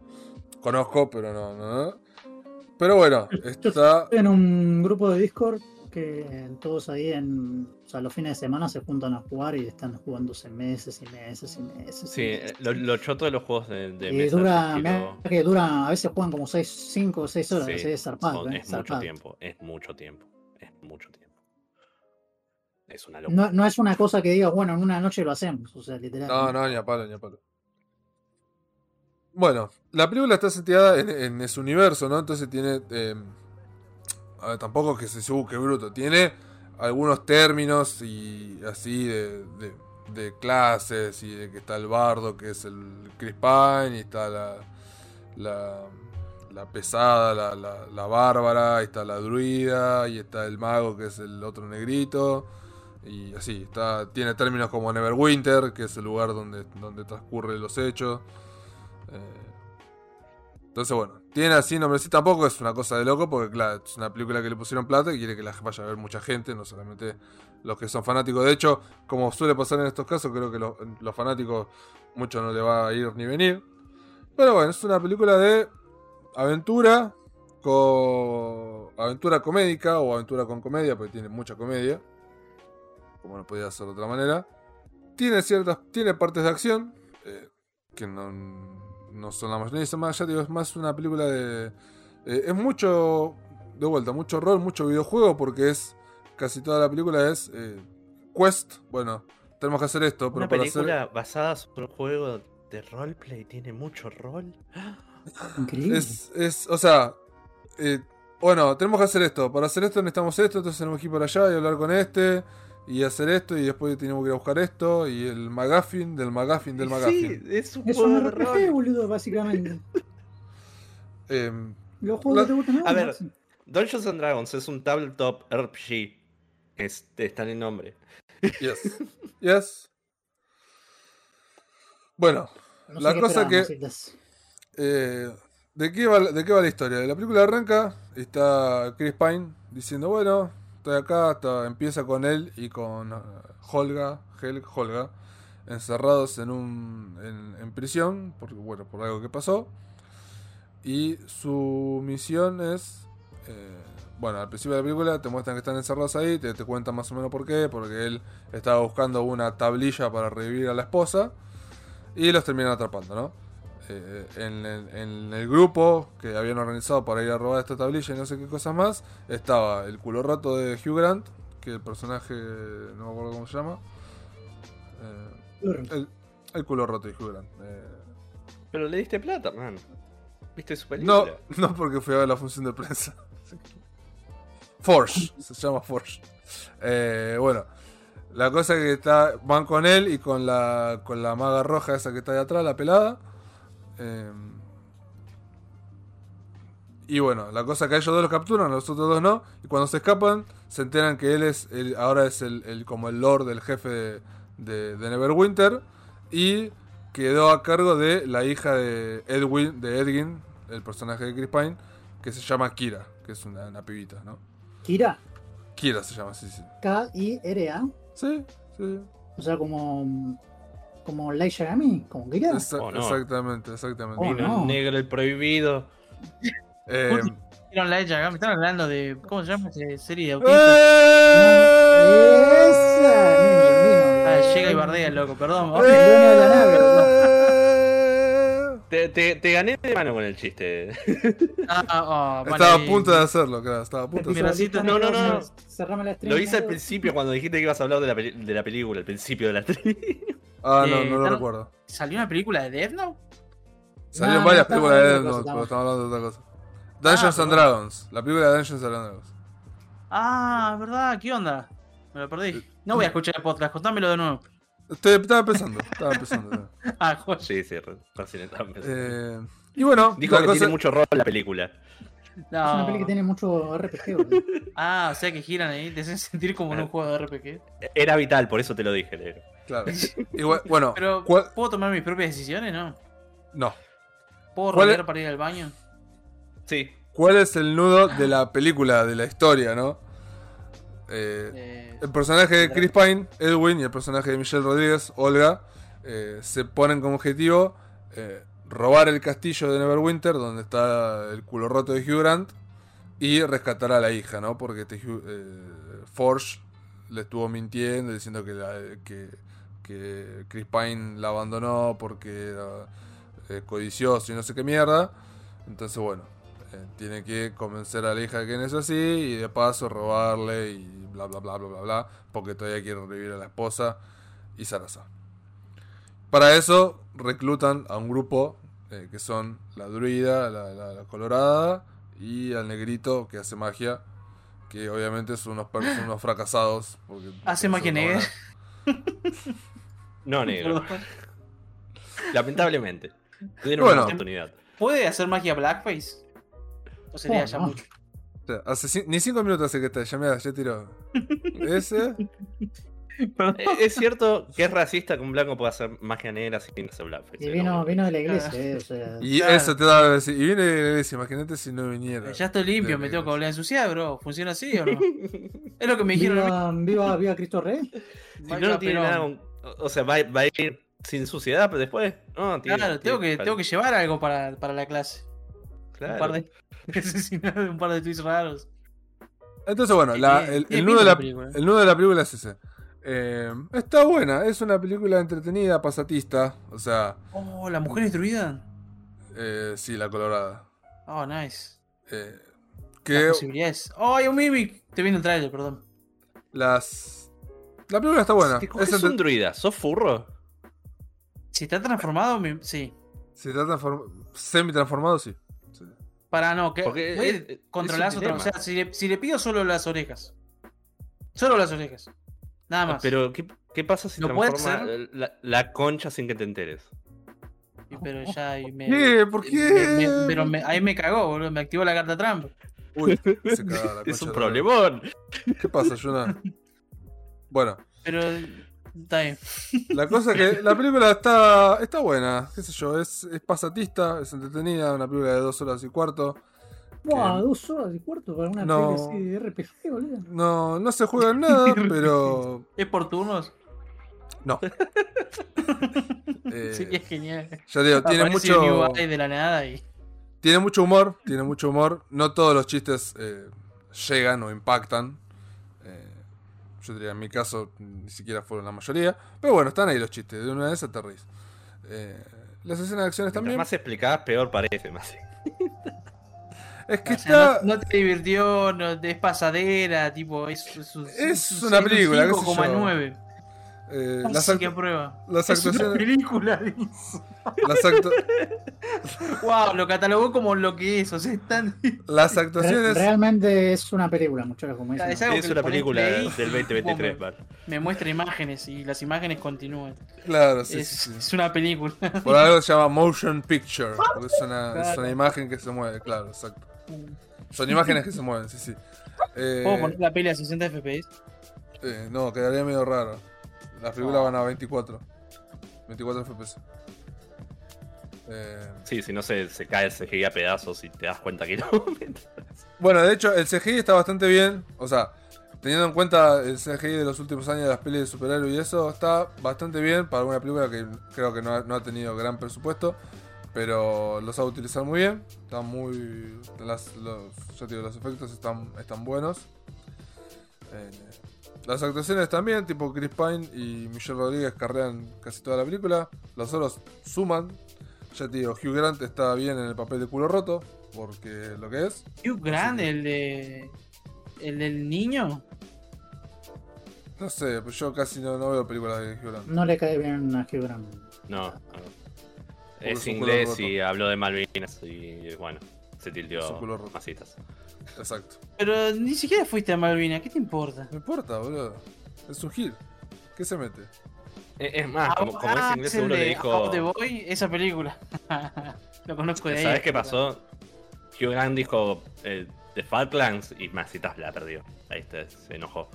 Conozco, pero no, no. no. Pero bueno, está. Estoy en un grupo de Discord que todos ahí en. O sea, los fines de semana se juntan a jugar y están jugándose meses y meses y meses. y Sí, meses. eh, lo, lo choto de los juegos de, de y mesa. dura, estilo- que dura, a veces juegan como 5 o 6 horas, Sí, así es zarpado, son- eh, es mucho zarpado. tiempo, es mucho tiempo, es mucho tiempo. Es una locura. No, no es una cosa que digas, bueno, en una noche lo hacemos, o sea, literal. No, no, ni a palo, ni a palo. Bueno, la película está seteada en, en ese universo, ¿no? Entonces tiene. eh, a ver, tampoco que se suba, que bruto. Tiene algunos términos y así de, de- clases y de que está el bardo, que es el Chris Pine, y está la. la la pesada, la, la, la bárbara, y está la druida, y está el mago, que es el otro negrito. Y así, está, tiene términos como Neverwinter, que es el lugar donde, donde transcurren los hechos. Eh, entonces, bueno, tiene así nombres. Tampoco es una cosa de loco, porque claro, es una película que le pusieron plata y quiere que la vaya a ver mucha gente, no solamente los que son fanáticos. De hecho, como suele pasar en estos casos, creo que los, los fanáticos mucho no le va a ir ni venir. Pero bueno, es una película de aventura con aventura comédica o aventura con comedia, porque tiene mucha comedia como no podía ser de otra manera. Tiene ciertas, tiene partes de acción, eh, que no, no son la mayoría, es más, ya digo, es más una película de... eh, es mucho, de vuelta, mucho rol, mucho videojuego, porque es, casi toda la película es eh, quest, bueno, tenemos que hacer esto, pero Una para película hacer... basada sobre un juego de roleplay tiene mucho rol. Increíble. Es, es, o sea, eh, bueno, tenemos que hacer esto, para hacer esto necesitamos esto, entonces tenemos que ir por allá y hablar con este. Y hacer esto, y después tenemos que ir a buscar esto, y el McGuffin del McGuffin del Sí, McGuffin. es un Es juego un de RPG, rol. boludo, básicamente. Em, Los juegos La- te gustan A ver, sí. Dungeons and Dragons es un tabletop RPG. Este, está en el nombre. Yes. Yes. Bueno, No sé la cosa que- eh, ¿de, qué va, ¿de qué va la historia? La película arranca, está Chris Pine diciendo, bueno, estoy acá, está- empieza con él y con eh, Holga, Hel- Holga, encerrados en un en, prisión, por, bueno, por algo que pasó. Y su misión es... eh, bueno, al principio de la película te muestran que están encerrados ahí, te, te cuentan más o menos por qué, porque él estaba buscando una tablilla para revivir a la esposa y los terminan atrapando, ¿no? Eh, en, el- en el grupo que habían organizado para ir a robar esta tablilla y no sé qué cosas más, estaba el culo roto de Hugh Grant, que el personaje, no me acuerdo cómo se llama. Eh, el, el culo roto de Hugh Grant. eh, Pero le diste plata, man. ¿Viste su no, película? no porque fui a ver la función de prensa. Forge, se llama Forge. Eh, bueno, la cosa es que está, van con él y con la, con la maga roja esa que está de atrás, la pelada. Eh, y bueno, la cosa es que ellos dos los capturan, los otros dos no. Y cuando se escapan, se enteran que él es el, ahora es el, el- como el lord, el jefe de, de- de Neverwinter. Y quedó a cargo de la hija de Edwin, de Edwin, el personaje de Chris Pine, que se llama Kira, que es una, una pibita, ¿no? Kira, Kira se llama, sí, sí. K-I-R-A. Sí, sí. O sea, como. Como Light Yagami, como Oh, no. Exactamente, exactamente. Oh, Vino no. el negro, el prohibido. Eh, Vieron la hecha acá, me están hablando de. ¿Cómo se llama esa serie de autistas? ¡Eh! Esa, Ah, llega y bardea el loco, perdón. ¡Eh! Te, te, te gané de mano con el chiste. Ah, ah, vale, Estaba a punto de hacerlo, claro, estaba a punto de hacerlo. No, no, no. Cerrame la stream. Lo hice al principio cuando dijiste que ibas a hablar de la, de la película, al principio de la tri. Ah, no, Eh, no lo ¿están- recuerdo. ¿Salió una película de Death Note? Salieron no, varias películas de Death Note, pero estamos hablando de otra cosa. Dungeons Ah, and. Dragons, la película de Dungeons and Dragons. Ah, es verdad, ¿qué onda? Me lo perdí. No voy a escuchar el podcast, contámelo de nuevo. Estoy- estaba empezando, estaba empezando. Ah, joya. Sí, sí, recién estaba empezando. Eh, y bueno, Dijo que cosa- tiene mucho rol la película. Es una peli que tiene mucho RPG, boludo. Ah, o sea que giran ahí, te hacen sentir como en un juego de RPG. Era vital, por eso te lo dije, negro. Claro. Igual- bueno, Pero, ¿cuál- ¿puedo tomar mis propias decisiones? No. no. ¿Puedo ¿Cuál es- rodear para ir al baño? Sí. ¿Cuál es el nudo de la película, de la historia, no? Eh, Eh, el personaje de Chris Pine, Edwin, y el personaje de Michelle Rodríguez, Olga, eh, se ponen como objetivo eh, robar el castillo de Neverwinter, donde está el culo roto de Hugh Grant, y rescatar a la hija, ¿no? Porque este Hugh- eh, Forge le estuvo mintiendo, diciendo que, la- que, Chris Pine la abandonó porque era eh, codicioso y no sé qué mierda. Entonces, bueno, eh, tiene que convencer a la hija de que no es así y de paso robarle y bla bla bla bla bla bla, porque todavía quiere revivir a la esposa y Sarasa. Para eso reclutan a un grupo eh, que son la druida, la, la- la colorada y al negrito que hace magia, que obviamente son unos, son unos fracasados. porque ¿Hace magia negra? No, negro. Lamentablemente. Tuvieron Bueno. una oportunidad. ¿Puede hacer magia blackface? ¿O sería Oh, ya no. mucho? O sea, hace cin- ni cinco minutos hace que está, ya, mira, ya tiró. Ese. Eh, Es cierto que es racista que un blanco pueda hacer magia negra sin hacer blackface. Y pero vino, vino de la iglesia, eh, o sea. Y Claro. eso te da a decir. Y viene de la iglesia, imagínate si no viniera. Ya estoy limpio, me tengo que volver a ensuciar, bro. ¿Funciona así o no? Es lo que me dijeron. Viva, viva, viva Cristo Rey. Si no, no tiene pero- nada con- O sea, va, va a ir sin suciedad, pero después. No, tiene- Claro, tengo que, tengo que llevar algo para, para la clase. Claro. Un par de un par de tweets raros. Entonces, bueno, la- el, nudo de la, el nudo de la película es ese. Eh, está buena, es una película entretenida, pasatista. O sea, Oh, la mujer destruida. eh, sí, la colorada. Oh, nice. Eh, Las que posibilidades. Oh, hay un Mimic. Te viene el trailer, perdón. las. La película está buena. ¿Qué Es coges entre- un druida? ¿Sos furro? Si está transformado, sí. Si está transform- semi-transformado, sí. Sí. Para no, que Porque puede es- es controlar un su tra- O sea, si le, si le pido solo las orejas. Solo las orejas. Nada más. Pero, ¿qué, qué pasa si ¿Lo puede transforma la, la concha sin que te enteres? Pero ya y me, ¿Qué? ¿Por qué? me- me- pero me- ahí me cagó, boludo. Me activó la carta trampa. Uy, se cagaba la Es un problemón. ¿Qué pasa, Yuna? Bueno, Pero está bien. la cosa es que la película está, está buena, qué sé yo, es, es pasatista, es entretenida, una película de dos horas y cuarto. Wow, Que- dos horas y cuarto para una No. así de RPG, boludo. No, no se juega en nada, pero ¿Es por turnos? no. Eh, Sería genial. ya digo, tiene Aparece mucho, de la nada y. tiene mucho humor, tiene mucho humor. No todos los chistes eh, llegan o impactan. Yo diría, en mi caso, ni siquiera fueron la mayoría. Pero bueno, están ahí los chistes, de una vez aterriz. Eh, las escenas de acción están Mientras bien. más explicadas, peor parece. Más. Es que O sea, está. no, no te divirtió, no, es pasadera, tipo, es, es, un- Es un una película, qué sé yo. 5,9. Eh, las, Así act- las Es una película. Las, actu- Wow, lo catalogó como lo que es, o sea, es tan. las Re- actuaciones. realmente es una película, muchachos, como dicen. Es algo Es que una película play, del 2023, me, me muestra imágenes y las imágenes continúan. Claro, sí, es, sí, sí. es una película. Por algo se llama motion picture. Porque es una, es Claro. una imagen que se mueve, claro, exacto. Son imágenes que se mueven, sí, sí. Eh, ¿Puedo poner la peli a 60 FPS? eh, no, quedaría medio raro. Las películas Ah. van a 24. 24 FPS. Eh, Sí, si no se, se cae el CGI a pedazos y te das cuenta que no. bueno, de hecho, el CGI está bastante bien. O sea, teniendo en cuenta el CGI de los últimos años de las pelis de superhéroes y eso, está bastante bien para una película que creo que no ha, no ha tenido gran presupuesto. Pero lo sabe utilizar muy bien. Están muy. Las, los, ya digo, los efectos están, están buenos. Eh, las actuaciones también, tipo Chris Pine y Michelle Rodríguez carrean casi toda la película. Los otros suman. Ya te digo, Hugh Grant está bien en el papel de culo roto, porque lo que es. Hugh Grant, el de. El del niño. No sé, pues yo casi no, no veo películas de Hugh Grant. No le cae bien a Hugh Grant. No, Es inglés y habló de Malvinas y bueno, se roto. masitas. Exacto. Pero ni siquiera fuiste a Malvina, ¿qué te importa? No importa, boludo. Es un Gil. ¿Qué se mete? Es es más, como, como es inglés, seguro le dijo. Boy, esa película. Lo conozco de ahí. ¿Sabes qué pasó? Hugh Grant dijo eh, The Falklands y Masitas la perdió. Ahí está, se enojó.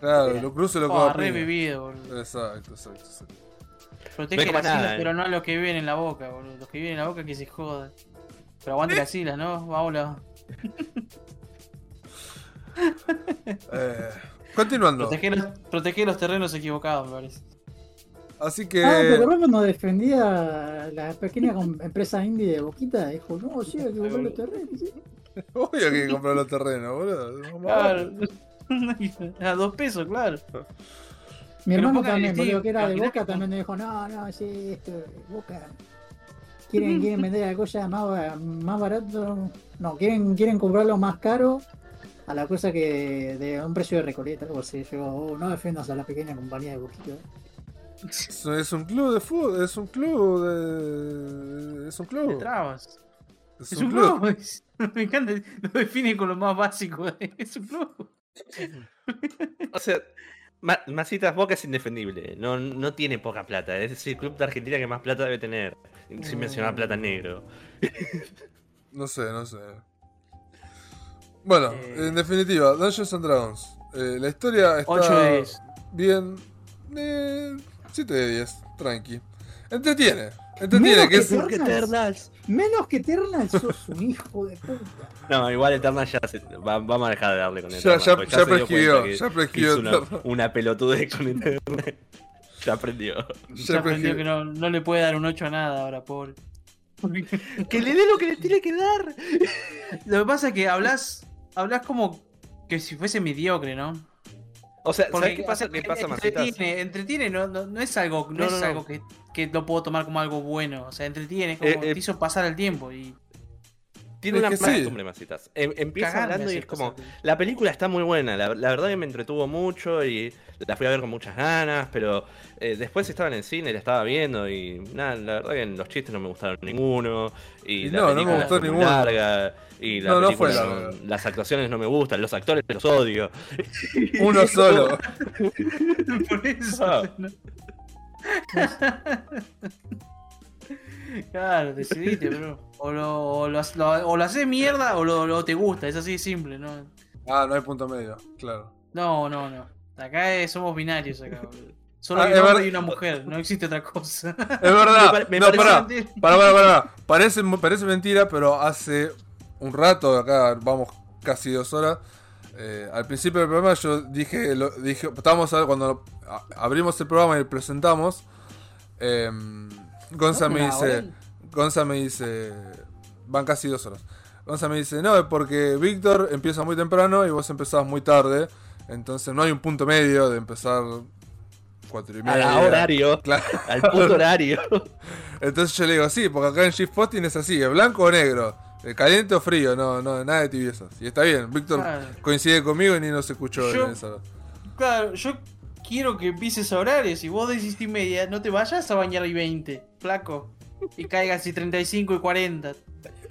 Claro, lo cruce lo Oh, coja. revivido, boludo. Exacto, exacto, exacto. Protege No las nada, islas, eh. pero no a los que viven en la boca, boludo. Los que viven en la boca que se jodan. Pero aguante las islas, ¿no? La... Eh, continuando. Proteger, los, proteger los terrenos equivocados, me parece. Así Ah, ¿te que. acordás cuando defendía la pequeña empresa indie de Boquita? Dijo, no, sí, hay que comprar los terrenos. sí". Obvio que hay que comprar los terrenos, boludo. Claro. A dos pesos, claro. Mi Pero hermano también, boludo, que era de Boca, también me dijo, no, no, sí, esto, Boca. Quieren, quieren vender la cosa más, más barato. No, quieren, quieren comprarlo más caro a la cosa que de un precio de Recoleta, algo así. Yo, oh, no defiendas a la pequeña compañía de Boquita. Es, es un club de fútbol, es un club de. Es un club. trabas. Es Es un un club. club. Me encanta, lo define con lo más básico. Es un club. O sea, Ma- Masitas Boca es indefendible. No, no tiene poca plata. Es el club de Argentina que más plata debe tener. Sin mencionar plata en negro. No sé, no sé. Bueno, Eh. en definitiva, Dungeons and Dragons. Eh, la historia está 8 de 10. bien. Eh, 7 de 10, tranqui. Entretiene. Entretiene, Menos que que es. Eternals. Eternals. Menos que Eternal, sos un hijo de puta. No, igual Eternal ya se, va- vamos a dejar de darle con Ya, Eternal. ya, ya se dio prescribió, que ya prescribió. una, una pelotudez con Eternal. ya aprendió. Ya Ya aprendió que no, no le puede dar un 8 a nada ahora, pobre. Que le dé lo que le tiene que dar. Lo que pasa es que hablas, hablas como que si fuese mediocre, ¿no? O sea, Porque ¿sabes qué pasa? ¿Qué pasa, entretiene, entretiene, no, no, no es algo, no, No, es no, no. algo que, que lo puedo tomar como algo bueno. O sea, entretiene, como Eh, eh, te hizo pasar el tiempo y Tiene Es una sí. mala costumbre, Masitas. Em- empieza cagarme hablando y es como. La película está muy buena, la, la verdad que me entretuvo mucho y la fui a ver con muchas ganas, pero eh, después estaba en el cine, la estaba viendo y nada, la verdad que los chistes no me gustaron ninguno y, Y la no, no me película gustó ninguno. larga y la No, no fue larga. las actuaciones no me gustan, los actores los odio. Uno solo. Por eso. Ah. claro, decidiste, bro. O lo, o lo, haces- lo- o lo haces mierda o lo, lo te gusta, es así de simple, ¿no? Ah, no hay punto medio, claro. No, no, no. Acá es- somos binarios acá, boludo. Solo Ah, hay un hombre verdad. y una mujer, no existe otra cosa. Es verdad. Me no, parece pará. mentira. Pará, pará, pará. Parece, parece mentira, pero hace un rato, acá vamos casi dos horas. eh, al principio del programa yo dije, lo, dije estábamos a- cuando a- abrimos el programa y presentamos. Eh, Gonza me dice. Gonza me dice, van casi dos horas. Gonza me dice, no, es porque Víctor empieza muy temprano y vos empezás muy tarde. Entonces no hay un punto medio de empezar cuatro y A media. la horario, Claro. al puto horario. Entonces yo le digo, sí, porque acá en Shift Posting es así, es blanco o negro, caliente o frío, no, no, nada de tibiezas. Y está bien, Víctor Claro. coincide conmigo y ni nos escuchó Yo- en esa. Claro, yo quiero que empieces a horarios. Si vos decís y media, no te vayas a bañar y 20, flaco. Y caigas y 35 y 40.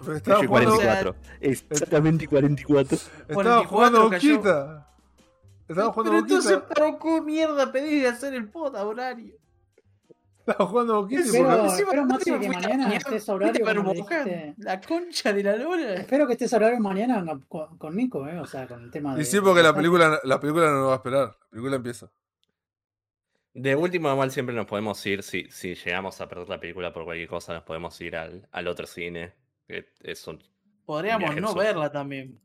Pero estaba Y jugando, 44. Exactamente 44. estaba jugando 44 cayó. boquita. Jugando Pero entonces, boquita. ¿para qué mierda pedís de hacer el pod a horario? Estaba jugando boquita y espero, Maxi, que mañana estés a horario como dijiste. La concha de la lora. Espero que estés a horario mañana con- con, con Nico, eh, o sea, con el tema de. Y sí, porque la película, la película no nos va a esperar. La película empieza. De último, igual siempre nos podemos ir, si, si llegamos a perder la película por cualquier cosa, nos podemos ir al, al otro cine. Que es un- Podríamos Viaje no sur. verla también.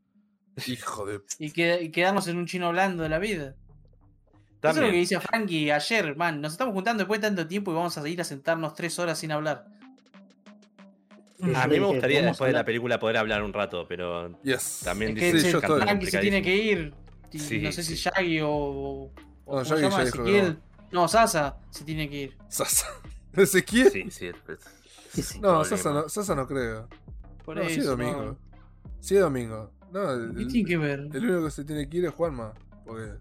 Hijo de. Y, que- y quedarnos en un chino hablando de la vida. Eso es lo que dice Frankie ayer, man. Nos estamos juntando después de tanto tiempo y vamos a ir a sentarnos tres horas sin hablar. A mí me gustaría después de la película poder hablar un rato, pero Yes. También Es dice que Sí, yo estoy. Frankie se tiene que ir. Sí, no sé si sí. Shaggy o. o No, ¿cómo se Shaggy llama? ya Ezequiel. No, Sasa se tiene que ir. Sasa. ¿Ezequiel? sí, sí. es- Sí, sí. No. Sasa no, Sasa no creo. Por No, sí es domingo. Sí es domingo. No, el, ¿Qué tiene que ver? el único que se tiene que ir es Juanma. Porque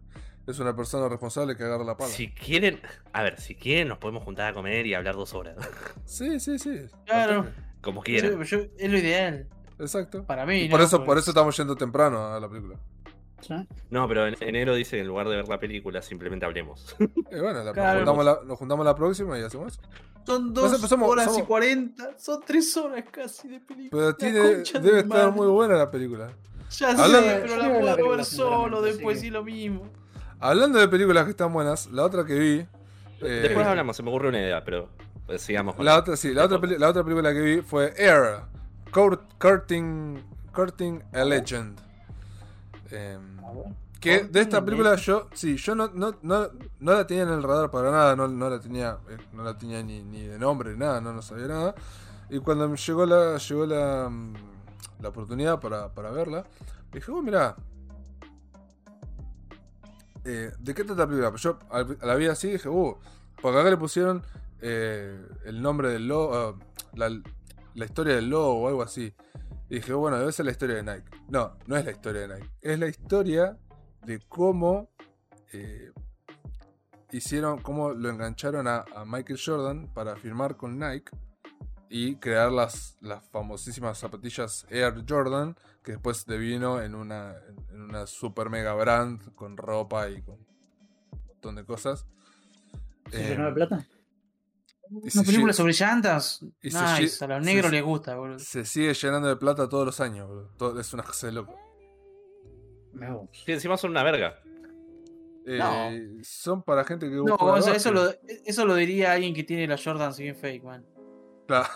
es una persona responsable que agarra la pala. Si quieren, a ver, si quieren nos podemos juntar a comer y hablar dos horas. Sí, sí, sí. Claro. Como quieran. yo- es lo ideal. Exacto. Para mí. Y por ¿no? eso, Porque- por eso estamos yendo temprano a la película. No, pero en enero dice que en lugar de ver la película, simplemente hablemos. Eh, bueno, la- Claro. nos, juntamos la, nos juntamos la próxima y hacemos eso. Son dos pues, somos- horas y cuarenta. Son tres horas casi de película. Pero tiene, debe estar madre. muy buena la película. Ya Hablando- sé, pero Yo la puedo ver solo después que- lo mismo. Hablando de películas que están buenas, la otra que vi. eh, Después hablamos, se me ocurre una idea, pero pues, sigamos con La otra, sí, la otra, peli- la otra película que vi fue Air, Court- Courting, Courting a Legend. Em, que de esta película yo, sí, yo no, no, no, no la tenía en el radar para nada, no, no la tenía, eh, no la tenía ni, ni de nombre, ni nada, no, no sabía nada. Y cuando me llegó la, llegó la, mm, la oportunidad para, para verla, dije, oh, mira, eh, ¿de qué trata la película? Pues Yo al- la vi así dije, uh, porque acá le pusieron eh, el nombre del logo, ah, la, la historia del logo o algo así. Y dije, bueno, debe ser la historia de Nike. No, no es la historia de Nike. Es la historia de cómo eh, hicieron, cómo lo engancharon a, a Michael Jordan para firmar con Nike y crear las, las famosísimas zapatillas Air Jordan, que después devino en una, en una super mega brand con ropa y con un montón de cosas. ¿Se Eh, llenó de plata? se Una película sobre llantas. y se Nice, lle- a los se- negros les gusta, boludo. Se sigue llenando de plata todos los años, boludo. Todo- es una cosa de loco. Sí, encima son una verga. Eh, Son para gente que No, o sea, eso, lo, eso lo diría alguien que tiene los Jordans bien fake, man. Claro.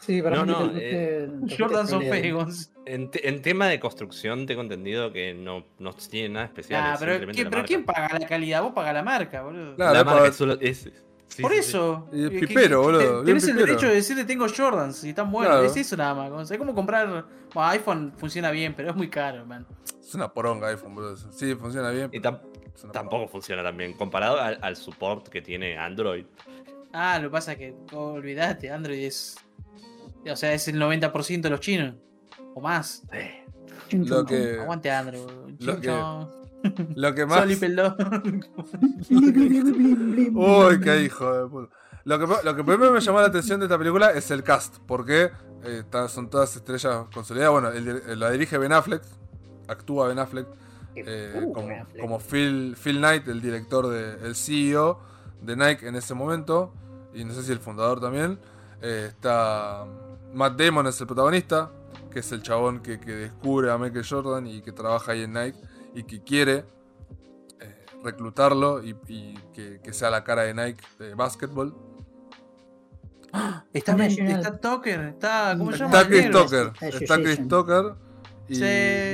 Sí, para No, mí no, te- eh, te- Jordans son Gonz. En, te- en tema de construcción tengo entendido que no, no tiene nada especial. Ah, es pero, simplemente ¿quién, la pero. ¿quién paga la calidad? Vos pagas la marca, boludo. Claro, la es marca solo es- sí, Por sí, sí. eso. Y eh, que- pipero, que- boludo, Tenés el derecho de decirle tengo Jordans y están buenos. Claro. Es eso nada más. Es como comprar. Bueno, iPhone funciona bien, pero es muy caro, man. Es una poronga iPhone, boludo. Sí, funciona bien. Y tam- tampoco funciona tan bien. Comparado al, al support que tiene Android. Ah, lo que pasa es que, olvidate, Android es. O sea, es el 90% de los chinos. O más. Lo que- Aguante Android. lo que-. Lo que más. Pelón. Blim, blim, Uy, qué hijo de puta. Lo que, lo que primero me llamó la atención de esta película es el cast, porque eh, son todas estrellas consolidadas. Bueno, el dir- la dirige Ben Affleck, actúa Ben Affleck, eh, Uh, como, Ben Affleck. como Phil, Phil Knight, el director, de, el CEO de Nike en ese momento, y no sé si el fundador también. Eh, está Matt Damon es el protagonista, que es el chabón que, que descubre a Michael Jordan y que trabaja ahí en Nike y que quiere eh, reclutarlo y, y que, que sea la cara de Nike de básquetbol. Está, está Tucker, está. ¿Cómo se llama? Está Chris negro. Tucker, está. Chris Tucker y Sí.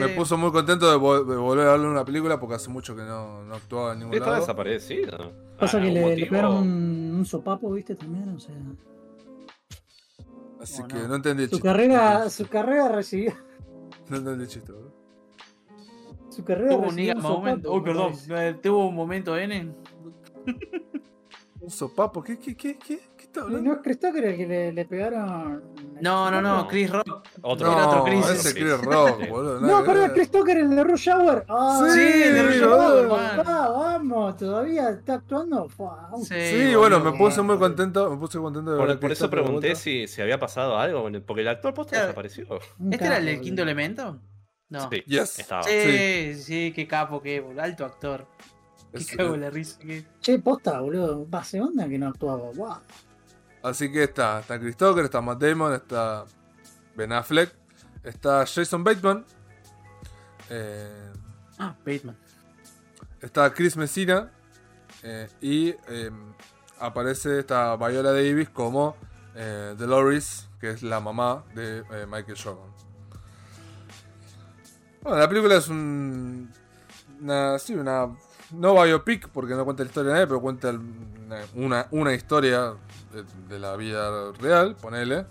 me puso muy contento de, vol- de volver a verlo en una película porque hace mucho que no, no actuaba en ningún Está lado. desaparecido. Pasa Ah, que ¿algún le, le pegaron un, un sopapo, viste, también, o sea. Así No, que no. no entendí el Su chiste. carrera, su carrera recibió. No entendí el chiste, bro. Su carrera Tuvo un recibió un moment. sopapo, Uy, perdón. Tuvo un momento N. Un sopapo, ¿qué, qué, qué, qué, qué está hablando? No es Chris Tucker el que le, le pegaron. No, no, no. No. Chris Rock. Otro, Era otro No, Chris. ese Chris Rock, boludo. No, que perdón, ver. Chris Tucker, el de Rush Hour. Ah, Sí, Sí, de Rush. Hour. Ah, vamos, todavía está actuando. Sí, bueno, me puse muy contento, me puse contento de ver Por, por Chris eso pregunté si, si había pasado algo, el- porque el actor posta desapareció. ¿Este era el del quinto elemento? No. Sí, Yes. estaba. Sí, sí, qué capo, qué boludo. Alto actor. Qué cago en la risa. qué- Che, posta, boludo. Hace onda que no actuaba. Wow. Así que está, está Chris Tucker, está Matt Damon, está Ben Affleck, está Jason Bateman, eh, Ah, Bateman. está Chris Messina eh, y eh, aparece esta Viola Davis como eh, Dolores, que es la mamá de Michael Jordan. Bueno, la película es un, una, sí, una no biopic porque no cuenta la historia de nadie, pero cuenta una, una, historia de, la vida real, ponele.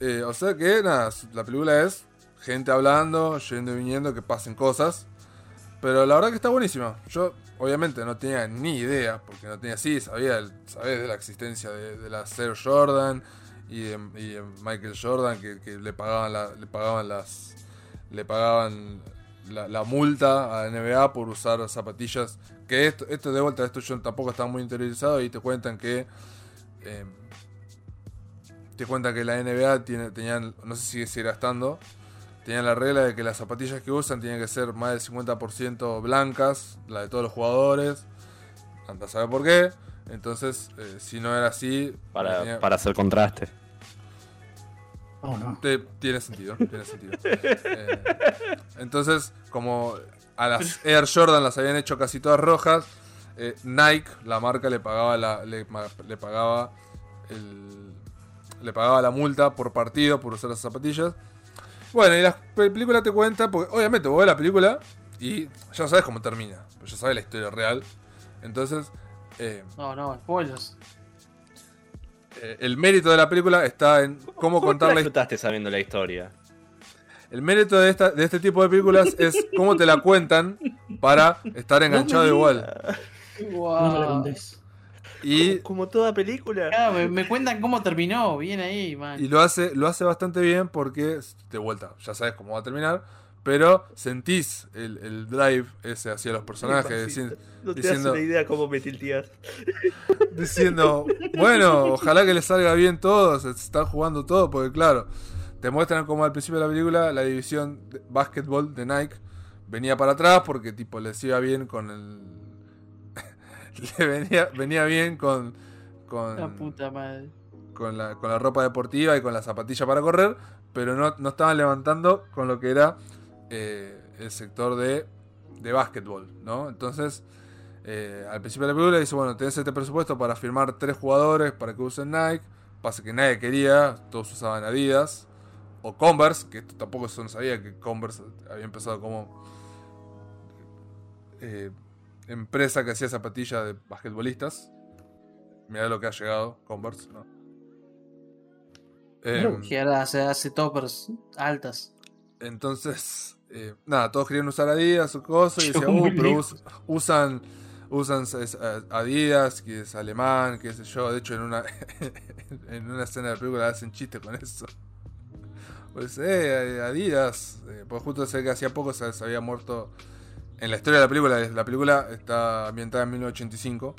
Eh, o sea que nada, la película es gente hablando, yendo y viniendo, que pasen cosas. Pero la verdad que está buenísima. Yo, obviamente, no tenía ni idea, porque no tenía sí, sabía, sabés de la existencia de, de la Air Jordan y de, y Michael Jordan, que, que le pagaban la- le pagaban las. le pagaban la, la multa a la NBA por usar zapatillas. Que esto, esto de vuelta, esto yo tampoco estaba muy interiorizado y te cuentan que. eh, te cuentan que la NBA tiene, tenían, no sé si sigue gastando, tenían la regla de que las zapatillas que usan tienen que ser más del 50% blancas, la de todos los jugadores. Anda a saber por qué. Entonces, eh, si no era así, Para, tenía- para hacer contraste. Oh, no. te- tiene sentido, tiene sentido. Eh, entonces, como a las Air Jordan las habían hecho casi todas rojas, eh, Nike, la marca, le pagaba la, le, pagaba el, le pagaba la multa por partido por usar las zapatillas. Bueno, y la pe- película te cuenta, porque obviamente vos ves la película y ya sabes cómo termina, pues ya sabes la historia real. Entonces, eh, No, no, spoilers. Eh, el mérito de la película está en cómo ¿Cómo contar te la disfrutaste sabiendo la historia? El mérito de, esta, de este tipo de películas es cómo te la cuentan para estar enganchado igual. Wow. No me la contés. Y, Como toda película. Me, me cuentan cómo terminó. Bien ahí, man. y lo, hace, lo hace bastante bien porque, de vuelta, ya sabes cómo va a terminar, pero sentís el, el drive ese hacia los personajes, dici- No te diciendo- das una idea cómo me tilteas. diciendo, bueno, ojalá que les salga bien todo, se están jugando todo, porque claro, te muestran como al principio de la película la división de básquetbol de Nike venía para atrás porque tipo les iba bien con el... le venía, venía bien con... con La puta madre. con la, con la ropa deportiva y con la zapatilla para correr, pero no, no estaban levantando con lo que era eh, el sector de, de básquetbol, ¿no? Entonces, eh, al principio de la película dice, bueno, tenés este presupuesto para firmar tres jugadores para que usen Nike, pasa que nadie quería, todos usaban Adidas, o Converse, que esto tampoco se no sabía que Converse había empezado como eh, empresa que hacía zapatillas de basquetbolistas. Mirá lo que ha llegado Converse, ¿no? Em, Que ahora se hace toppers altas. entonces, eh, nada, todos querían usar Adidas o cosas y decían, uh, pero us- usan, usan Adidas, que es alemán, qué sé yo. De hecho, en una, en una escena de la película hacen chiste con eso. Pues, eh, Adidas, eh, pues justo sé que hacía poco se, se había muerto. En la historia de la película, la película está ambientada en 1985.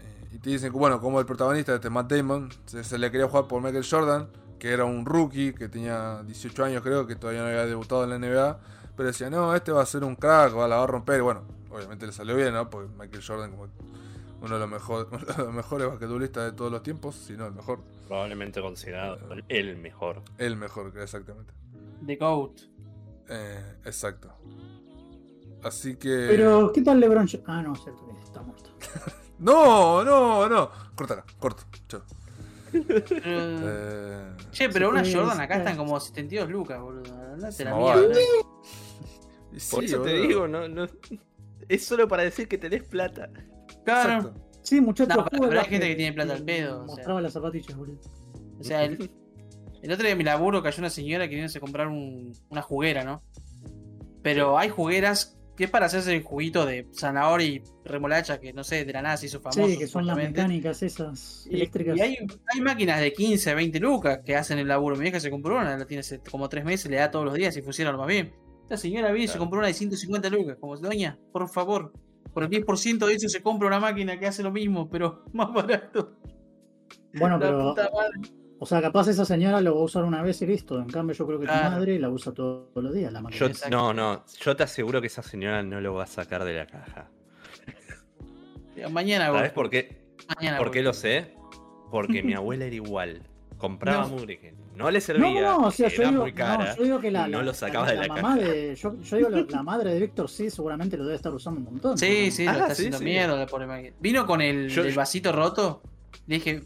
Eh, y te dicen que, bueno, como el protagonista, este Matt Damon, se, se le quería jugar por Michael Jordan, que era un rookie, que tenía 18 años creo, que todavía no había debutado en la NBA, pero decía, no, este va a ser un crack, va, la va a romper, y bueno, obviamente le salió bien, ¿no? Porque Michael Jordan como uno de los, mejor- uno de los mejores basquetbolistas de todos los tiempos, si no el mejor, Probablemente considerado el mejor. el mejor, exactamente. The Goat. Eh, exacto. Así que... Pero, ¿qué tal LeBron? James? Ah, no, cierto, que está muerto. No, no, no. Córtala, corto. Chao. Eh, Che, pero Sí, una Jordan acá sí. están como 72 lucas, boludo. Andate la mierda. y sí, Por eso te digo, no, no. Es solo para decir que tenés plata. Claro. Exacto. Sí, muchachos. No, pero- hay gente que tiene plata al pedo, o sea. Mostraba las zapatillas, boludo. O sea, el, el otro día en mi laburo cayó una señora queriéndose comprar un- una juguera, ¿no? Pero hay jugueras que es para hacerse el juguito de zanahoria y remolacha, que no sé, de la nada se hizo famoso. Sí, que son las mecánicas esas Y, eléctricas. y hay, hay máquinas de 15, 20 lucas que hacen el laburo. Mi vieja se compró una, la tiene hace como 3 meses, le da todos los días y funciona lo más bien. Esta señora vino y se Claro. compró una de 150 lucas. Como, doña, por favor, por el 10% de eso se compra una máquina que hace lo mismo, pero más barato. Bueno, La pero. puta madre. O sea, capaz esa señora lo va a usar una vez y listo. En cambio, yo creo que Claro. tu madre la usa todos los días, la. Yo, no, no. Yo te aseguro que esa señora no lo va a sacar de la caja. Mañana. ¿Sabes por qué? Mañana, ¿Por qué lo sé? Porque mi abuela era igual. Compraba No. mugre que no le servía, no, no, o sea, yo digo, muy cara. no, yo digo que la, no la- lo sacaba la- de la, la caja. mamá de. Yo, yo digo la, la madre de Víctor sí, seguramente lo debe estar usando un montón. Sí, sí, Ah, lo está sí, haciendo sí. mierda la pobre. Vino con el, Yo- el vasito roto. Le dije,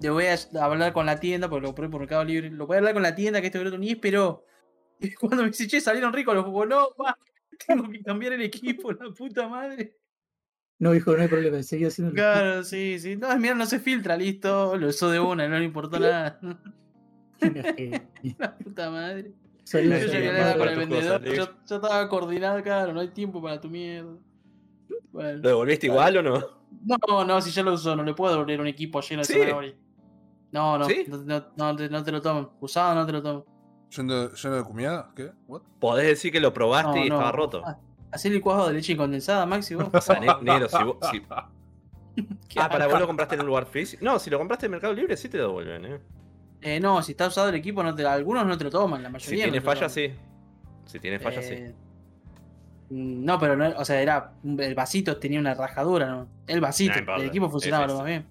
le voy a hablar con la tienda, porque lo compré por Mercado Libre. Lo voy a hablar con la tienda que este broto ni esperó. Y cuando me dice, che, salieron ricos los jugos, no, pa, tengo que cambiar el equipo, la puta madre. No, hijo, no hay problema, seguí haciendo Claro, sí, sí. No, mira, no se filtra, listo. Lo usó de una, no le importó nada. la puta madre. Yo ya hablar sí, con el vendedor. cosas, Yo, yo estaba coordinado, claro, no hay tiempo para tu mierda. Bueno. ¿Lo devolviste igual o no? No, no, si ya lo usó, no le puedo devolver un equipo lleno de Sí. No, no, ¿Sí? no, no, no te, no te lo toman. Usado no te lo toman. ¿Lleno, lleno de cumiada? ¿Qué? ¿What? Podés decir que lo probaste No, y no. estaba roto. Ah, Hacé licuado de leche condensada, Maxi, vos. O sea, ne- negro, si vos. si- ¿Qué Ah, para vos lo compraste en un lugar físico. No, si lo compraste en Mercado Libre, sí te lo devuelven, eh. Eh, no, si está usado el equipo, no te, algunos no te lo toman, la Si mayoría. tiene no toman. sí. Si tiene fallas, sí. Eh, No, pero no, o sea, era el vasito tenía una rajadura, ¿no? El vasito, el equipo funcionaba lo más bien.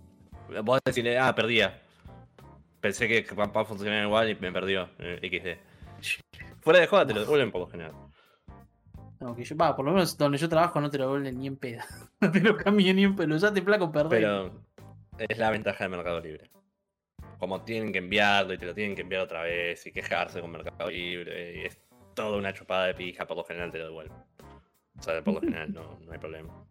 Vos decirle, ah, perdía. Pensé que capaz funcionaba igual y me perdió. eh, XD. Fuera de joda te lo devuelven por lo general. No, que yo, va, por lo menos donde yo trabajo no te lo devuelven ni en pedo. no te lo cambian ni en pedo, lo usaste flaco, perdés. Pero es la ventaja de Mercado Libre. Como tienen que enviarlo y te lo tienen que enviar otra vez y quejarse con Mercado Libre. Y es toda una chupada de pija, por lo general te lo devuelven. O sea, por lo general no, no hay problema.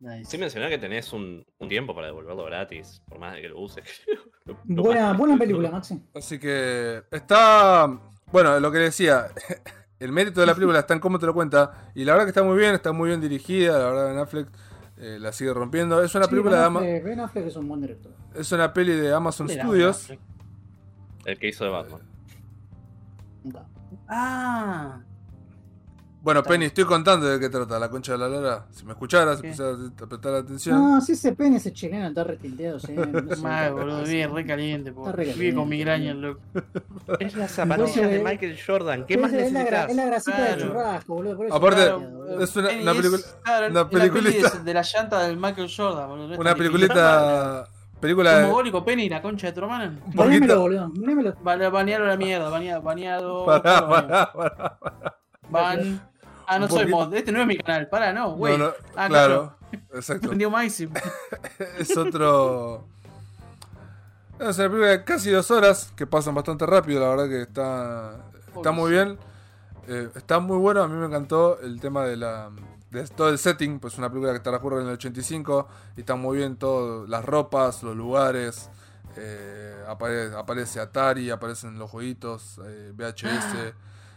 Nice. Sí mencioné que tenés un, un tiempo para devolverlo gratis, por más de que lo uses. Lo Buena, buena película, Maxi. Así que está. Bueno, lo que decía. El mérito de la película está en cómo te lo cuenta. Y la verdad que está muy bien, está muy bien dirigida. La verdad, Ben Affleck eh, la sigue rompiendo. Es una Sí, película ben de Affleck, Ben Affleck es un buen director. Es una peli de Amazon Studios. El que hizo de Batman. Nunca. Ah, Bueno, Penny, estoy contando de qué trata la concha de la lora. Si me escucharas, ¿Qué? empezás a prestar atención. No, si ese pene, ese chileno está retinteado, sí. no sé. mal, boludo, bien, re caliente, po. Está re Vive con migraña, loco. Es la zapatilla de Michael Jordan. ¿Qué Es- más es la, gra- necesitas? es la grasita Claro. de churrasco, boludo. por eso Aparte, es una, Penny película. claro, una la peli peliculita. de la llanta del Michael Jordan, boludo. Una peliculita. Película ¿Es de. mogólico, Penny, la concha de tu hermana? un poquito- banealo a la mierda, baneado, baneado. Pará, pará, pará. Ah, no soy mod, este no es mi canal, para, no, güey. No, no, Ah, claro, exacto. Es otro. Es una película de casi dos horas que pasan bastante rápido, la verdad que está, está muy bien. Eh, está muy bueno, a mí me encantó el tema de la de todo el setting, pues una película que transcurre en el 85 y está muy bien todo, las ropas, los lugares. eh, apare- aparece Atari, aparecen los jueguitos, eh, VHS,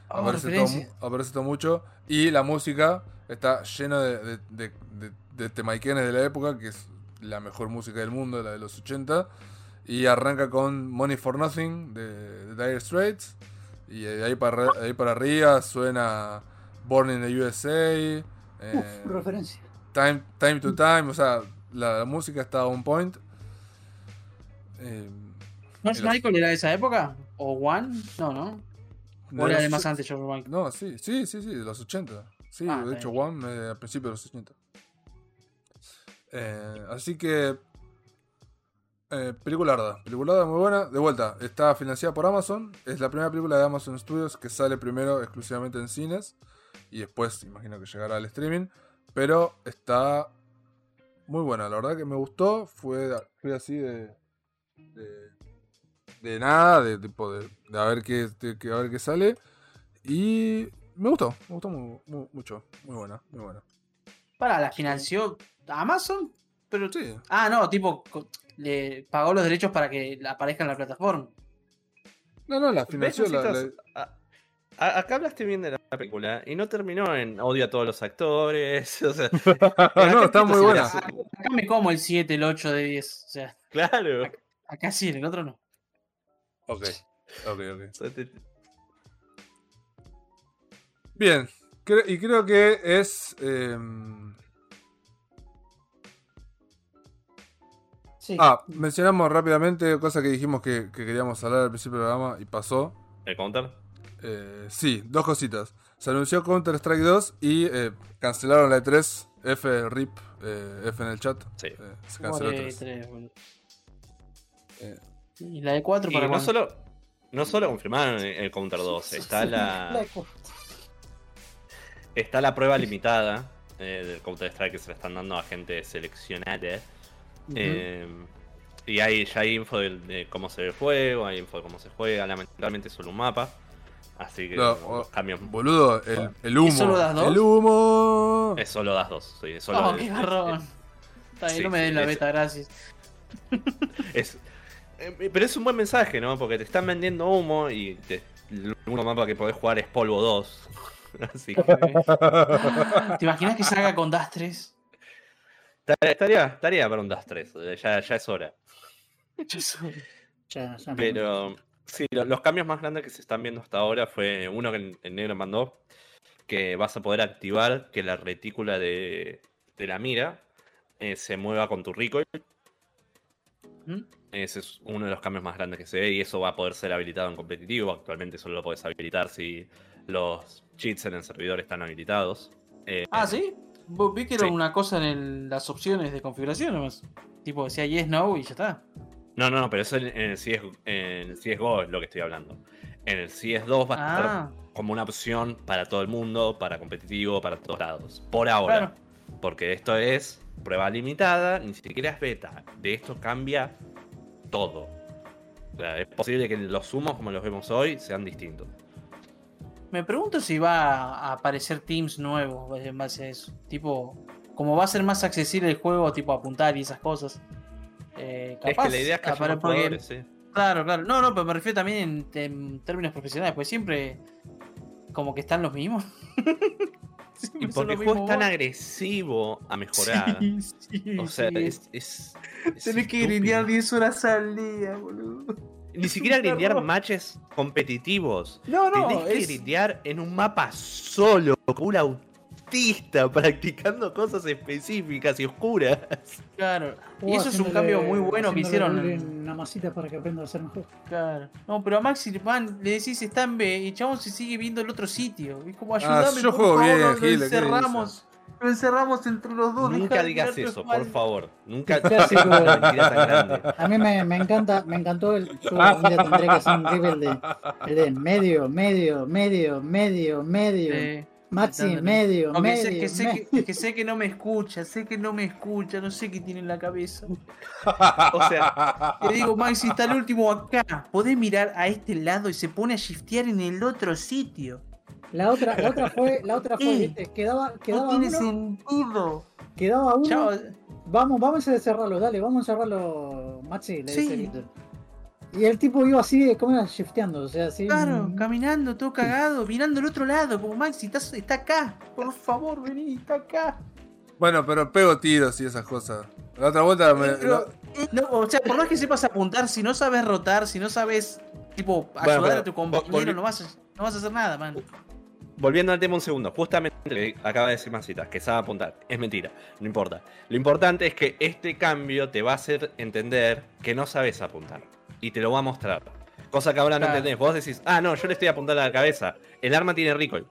Oh, aparece, todo, mucho. Y la música está llena de, de, de, de- de temaiquenes de la época, que es la mejor música del mundo, la de los 80. Y arranca con Money for Nothing de, de Dire Straits. Y de ahí para, de ahí para arriba suena Born in the USA. eh, Uf, referencia. time, time to Time. O sea, la, la música está on point. Eh, ¿No es Michael era de esa época? ¿O One? No, ¿no? ¿O era de más antes George Michael? No, sí, sí, sí, sí, de los 80. Sí, Ah, de hecho. One eh, a principios de los 80. Eh, así que. Eh, pelicularda, pelicularda muy buena. De vuelta, está financiada por Amazon. Es la primera película de Amazon Studios que sale primero exclusivamente en cines. Y después, imagino que llegará al streaming. Pero está muy buena, la verdad que me gustó. Fue, fue así de. de, de nada, de tipo de, de a ver qué, de- que- a ver qué sale. Y me gustó, me gustó mu- mu- mucho. Muy buena, muy buena. Para, ¿la financió Amazon? Pero, Sí, ah, no, tipo, le pagó los derechos para que aparezca en la plataforma. no, no, la ¿Ves, financió. la- Nocitos? la- A- a- acá hablaste bien de la película y no terminó en odio a todos los actores. O sea, no, está muy buena. Acá me como el 7, el 8 de 10. O sea, claro. acá sí, en el otro no. Ok, ok, ok. Bien, cre- y creo que es. em, Sí. Ah, mencionamos rápidamente cosa que dijimos que, que queríamos hablar al principio del programa y pasó. ¿El counter? Eh, sí, dos cositas. Se anunció Counter Strike 2 y eh, cancelaron la E3. F, RIP, eh, F en el chat. Sí. Eh, se canceló More E3. tres, boludo. Y la de 4 Y para no cuándo? solo, no solo confirmaron el Counter 2, está la, La- está la prueba limitada eh, del Counter Strike que se le están dando a gente seleccionada. Eh, y hay, ya hay info de, cómo se ve el juego, hay info de cómo se juega, lamentablemente es solo un mapa. Así que No, los o- cambios. Boludo, el, el humo. solo das dos? El humo. Es solo das dos. Sí, es solo Oh, el- qué garrón. Está bien, sí, no me sí, den la es- beta, gracias. Es, pero es un buen mensaje, ¿no? Porque te están vendiendo humo y te- el único mapa que podés jugar es Polvo 2. Así que ¿Te imaginas que salga con Das 3? estaría, estaría, estaría para un Das 3. eh, Ya, ya es hora. Ya, ya me- Pero sí, lo- los cambios más grandes que se están viendo hasta ahora fue uno que el- el negro mandó, que vas a poder activar que la retícula de, de la mira eh, se mueva con tu recoil. ¿Mm? Ese es uno de los cambios más grandes que se ve y eso va a poder ser habilitado en competitivo. Actualmente solo lo puedes habilitar si los cheats en el servidor están habilitados. Eh, Ah, ¿sí? Vi que era Sí. una cosa en el- las opciones de configuración nomás. Tipo, decía yes, no y ya está. No, no, no, pero eso en, en el CS, en el CSGO es lo que estoy hablando. En el CS2 va a estar Ah, como una opción para todo el mundo, para competitivo, para todos lados. Por ahora. claro. Porque esto es prueba limitada, ni siquiera es beta. De esto cambia todo. O sea, es posible que los humos, como los vemos hoy, sean distintos. Me pregunto si va a aparecer teams nuevos en base a eso. Tipo, como va a ser más accesible el juego, tipo apuntar y esas cosas. Eh, es que la idea es que haya porque- sí. Claro, claro. No, no, pero me refiero también en, en términos profesionales, pues siempre como que están los mismos. Y Siempre porque el juego es tan agresivo a mejorar. Sí, sí, o sea, sí. es, es, es Tenés que grindear 10 horas al día, boludo. Ni siquiera grindear matches competitivos. No, no, Tenés que es... grindear en un mapa solo, como un practicando cosas específicas y oscuras. Claro. Y eso es un cambio muy bueno que hicieron. Una masita para que aprenda a ser mejor. Claro. No, pero a Maxi man, le decís está en B y chabón se sigue viendo el otro sitio. Es como Ah, ayúdame, yo por juego favor, bien, lo, Gil, ¿qué encerramos. Lo encerramos entre los dos. Nunca digas eso, por favor. Nunca digas grande. A mí me, me encanta, me encantó el. Yo un día tendré que hacer un reel de, el de medio, medio, medio, medio, medio. Sí. Maxi, medio, Aunque medio. sé, que, sé medio. que, que sé que no me escucha, sé que no me escucha, no sé qué tiene en la cabeza. O sea, Le digo, Maxi, está el último acá. Podés mirar a este lado y se pone a shiftear en el otro sitio. La otra, la otra fue, la otra fue, Sí. ¿viste? Quedaba, quedaba no tiene uno, sentido. quedaba uno. Chao. Vamos, vamos a cerrarlo, dale, vamos a cerrarlo, Maxi, le Sí. Y el tipo iba así, como era shifteando, o sea, así. Claro, mm, caminando, todo cagado, mirando al otro lado, como Maxi, está, está acá. Por favor, vení, está acá. Bueno, pero pego tiros y esas cosas. La otra vuelta me. Pero, no, o sea, por más que sepas apuntar, si no sabes rotar, si no sabes, tipo, ayudar pero a tu compañero, no, vas a, no vas a hacer nada, man. volviendo al tema un segundo. Justamente lo que acaba de decir Masita, que sabe apuntar. Es mentira, no importa. Lo importante es que este cambio te va a hacer entender que no sabes apuntar. Y te lo va a mostrar. Cosa que ahora no entendés. Vos decís, ah, no, yo le estoy apuntando a la cabeza. El arma tiene recoil.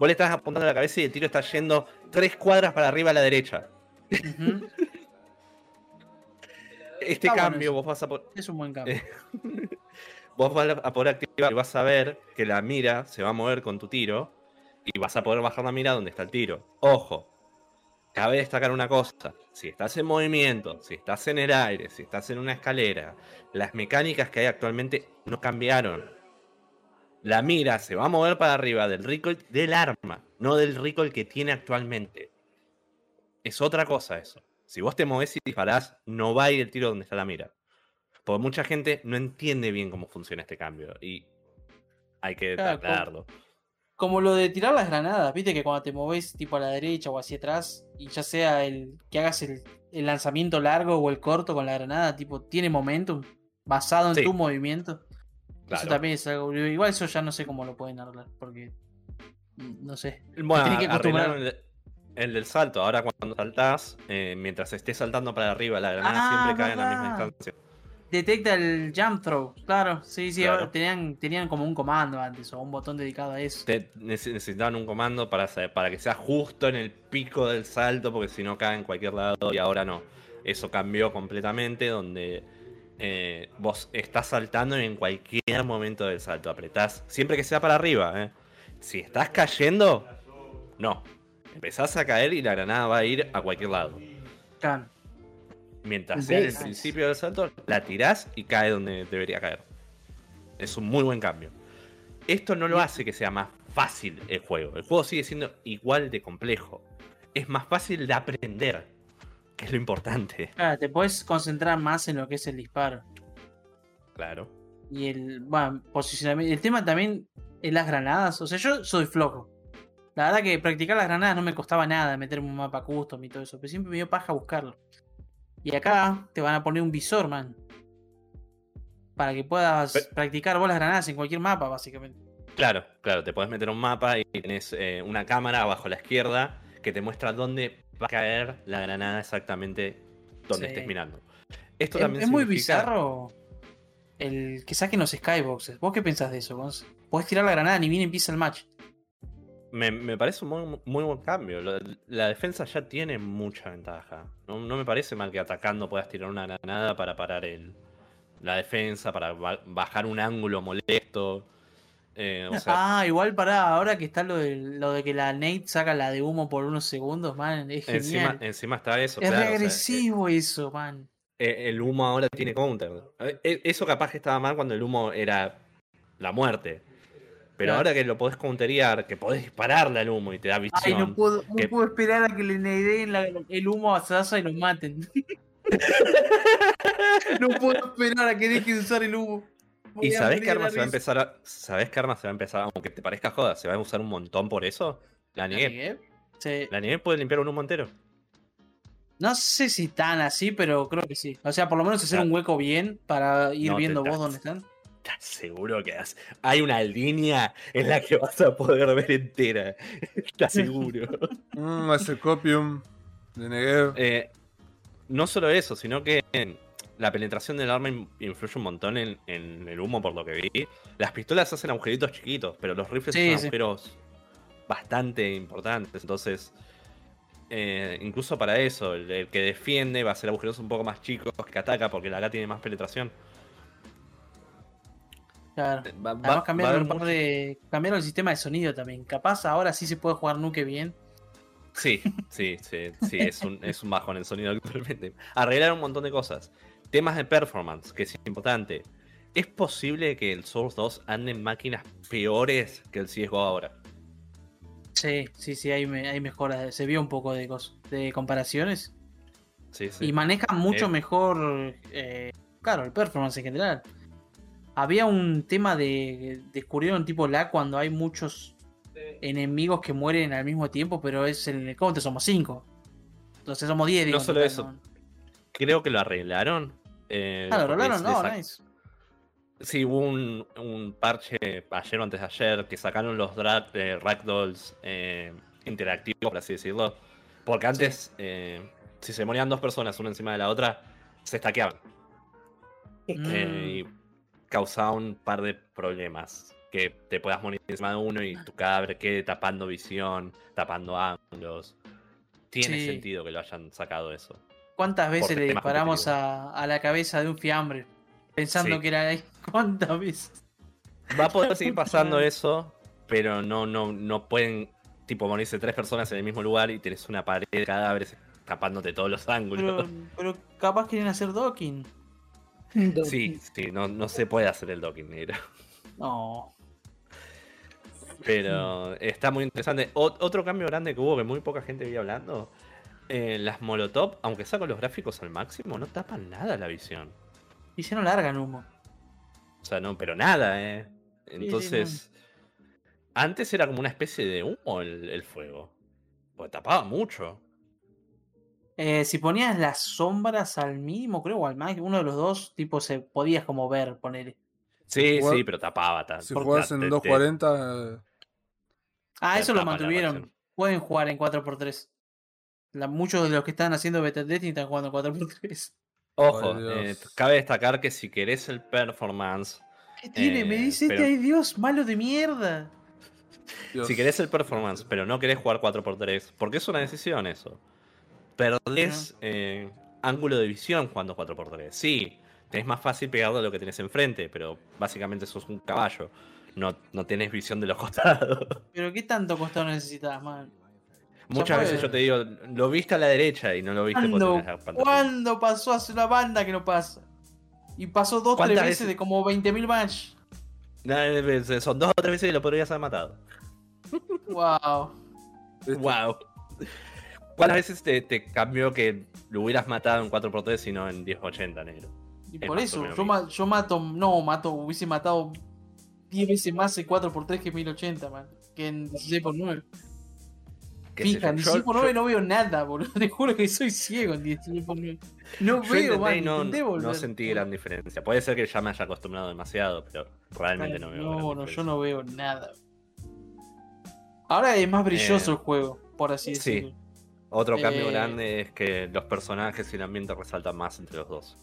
Vos le estás apuntando a la cabeza y el tiro está yendo tres cuadras para arriba a la derecha. Este Está cambio vos vas a Es un buen cambio. Eh, vos vas a poder activar y vas a ver que la mira se va a mover con tu tiro y vas a poder bajar la mira donde está el tiro. Ojo, cabe destacar una cosa, si estás en movimiento, si estás en el aire, si estás en una escalera, las mecánicas que hay actualmente no cambiaron. La mira se va a mover para arriba del recoil del arma, no del recoil que tiene actualmente. Es otra cosa eso. Si vos te movés y disparás, no va a ir el tiro donde está la mira. Porque mucha gente no entiende bien cómo funciona este cambio y hay que Claro, aclararlo. Como lo de tirar las granadas, viste que cuando te moves tipo a la derecha o hacia atrás, y ya sea el que hagas el, el lanzamiento largo o el corto con la granada, tipo, tiene momentum basado en Sí. tu movimiento. Claro. Eso también es algo. Igual eso ya no sé cómo lo pueden arreglar, porque. mm, No sé. Bueno, que acostumbrar. el, el del salto. Ahora cuando saltás, eh, mientras estés saltando para arriba, la granada Ah, siempre cae en la misma verdad. Detecta el jump throw. Claro, sí, sí. Claro. Tenían, tenían como un comando antes o un botón dedicado a eso. Te- necesitaban un comando para, para que sea justo en el pico del salto, porque si no cae en cualquier lado y ahora no. Eso cambió completamente, donde eh, vos estás saltando y en cualquier momento del salto apretás, siempre que sea para arriba. ¿eh? Si estás cayendo, no. Empezás a caer y la granada va a ir a cualquier lado. Claro. Mientras sea en el principio del salto, la tirás y cae donde debería caer. Es un muy buen cambio. Esto no lo hace que sea más fácil el juego. El juego sigue siendo igual de complejo. Es más fácil de aprender, que es lo importante. Claro, te puedes concentrar más en lo que es el disparo. Claro. Y el bueno, posicionamiento. El tema también es las granadas. O sea, yo soy flojo. La verdad que practicar las granadas no me costaba nada, meterme un mapa custom y todo eso. Pero siempre me dio paja buscarlo. Y acá te van a poner un visor, man. Para que puedas Pe- practicar vos las granadas en cualquier mapa, básicamente. Claro, claro. Te puedes meter un mapa y tenés eh, una cámara abajo a la izquierda que te muestra dónde va a caer la granada exactamente donde Sí. estés mirando. Esto Es, también es muy bizarro el que saquen los skyboxes. ¿Vos qué pensás de eso? Gonz? Podés tirar la granada ni bien empieza el match. Me, me parece un muy, muy buen cambio. La, defensa ya tiene mucha ventaja. No, no me parece mal que atacando puedas tirar una granada para parar el, la defensa, para ba- bajar un ángulo molesto. Eh, o sea, ah, igual pará, ahora que está lo de, lo de que la Nate saca la de humo por unos segundos, man, es genial. encima está eso. es claro, o sea, regresivo eso, man. eh, el humo ahora tiene counter. Eh, eh, Eso capaz que estaba mal cuando el humo era la muerte. Pero Claro. ahora que lo podés counterear, que podés dispararle al humo y te da visión. Ay, no puedo, no que- puedo esperar a que le nadeen la- el humo a Sasa y lo maten. no puedo esperar a que deje de usar el humo. Voy ¿Y sabés qué arma se va a empezar a. ¿Sabés qué arma se va a empezar? Aunque te parezca joda, se va a usar un montón por eso. La ¿La nieve. Sí. La nieve puede limpiar un humo entero. No sé si tan así, pero creo que sí. O sea, por lo menos hacer un hueco bien para ir No viendo vos dónde están. ¿Estás seguro que has- hay una línea en la que vas a poder ver entera? ¿Estás seguro? Mm, ese copium de Negev. Eh, no solo eso, sino que en- la penetración del arma in- influye un montón en, en el humo, por lo que vi. Las pistolas hacen agujeritos chiquitos, pero los rifles Sí, son sí. agujeros bastante importantes. Entonces, eh, incluso para eso, el, el que defiende va a hacer agujeros un poco más chicos que ataca, porque la acá tiene más penetración. Claro. Eh, Va, va- Además va a cambiaron, haber par mucho- de, cambiaron el sistema de sonido también. Capaz ahora sí se puede jugar Nuke bien. Sí, sí, sí, sí, es un, es un bajón el sonido actualmente. Arreglar un montón de cosas. Temas de performance, que es importante. ¿Es posible que el Source 2 ande en máquinas peores que el CSGO ahora? Sí, sí, sí, hay, hay mejoras. Se vio un poco de, de comparaciones. Sí, sí. Y maneja mucho Eh. mejor, eh, claro, el performance en general. Había un tema de. Descubrieron tipo lag cuando hay muchos enemigos que mueren al mismo tiempo, pero es en el counter somos 5. Entonces somos 10, digo. No solo eso. ¿no? Creo que lo arreglaron. eh, Ah, lo arreglaron, no, nice. Sí, hubo un, un parche ayer o antes de ayer que sacaron los dra- eh, ragdolls eh, interactivos, por así decirlo. Porque antes, eh, si se morían dos personas una encima de la otra, se estaqueaban. Mm. eh, y causaba un par de problemas. Que te puedas morir encima de uno y tu cadáver quede tapando visión, tapando ángulos. Tiene Sí. sentido que lo hayan sacado eso. ¿Cuántas veces le disparamos a, a la cabeza de un fiambre? Pensando Sí. que era ahí. ¿Cuántas veces? Va a poder seguir pasando eso, pero no, no, no pueden tipo morirse tres personas en el mismo lugar y tenés una pared de cadáveres tapándote todos los ángulos. Pero, pero capaz quieren hacer docking. Sí, sí, no, no se puede hacer el docking negro. No. Pero está muy interesante. Ot- otro cambio grande que hubo que muy poca gente vi hablando. eh, las Molotov, aunque saco los gráficos al máximo, no tapan nada la visión. Y se no largan humo. O sea, no, pero nada, eh. sí, Entonces, antes era como una especie de humo el, el fuego. Porque tapaba mucho. Eh, si ponías las sombras al mínimo, creo, o al máximo, uno de los dos, tipo, se podías como ver, poner. Sí, jugar- sí, pero tapaba tanto. Si jugás en 240, Ah, Te eso lo mantuvieron. Pueden jugar en 4x3. La- muchos de los que están haciendo Beta Destiny están jugando en 4x3. Ojo, eh, cabe destacar que si querés el performance, ¿Qué tiene? Me Eh, dice pero- este, ay Dios, malo de mierda. Dios. si querés el performance, pero no querés jugar 4x3, porque es una decisión eso. Perdés eh, ángulo de visión jugando 4x3. Sí, tenés más fácil pegarle a lo que tenés enfrente, pero básicamente sos un caballo. No, no tenés visión de los costados. Pero ¿qué tanto costado necesitas, man? Muchas veces yo te digo, lo viste a la derecha y no lo viste porque ¿Cuándo, tenés la pantalla. ¿Cuándo pasó hace una banda que no pasa? Y pasó dos, tres ¿Cuántas veces, veces? de como 20.000 match. No, eh, Son dos o tres veces que lo podrías haber matado. Wow. Wow. ¿Cuántas veces te, te cambió que lo hubieras matado en 4x3 y no en 1080, negro? Y Es por eso, yo, ma- yo mato, no, mato, hubiese matado 10 veces más en 4x3 que en 1080, man. Que en 16x9. Qué sé Fija, en yo, yo- 16x9 yo- no veo nada, boludo. Te juro que soy ciego en 16x9. No Yo veo, man. no, no sentí gran diferencia. Puede ser que ya me haya acostumbrado demasiado, pero realmente no veo. gran No, no, diferencia. yo no veo nada. Ahora es más brilloso Eh, el juego, por así sí. Otro cambio Eh, grande es que los personajes y el ambiente resaltan más entre los dos.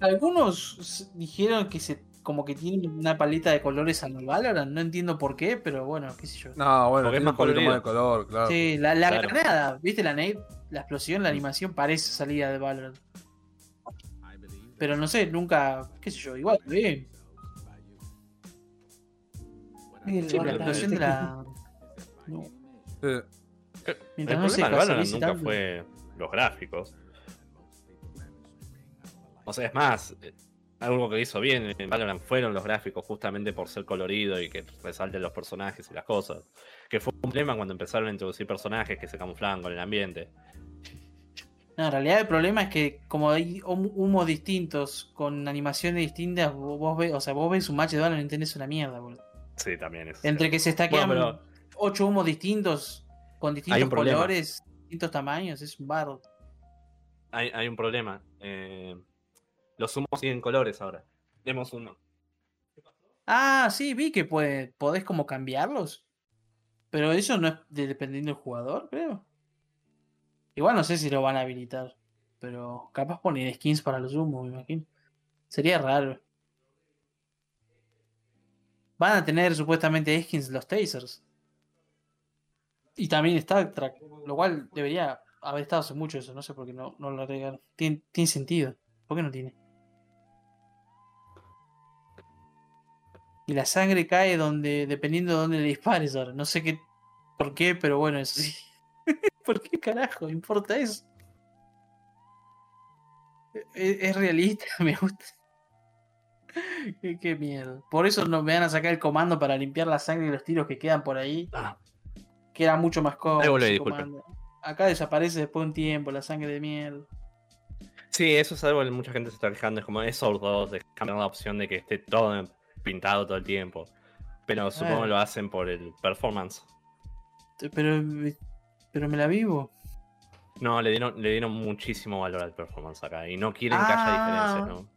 Algunos dijeron que se como que tiene una paleta de colores al Valorant, no entiendo por qué, pero bueno, qué sé yo. No, bueno, Porque es más colorido. más de color, claro. Sí, la, la Claro. granada, ¿viste la nade? La explosión, la animación parece salida de Valorant. Pero no sé, nunca, qué sé yo, igual, bien. El Sí, La pero- explosión de la. No, Sí. El no problema del Valorant nunca fue los gráficos. O sea, es más, eh, algo que hizo bien en Valorant fueron los gráficos, justamente por ser colorido y que resalten los personajes y las cosas. Que fue un problema cuando empezaron a introducir personajes que se camuflaban con el ambiente. No, en realidad el problema es que como hay hum- humos distintos, con animaciones distintas, vo- vos ves, o sea, vos ves un match de Valorant y entendés una mierda, boludo. Sí, también es. Entre que se estaquean Bueno, ocho humos distintos, con distintos colores, distintos tamaños, es un barro. hay, hay un problema. eh, los humos siguen colores ahora. Tenemos uno. Ah, sí, vi que puede, podés como cambiarlos. Pero eso no es de- dependiendo del jugador, creo. Igual no sé si lo van a habilitar. Pero capaz poner skins para los humos, me imagino. Sería raro. Van a tener supuestamente skins los tasers. Y también Trek. Lo cual debería haber estado hace mucho eso. No sé por qué no, no lo agregaron. Tiene, sentido. ¿Por qué no tiene? Y la sangre cae donde, dependiendo de dónde le dispares ahora. No sé qué, por qué, pero bueno, eso sí. ¿Por qué carajo importa eso? Es, es realista, me gusta. qué, qué miedo. Por eso no me van a sacar el comando para limpiar la sangre y los tiros que quedan por ahí. Ah, Que era mucho más cómodo. Acá desaparece después de un tiempo la sangre de mierda. Sí, eso es algo que mucha gente se está quejando. Es como es Source 2, de cambiar la opción de que esté todo pintado todo el tiempo. Pero supongo que lo hacen por el performance. Pero, pero me la vivo. No, le dieron, le dieron muchísimo valor al performance acá. Y no quieren que Ah. haya diferencias, ¿no?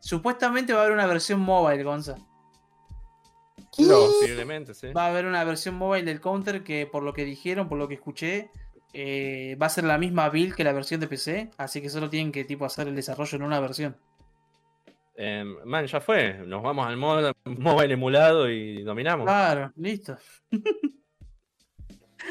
Supuestamente va a haber una versión mobile, Gonza. Posiblemente, sí. Va a haber una versión mobile del counter que por lo que dijeron, por lo que escuché, eh, va a ser la misma build que la versión de PC, así que solo tienen que tipo hacer el desarrollo en una versión. Eh, man, ya fue. Nos vamos al modo mobile emulado y dominamos. Claro, listo.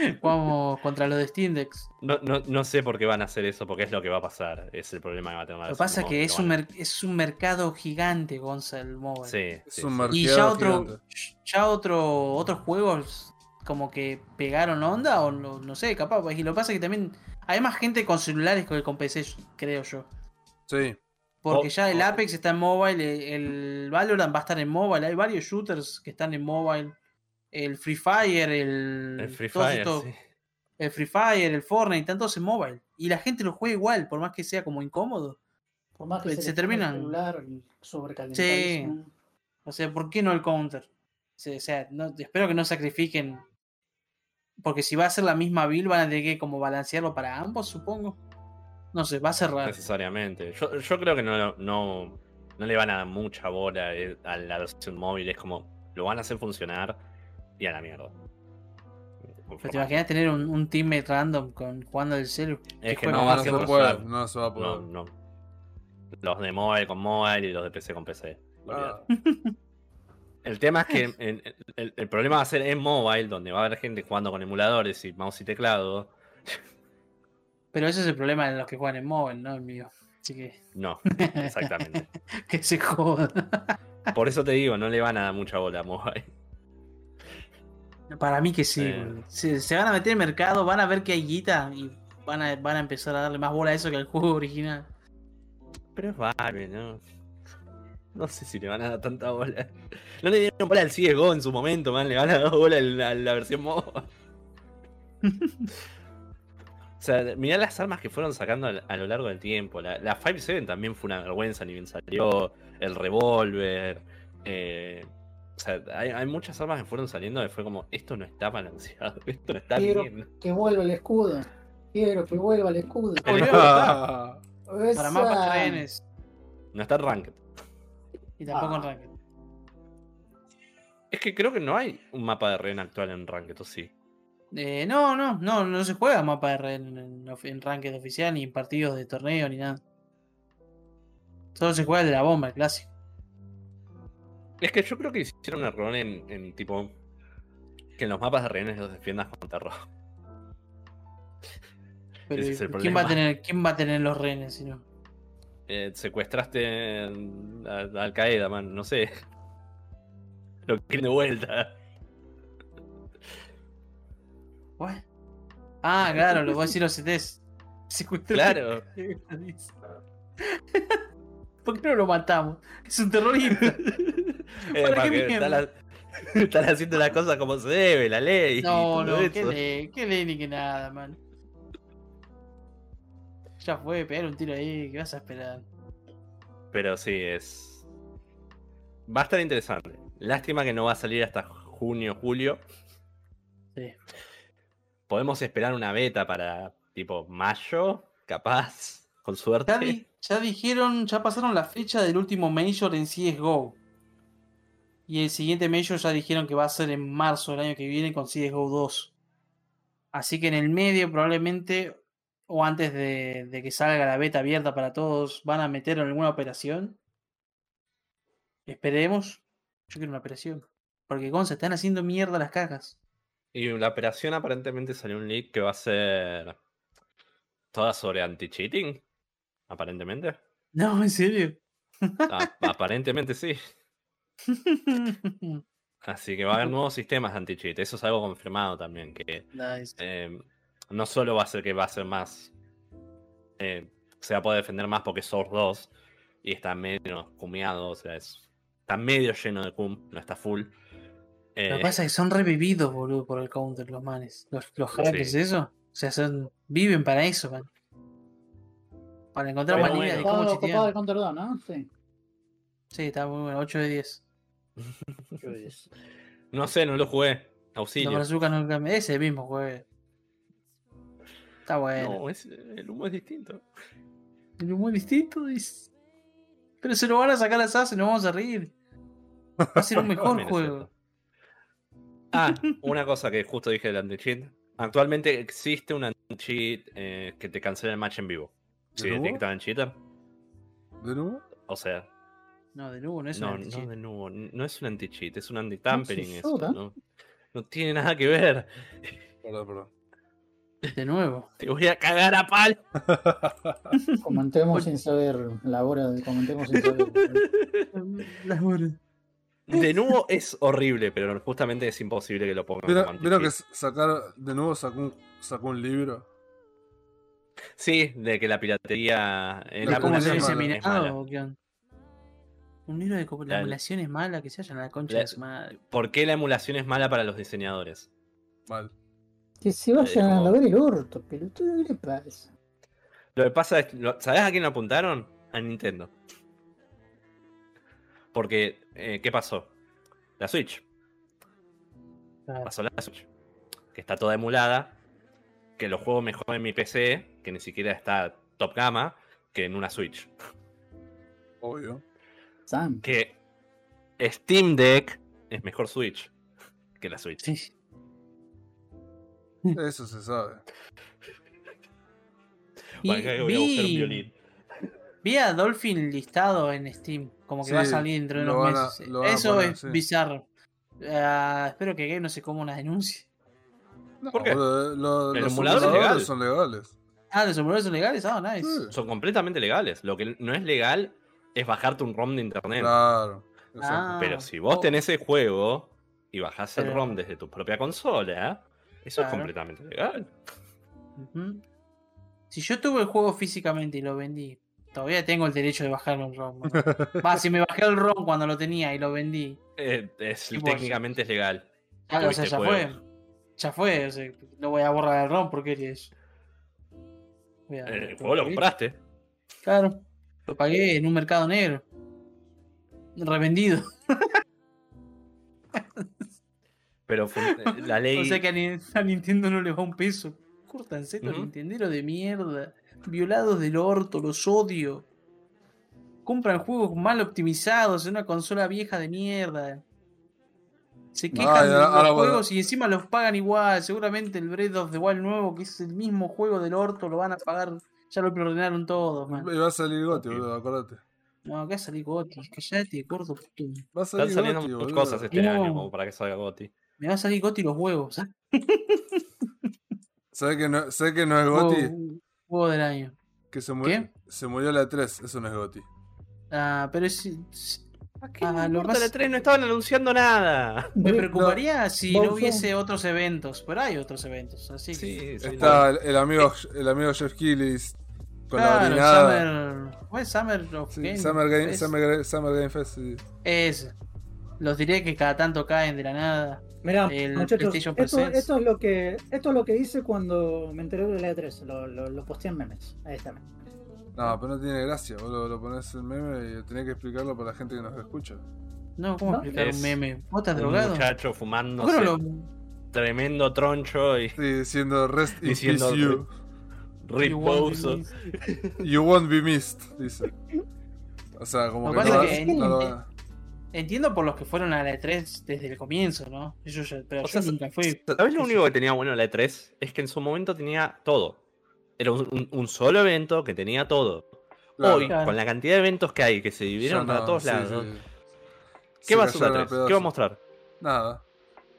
Vamos contra los de Steam Decks. No, no, no sé por qué van a hacer eso, porque es lo que va a pasar. Es el problema que va a tener la Lo que pasa es que es un, a- es un mercado gigante, Gonza, el mobile. Sí, Es sí, un sí. mercado. Y ya otro, gigante. ya otro, otros juegos como que pegaron onda o no, no sé, capaz. Y lo que pasa es que también hay más gente con celulares que con PC, creo yo. Sí. Porque O- ya el o- Apex está en mobile, el, el Valorant va a estar en mobile, hay varios shooters que están en mobile. El Free Fire, el, El Free Fire, sí. el Free Fire, el Fortnite, están todos en mobile. Y la gente lo juega igual, por más que sea como incómodo. Por más que Se se, ponga terminan. el celular sobrecalentadísimo. O sea, ¿por qué no el counter? O sea, no- espero que no sacrifiquen. Porque si va a ser la misma build, van a tener que como balancearlo para ambos, supongo. No sé, va a ser raro. necesariamente. Yo, yo creo que no, no, no le van a dar mucha bola eh, a la versión móvil. Es como, lo van a hacer funcionar y a la mierda. Pero te imaginas tener un, un teammate random con jugando del celu. Es que No, va a no ser se puede. No se va a poder. No, no. Los de mobile con mobile y los de PC con PC. Ah. El tema es que en- el, el problema va a ser en mobile, donde va a haber gente jugando con emuladores y mouse y teclado. Pero ese es el problema de los que juegan en móvil, no el mío. Así que, No, exactamente. que se jodan. Por eso te digo, no le van a dar mucha bola a mobile. Para mí que sí. Eh. Se, se van a meter en mercado, van a ver que hay guita y van a, van a empezar a darle más bola a eso que al juego original. Pero es Valve, ¿no? No sé si le van a dar tanta bola. No le dieron bola al CSGO en su momento, man. Le van a dar bola a la, versión mobile. O sea, mirá las armas que fueron sacando a, a lo largo del tiempo. La, la 5.7 también fue una vergüenza, ni bien salió. El revólver. eh, o sea, hay, hay muchas armas que fueron saliendo que fue como, esto no está balanceado, esto no está Quiero bien. que vuelva el escudo. Quiero que vuelva el escudo. Para mapas Esa. rehenes. No está ranked. Y tampoco en Ah. Ranked. Es que creo que no hay un mapa de rehén actual en ranked, ¿o sí? Eh, no, no, no, no se juega mapa de red en, en, en Ranked oficial, ni en partidos de torneo, ni nada. Solo se juega el de la bomba, el clásico. Es que yo creo que hicieron un error en, en tipo. Que en los mapas de rehenes los defiendas con terror. Pero Ese es el ¿quién, va a problema. tener, ¿quién va a tener los rehenes si no? Eh, secuestraste a, a Al Qaeda, man, no sé. Lo quieren de vuelta. ¿What? Ah, claro, lo voy a decir los CTs. Claro. ¿Por qué no lo matamos? Es un terrorista. Eh, están, la- están haciendo las cosas como se debe, la ley. No, no, qué ley, qué ley ni que nada, man. Ya fue, pegar un tiro ahí, ¿qué vas a esperar? Pero sí, es. Va a estar interesante. Lástima que no va a salir hasta junio, julio. Sí. Podemos esperar una beta para tipo mayo, capaz, con suerte. Ya, di- ya dijeron, ya pasaron la fecha del último Major en CSGO. Y el siguiente Major ya dijeron que va a ser en marzo del año que viene con CSGO 2. Así que en el medio probablemente, o antes de, de que salga la beta abierta para todos, van a meter en alguna operación. Esperemos. Yo quiero una operación. Porque con se están haciendo mierda las cajas. Y la operación aparentemente salió un leak que va a ser toda sobre anti-cheating. Aparentemente. No, en serio. A- aparentemente sí. Así que va a haber nuevos sistemas de anti-cheat. Eso es algo confirmado también. Que Nice. eh, no solo va a ser que va a ser más. eh, se va a poder defender más porque es Source 2 y está menos cumeado. O sea, es, está medio lleno de cum, no está full. Lo Eh, que pasa es que son revividos, boludo, por el counter, los manes. Los, los hackers, Sí. eso. O sea, son, viven para eso, man. Para encontrar maneras de bueno. cómo Copado, de Counter 2, ¿no? Sí. Sí, está muy bueno, 8 de 10. no sé, no lo jugué. Auxilio. brazucas nunca me. Ese mismo juego. Está bueno. No, es- el humo es distinto. Muy distinto. es- Pero se lo van a sacar a SAS y nos vamos a reír. Va a ser un mejor es juego. Ah, una cosa que justo dije del anti-cheat. Actualmente existe un anti-cheat eh, que te cancela el match en vivo. Si ¿De nuevo? detectan cheater. ¿De nuevo? O sea, No, de nuevo, no es un no, anti-cheat. no, de nuevo. No es un anti-cheat, es un anti-tampering. se eso. ¿no? no tiene nada que ver. Perdón, perdón. De nuevo. Te voy a cagar a pal. Comentemos sin saber. La hora de comentemos sin saber. De nuevo es horrible, pero justamente es imposible que lo pongan ¿Vieron, vieron que sacar de nuevo sacó un, sacó un libro? Sí, de que la piratería. eh, La la ¿Cómo se emulación emulación es dice es mala. Un libro de la La- emulación es mala, que se vayan a la concha La- de su madre. ¿Por qué la emulación es mala para los diseñadores? Mal. Que se vayan a ver el orto, pelotudo, ¿qué le pasa? Lo que pasa es, ¿sabés a quién lo apuntaron? A Nintendo. Porque, eh, ¿qué pasó? La Switch. Claro. Pasó la Switch. Que está toda emulada. Que lo juego mejor en mi PC, que ni siquiera está top gama, que en una Switch. Obvio. Sam. Que Steam Deck es mejor Switch que la Switch. Sí. Eso se sabe. Y acá voy a buscar un vi, violín. vi a Dolphin listado en Steam, como que Sí, va a salir dentro de unos meses. a Eso poner, es sí. bizarro. Ah, espero que Game no se coma una denuncia. No, ¿Por qué? lo- El los emulador es emuladores legal. son legales. Ah, ¿los emuladores son legales? Ah, nice. Sí. Son completamente legales. Lo que no es legal es bajarte un ROM de internet. Claro. Ah. Pero si vos tenés el juego y bajás el ROM desde tu propia consola, eso es completamente legal. Si yo tuve el juego físicamente y lo vendí, todavía tengo el derecho de bajarme el ROM. ¿no? Va, si me bajé el ROM cuando lo tenía y lo vendí. Eh, es- técnicamente es legal. Claro, o sea, ya fue. Ya fue. O sea, no voy a borrar el ROM porque es. Voy a- Eh, El juego lo compraste. Claro. Lo pagué en un mercado negro. Revendido. Pero fue- eh, la ley. O sea que a, Ni- a Nintendo no le va un peso. Córtanse los nintenderos de mierda. Violados del orto, los odio. Compran juegos mal optimizados en una consola vieja de mierda. Se quejan Ay, de ahora- los ahora, bueno. juegos y encima los pagan igual. Seguramente el Breath of the Wild nuevo, que es el mismo juego del orto, lo van a pagar. Ya lo preordenaron todos, man. Y va a salir Goti, Ok. boludo, acordate. No, acá salí Goti, callate, gordo puto. Va a salir Están saliendo Gotti, muchas boludo. cosas este No. año como para que salga Gotti. Me va a salir Goti los huevos, ¿sabes? ¿Sabes que no, ¿sabe que no es Gotti? Huevo, huevo del año. Que se murió, se murió la 3, eso no es Gotti. Ah, pero es. es- ¿A qué Ah, lo importa más- la 3? No estaban anunciando nada. Me preocuparía si no hubiese otros eventos, pero hay otros eventos, así que. Sí, sí. Está el, el amigo el amigo Jeff Killis con la Claro, orinada. Summer. ¿Cómo es Summer of Sí, Game? Summer, Game, Es- Summer, Summer Game Fest. sí. Es. Los diré que cada tanto caen de la nada. Mirá, El muchachos, PlayStation esto, esto es lo que esto es lo que hice cuando me enteré de la E3. Lo, lo, lo posteé en memes. Ahí está. No, pero no tiene gracia. Vos lo, lo pones el meme y tenés que explicarlo para la gente que nos escucha. No, ¿cómo ¿No? explicar Es un meme? ¿Vos estás Un drogado? muchacho fumándose ¿Por qué no lo- tremendo troncho y Sí, diciendo Rest in Diciendo peace you. You won't riposo. believe. You won't be missed, dice. O sea, como Lo que que no, pasa va- es que- no va- Entiendo por los que fueron a la E3 desde el comienzo, ¿no? Yo ya- pero O yo sea, nunca fui. ¿Sabes lo único que tenía bueno la E3? Es que en su momento tenía todo. Era un, un- un solo evento que tenía todo. Claro, Hoy, Claro. con la cantidad de eventos que hay que se dividieron no, para todos sí, lados. sí. ¿Qué va a hacer 3? ¿Qué va a mostrar? Nada.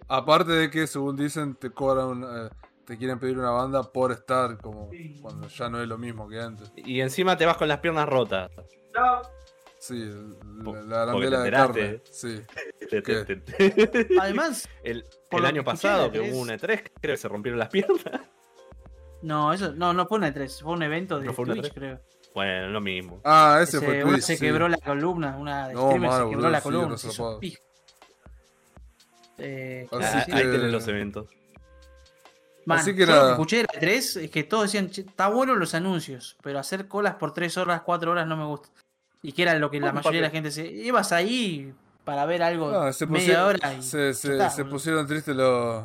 Aparte de que, según dicen, te cobran, eh, te quieren pedir una banda por estar, como cuando ya no es lo mismo que antes. Y encima te vas con las piernas rotas. Sí, el- Po- la, arandela de carne. Sí. Te- te- ¿Qué? te- Además, el Por el año que pasado que E3 hubo una E3, creo que se rompieron las piernas. no, eso no, no fue una E3, fue un evento de ¿No fue Twitch, E3? creo. Bueno, lo mismo. Ah, ese Ese- fue una Twitch. se sí. quebró la columna, una de No, streamer mano, se quebró boludo, la sí, columna, se. Eh, Así Ah, sí, Ahí que- tenés los eventos. Man, Así que yo lo que escuché de la 3 es que todos decían, "Che, está bueno los anuncios, pero hacer colas por 3 horas, 4 horas no me gusta. Y que era lo que la mayoría de la gente se... Ibas ahí para ver algo Ah, se, media pusieron, hora y... se, ya se- está, se boludo. pusieron tristes los,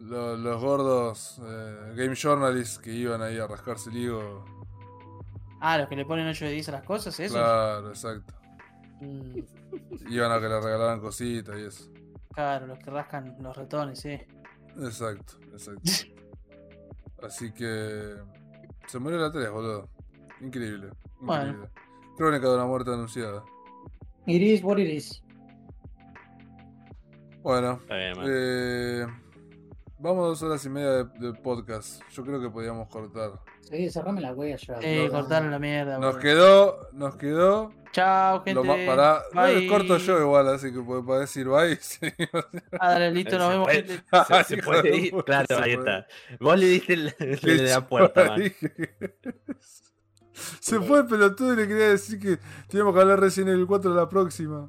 los, los gordos eh, game journalists que iban ahí a rascarse el higo. Ah, los que le ponen 8 de 10 a las cosas, eso. Claro, exacto. Mm, Iban a que le regalaran cositas y eso. claro, los que rascan los ratones, sí. Exacto, exacto. Así que. Se murió la 3, boludo. Increíble. Bueno. Increíble. Crónica de una muerte anunciada. It is what it is. Bueno, Está bien, man. eh, vamos a dos horas y media de, de podcast. Yo creo que podíamos cortar. Sí, cerrame la wea ya. Eh, cortaron la mierda. Nos quedó, nos quedó. Chao, gente. Lo no, Bye. corto yo igual, así que puedo decir bye. seguimos. Ah, dale, listo, nos Se vemos, puede- gente. Se, se puede de ir. Claro, se ahí puede. está. Vos le diste el, el de la puerta, man. Se fue el pelotudo y le quería decir que teníamos que hablar recién el 4 de la próxima.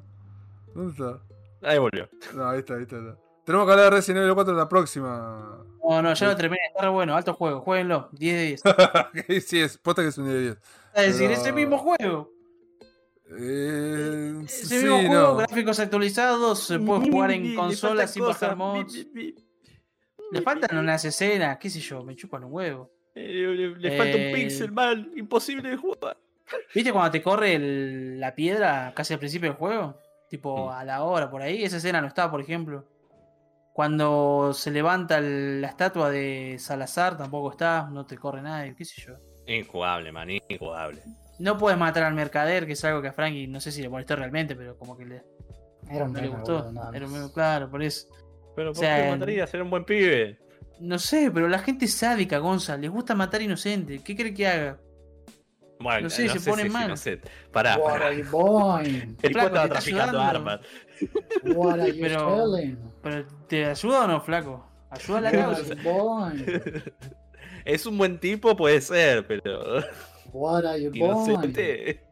¿Dónde está? Ahí volvió. No, ahí está, ahí está. ahí está. Tenemos que hablar de Resident Evil 4 de la próxima. No, no, ya lo terminé. Está re bueno, alto juego. Jueguenlo. 10 de 10. Ok, sí, es posta que es un día de 10. Es decir, Pero- ese mismo juego. Eh, sí, mismo juego, no. gráficos actualizados, se puede jugar en consolas sin bajar mods. Le faltan unas escenas, qué sé yo, me chupan un huevo. Eh, Le, le falta Eh, un pixel, man. Imposible de jugar. ¿Viste cuando te corre el- la piedra casi al principio del juego? Tipo Mm. a la hora, por ahí. Esa escena no está, por ejemplo. Cuando se levanta el- la estatua de Salazar, tampoco está, no te corre nadie, qué sé yo. Injugable, man. Injugable. No puedes matar al mercader, que es algo que a Frankie no sé si le molestó realmente, pero como que le, Era un no le gustó. boludo, nada Era un meme, claro, por eso. Pero O ¿por sea, qué un buen pibe. No sé, pero la gente es sádica, Gonza. Les gusta matar inocentes. ¿Qué cree que haga? Bueno, No sé, se si- ponen si- mal. No sé. Pará, What pará. are you buying? El Flaco, estaba traficando armas. What are you Pero-? ¿Pero te ayuda o no, flaco? Ayuda a la causa. Es un buen tipo, puede ser, pero. What are you? Inocente.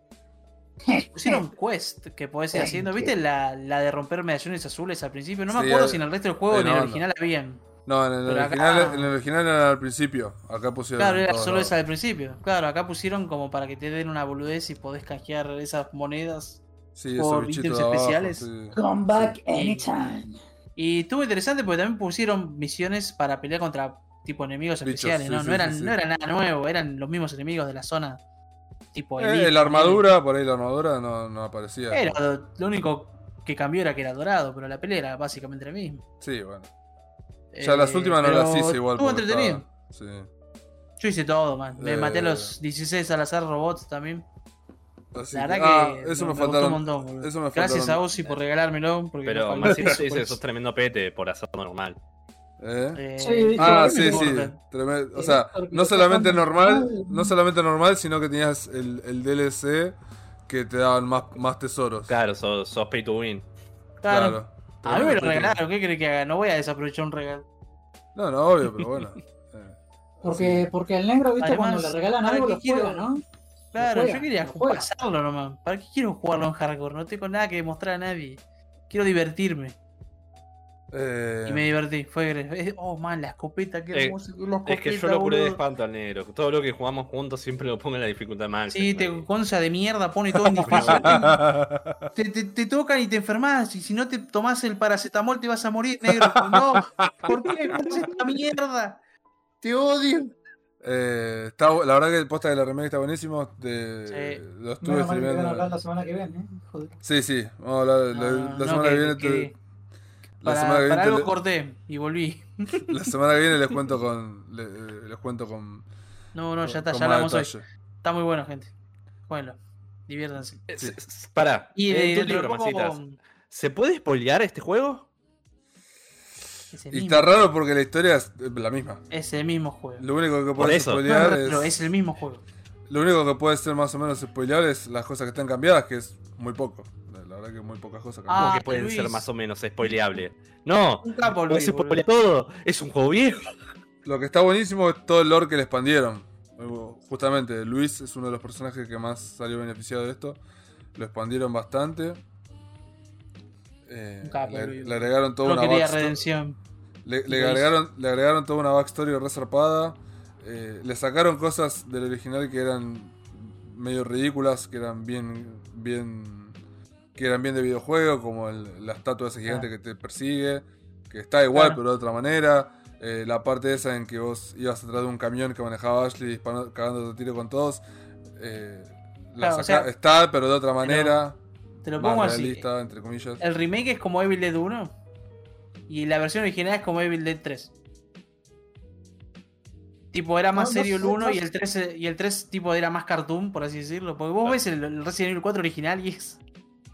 Pusieron quest que podés ir Thank haciendo. you. ¿Viste la, la de romper medallones azules al principio? No me Sí, acuerdo si en el resto del juego o en el no, no. original habían. No, en el, Pero original, acá- en el original era al principio. Acá pusieron. Claro, era solo lados. esa del principio. Claro, acá pusieron como para que te den una boludez y podés canjear esas monedas. Sí, por ítems abajo, especiales. sí. Come back anytime. Y estuvo interesante porque también pusieron misiones para pelear contra tipo enemigos Bichos, especiales, sí, ¿no? sí, no, eran, sí, sí. no era nada nuevo, eran los mismos enemigos de la zona. Tipo Eh, la armadura, por ahí la armadura no, no aparecía. Era lo único que cambió era que era dorado, pero la pelea era básicamente la misma. Sí, bueno. Ya las Eh, últimas no las hice igual. Estuvo entretenido. estaba- Sí. Yo hice todo, man. Me Eh. maté a los 16 al azar robots también. Así La que- verdad ah, que eso me, me faltaron. un montón. Eso me Gracias faltaron- a Ozzy por regalármelo. Porque Pero no Marcito faltó dice, eso, sos tremendo pete por hacerlo normal. ¿Eh? Eh, Sí, Ah, sí, sí. Tremendo. O Eh, sea, no solamente normal, normal. no solamente normal, sino que tenías el, el DLC que te daban más, más tesoros. Claro, sos, sos pay to win. claro. Claro. A mí me lo regalaron, ¿qué crees que haga? No voy a desaprovechar un regalo. No, no, obvio, pero bueno. Eh, Porque, porque el negro, viste, Además, cuando le regalan ¿para algo lo quiero? juega, ¿no? Claro, juega, yo quería pasarlo nomás. ¿Para qué quiero jugarlo en hardcore? No tengo nada que demostrar a nadie. Quiero divertirme. Eh, Y me divertí. Fue Oh, man, la escopeta, qué Eh, hermosa que es la Es que yo lo curé de espanto al negro. Todo lo que jugamos juntos siempre lo pongo en la dificultad máxima. Sí, te concha de mierda, pone todo en difícil. te, te, te tocan y te enfermas. Y si no te tomas el paracetamol, te vas a morir, negro. No, ¿por qué me haces esta mierda? Te odio. eh, está la verdad que el posta de la remake está buenísimo. De, Sí. Lo estuve Menos mal que van a streameando. hablar la semana que viene, ¿eh? Joder. Sí, sí. Vamos a hablar. La, Ah, la no, semana que, viene. que- te- la Para, semana que para viene. algo corté y volví. la semana que viene les cuento con. eh, les cuento con. No, no, ya está, ya hablamos hoy. Está muy bueno, gente. Bueno, diviértanse. Eh, Sí. Pará. Y de, libro, poco, Masitas, ¿Se puede spoilear este juego? es Y está raro porque la historia es la misma. es el mismo juego. Lo único que puedes. No, spoilear no, es. es el mismo juego. Lo único que puede ser más o menos spoilear es las cosas que están cambiadas, que es muy poco. Verdad que muy pocas cosas ¿Cómo cambiadas. Ah, que pueden Luis. ser más o menos spoileable? No, no se spoilea todo. Es un juego viejo. Lo que está buenísimo es todo el lore que le expandieron. Justamente, Luis es uno de los personajes que más salió beneficiado de esto. Lo expandieron bastante. Eh, le, le agregaron toda No una backstory. redención. Le, agregaron, le agregaron toda una backstory resarpada. Eh, le sacaron cosas del original que eran medio ridículas, que eran bien. bien. Que eran bien de videojuego, como el- la estatua ese gigante que te persigue. Que está igual, Claro. pero de otra manera. Eh, la parte esa en que vos ibas atrás de un camión que manejaba Ashley disparando, cagando de tiro con todos. eh, la Claro, o saca- sea, está, pero de otra manera. Te lo más pongo así. realista, entre comillas. El remake es como Evil Dead 1 y la versión original es como Evil Dead 3. Tipo, era más No, no serio el sé, 1 no y el 3 eh, y el 3 tipo era más cartoon, por así decirlo. Porque vos ves el, el Resident Evil 4 original y es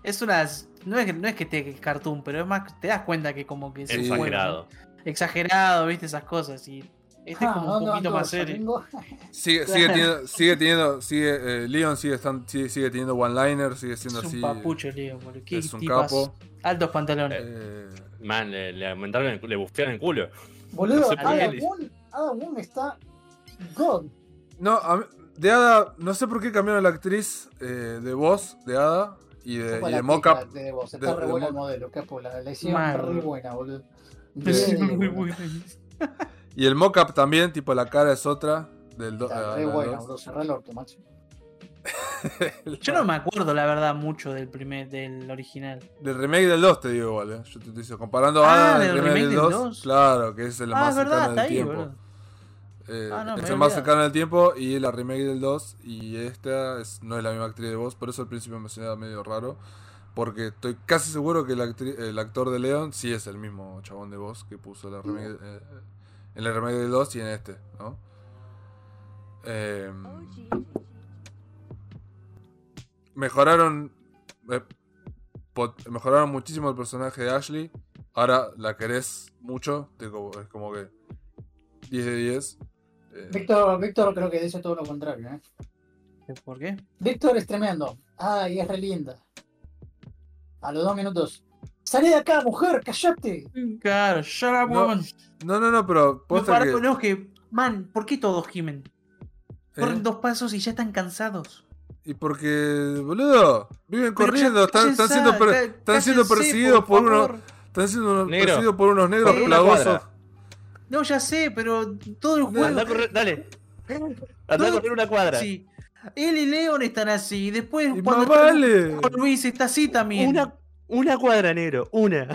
es una no es que no es que te que es cartoon, pero es más te das cuenta que como que es juego, Exagerado. ¿no? Exagerado, ¿viste esas cosas y este es Ah, como un ¿dónde van poquito más serio. Sigue, sigue teniendo, sigue teniendo, sigue, eh, Leon sigue, estan- sigue, sigue teniendo one-liner, sigue Es siendo un así. papucho, Leo, boludo. Qué es un tipas. capo. Altos pantalones. eh, Man, le, le aumentaron, el, le bufearon el culo. Boludo, No sé Adam Moon, Adam Moon está God. no, a mí- de Ada, no sé por qué cambiaron la actriz eh, de voz de Ada y de, y de pica mocap. de vos. de- Está re de buena el mo- modelo, capo. La, la hicieron re buena, boludo. Sí, muy bueno. Y el mocap también, tipo la cara es otra. Del do- Está ah, re buena, dos. boludo. Cerrá el orto, macho. Yo no me acuerdo, la verdad, mucho del primer, del original. Del remake del 2 te digo igual, eh. Yo te estoy diciendo, comparando Ah, a Ada del remake, remake del del 2, 2. claro, que es el ah, más verdad, cercano del ahí, tiempo. boludo. Eh, Ah, no, es el más cercano del tiempo y la remake del 2 y esta es- no es la misma actriz de voz, por eso al principio me sonaba medio raro. Porque estoy casi seguro que el, actri- el actor de Leon sí es el mismo chabón de voz que puso la remake, eh, en el remake del 2 y en este, ¿no? Eh, mejoraron eh, mejoraron muchísimo el personaje de Ashley. Ahora la querés mucho, te como- es como que 10 de 10. Eh, Víctor, Víctor creo que dice todo lo contrario, ¿eh? ¿Por qué? Víctor es tremendo. Ay, es re linda. A los dos minutos. ¡Salí de acá, mujer! ¡Cállate! Claro, shut up, No, woman. No, no, no, pero No, para, que, no, que, man, ¿por qué todos gimen? ¿eh? Corren dos pasos y ya están cansados. Y porque, boludo, viven Pero corriendo, están, siendo, per- cá- están siendo cállense, perseguidos por, unos, están siendo Negro. perseguidos por unos negros plagosos. No, ya sé, pero todo el juego. Anda a correr, dale. Anda a correr una cuadra. Sí. Él y Leon están así. Y después, Y cuando vale. está con Luis está así también. Una, una cuadra, negro. Una.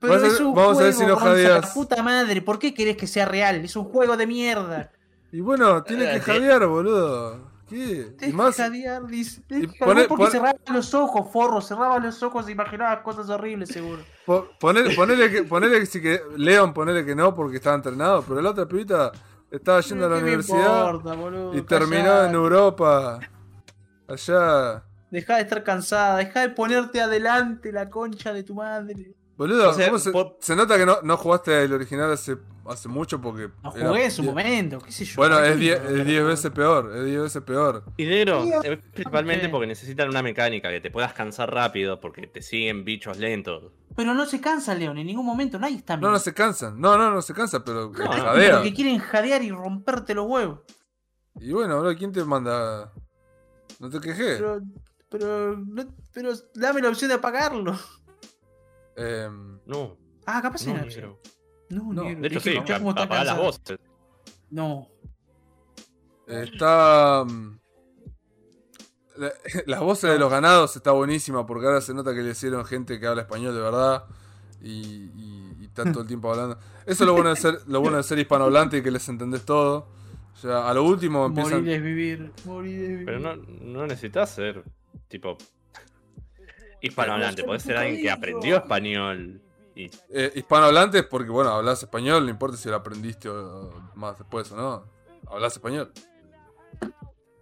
Pero Vamos a es ver- un vamos a ver juego, si la jadeas. puta madre. ¿Por qué querés que sea real? Es un juego de mierda. Y bueno, tiene que Eh, jadear, boludo. ¿Qué? Y más, jadear, dice. y pone- porque pon- cerraba los ojos, forro. Cerraba los ojos e imaginaba cosas horribles, seguro. po- ponele, ponele que, ponele que sí que, Leon, ponele que no porque estaba entrenado, pero la otra pibita estaba yendo a la ¿Qué me universidad importa, boludo? y terminó Callate. en Europa. Allá. Deja de estar cansada, deja de ponerte adelante la concha de tu madre. Boludo, O sea, ¿cómo se, por- se nota que no, no jugaste el original hace, hace mucho porque. No era- jugué en su momento, qué sé yo. Bueno, ¿para es qué 10 me- es 10 veces peor, es 10 veces peor. Y negro, principalmente porque necesitan una mecánica que te puedas cansar rápido porque te siguen bichos lentos. Pero no se cansa, León, en ningún momento, nadie está No, no se cansan. No, no, no se cansa, pero No, no, jadea. Que quieren jadear y romperte los huevos. Y bueno, bro, ¿quién te manda? No te quejes. Pero, pero dame la opción de apagarlo. Em, No, Ah, capaz no, era negro. No, No. negro, De hecho, es que sí, está las voces. No. está. mm, la- las voces de los ganados está buenísima porque ahora se nota que le hicieron gente que habla español de verdad y, y, y está todo el tiempo hablando. Eso es lo bueno de ser, lo bueno de ser hispanohablante y que les entendés todo. O sea, a lo último empiezan. Morir es vivir. Morir es vivir. Pero no, no necesitas ser tipo hispanohablante, soy ser alguien que aprendió español. Y Eh, hispanohablantes porque, bueno, hablas español, no importa si lo aprendiste o- más después o no. Hablas español.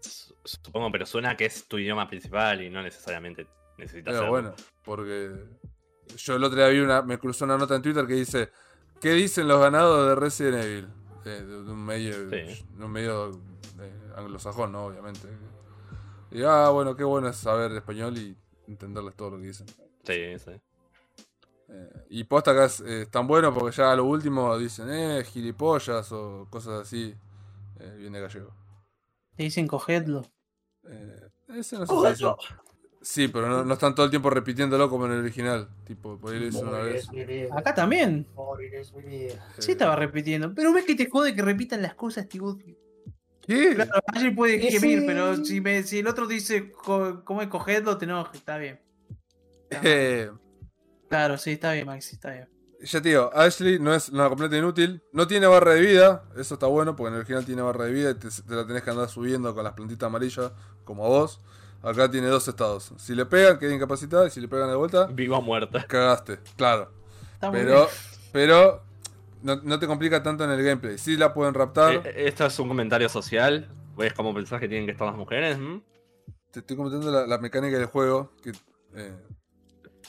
su- supongo, pero suena que es tu idioma principal y no necesariamente necesitas Pero ser. bueno, porque yo el otro día vi una, me cruzó una nota en Twitter que dice, ¿qué dicen los ganados de Resident Evil? Eh, de, de un medio, Sí. de un medio eh, anglosajón, ¿no? Obviamente. Y ah, bueno, qué bueno es saber español y entenderles todo lo que dicen. Sí, sí. Eh, y posta acá es, eh, es tan bueno porque ya a lo último dicen, eh, gilipollas o cosas así. Eh, viene gallego. Te dicen cogedlo. Eh, ese no dicen. Sí, pero no, no están todo el tiempo repitiéndolo como en el original. Tipo, por ahí lo dicen una vez. Acá también. Sí estaba repitiendo. Pero ves que te jode que repitan las cosas, tío. ¿Qué? Claro, alguien puede gemir, pero si, me, si el otro dice co- cómo es cogedlo, te enojas. Está bien. Eh, Claro, sí, está bien, Maxi, está bien. ya te digo, Ashley no es una completa inútil. No tiene barra de vida. Eso está bueno porque en el original tiene barra de vida y te, te la tenés que andar subiendo con las plantitas amarillas, como a vos. Acá tiene dos estados. Si le pegan, queda incapacitada. Y si le pegan de vuelta, Viva o muerta. cagaste. Claro. Está muy Pero, bien. pero no, no te complica tanto en el gameplay. Sí la pueden raptar. Eh, Esto es un comentario social. ¿Ves cómo pensás que tienen que estar las mujeres? ¿Mm? Te estoy comentando la, la mecánica del juego. Que, eh,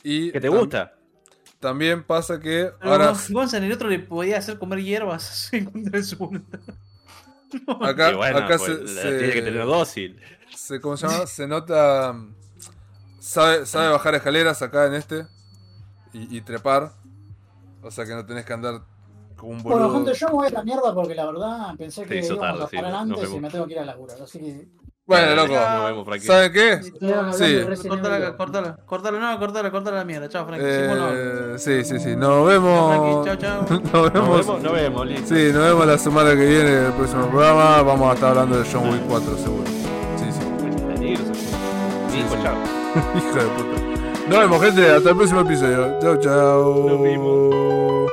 y ¿Que te tam- gusta? También pasa que Pero ahora el otro le podía hacer comer hierbas en contra de su acá, Y bueno, acá pues, se, tiene que tener dócil. se- ¿cómo se llama? Se nota sabe, sabe bajar escaleras acá en este y, y trepar. O sea que no tenés que andar como un Bueno, boludo. gente, yo me voy a la mierda porque la verdad pensé que íbamos tarde, a sí, parar nos antes y vemos. me tengo que ir a laburar. Así que. Bueno, loco. Nos vemos, Frankie. ¿Saben qué? Sí. Cortala, cortala, cortala, no, cortala, cortala la mierda. Chao, Frankie. Sí, bueno. Eh, sí, sí, sí. Nos Chao, vemos. Frankie, chao, chao. Nos Nos vemos. vemos, nos vemos, listo. Sí, nos vemos la semana que viene en el próximo programa. Vamos a estar hablando de John Wick 4, seguro. Sí, sí. Sí. chao. Hijo de puta. Nos vemos, gente. Hasta el próximo episodio. Chau, chau. Nos vimos.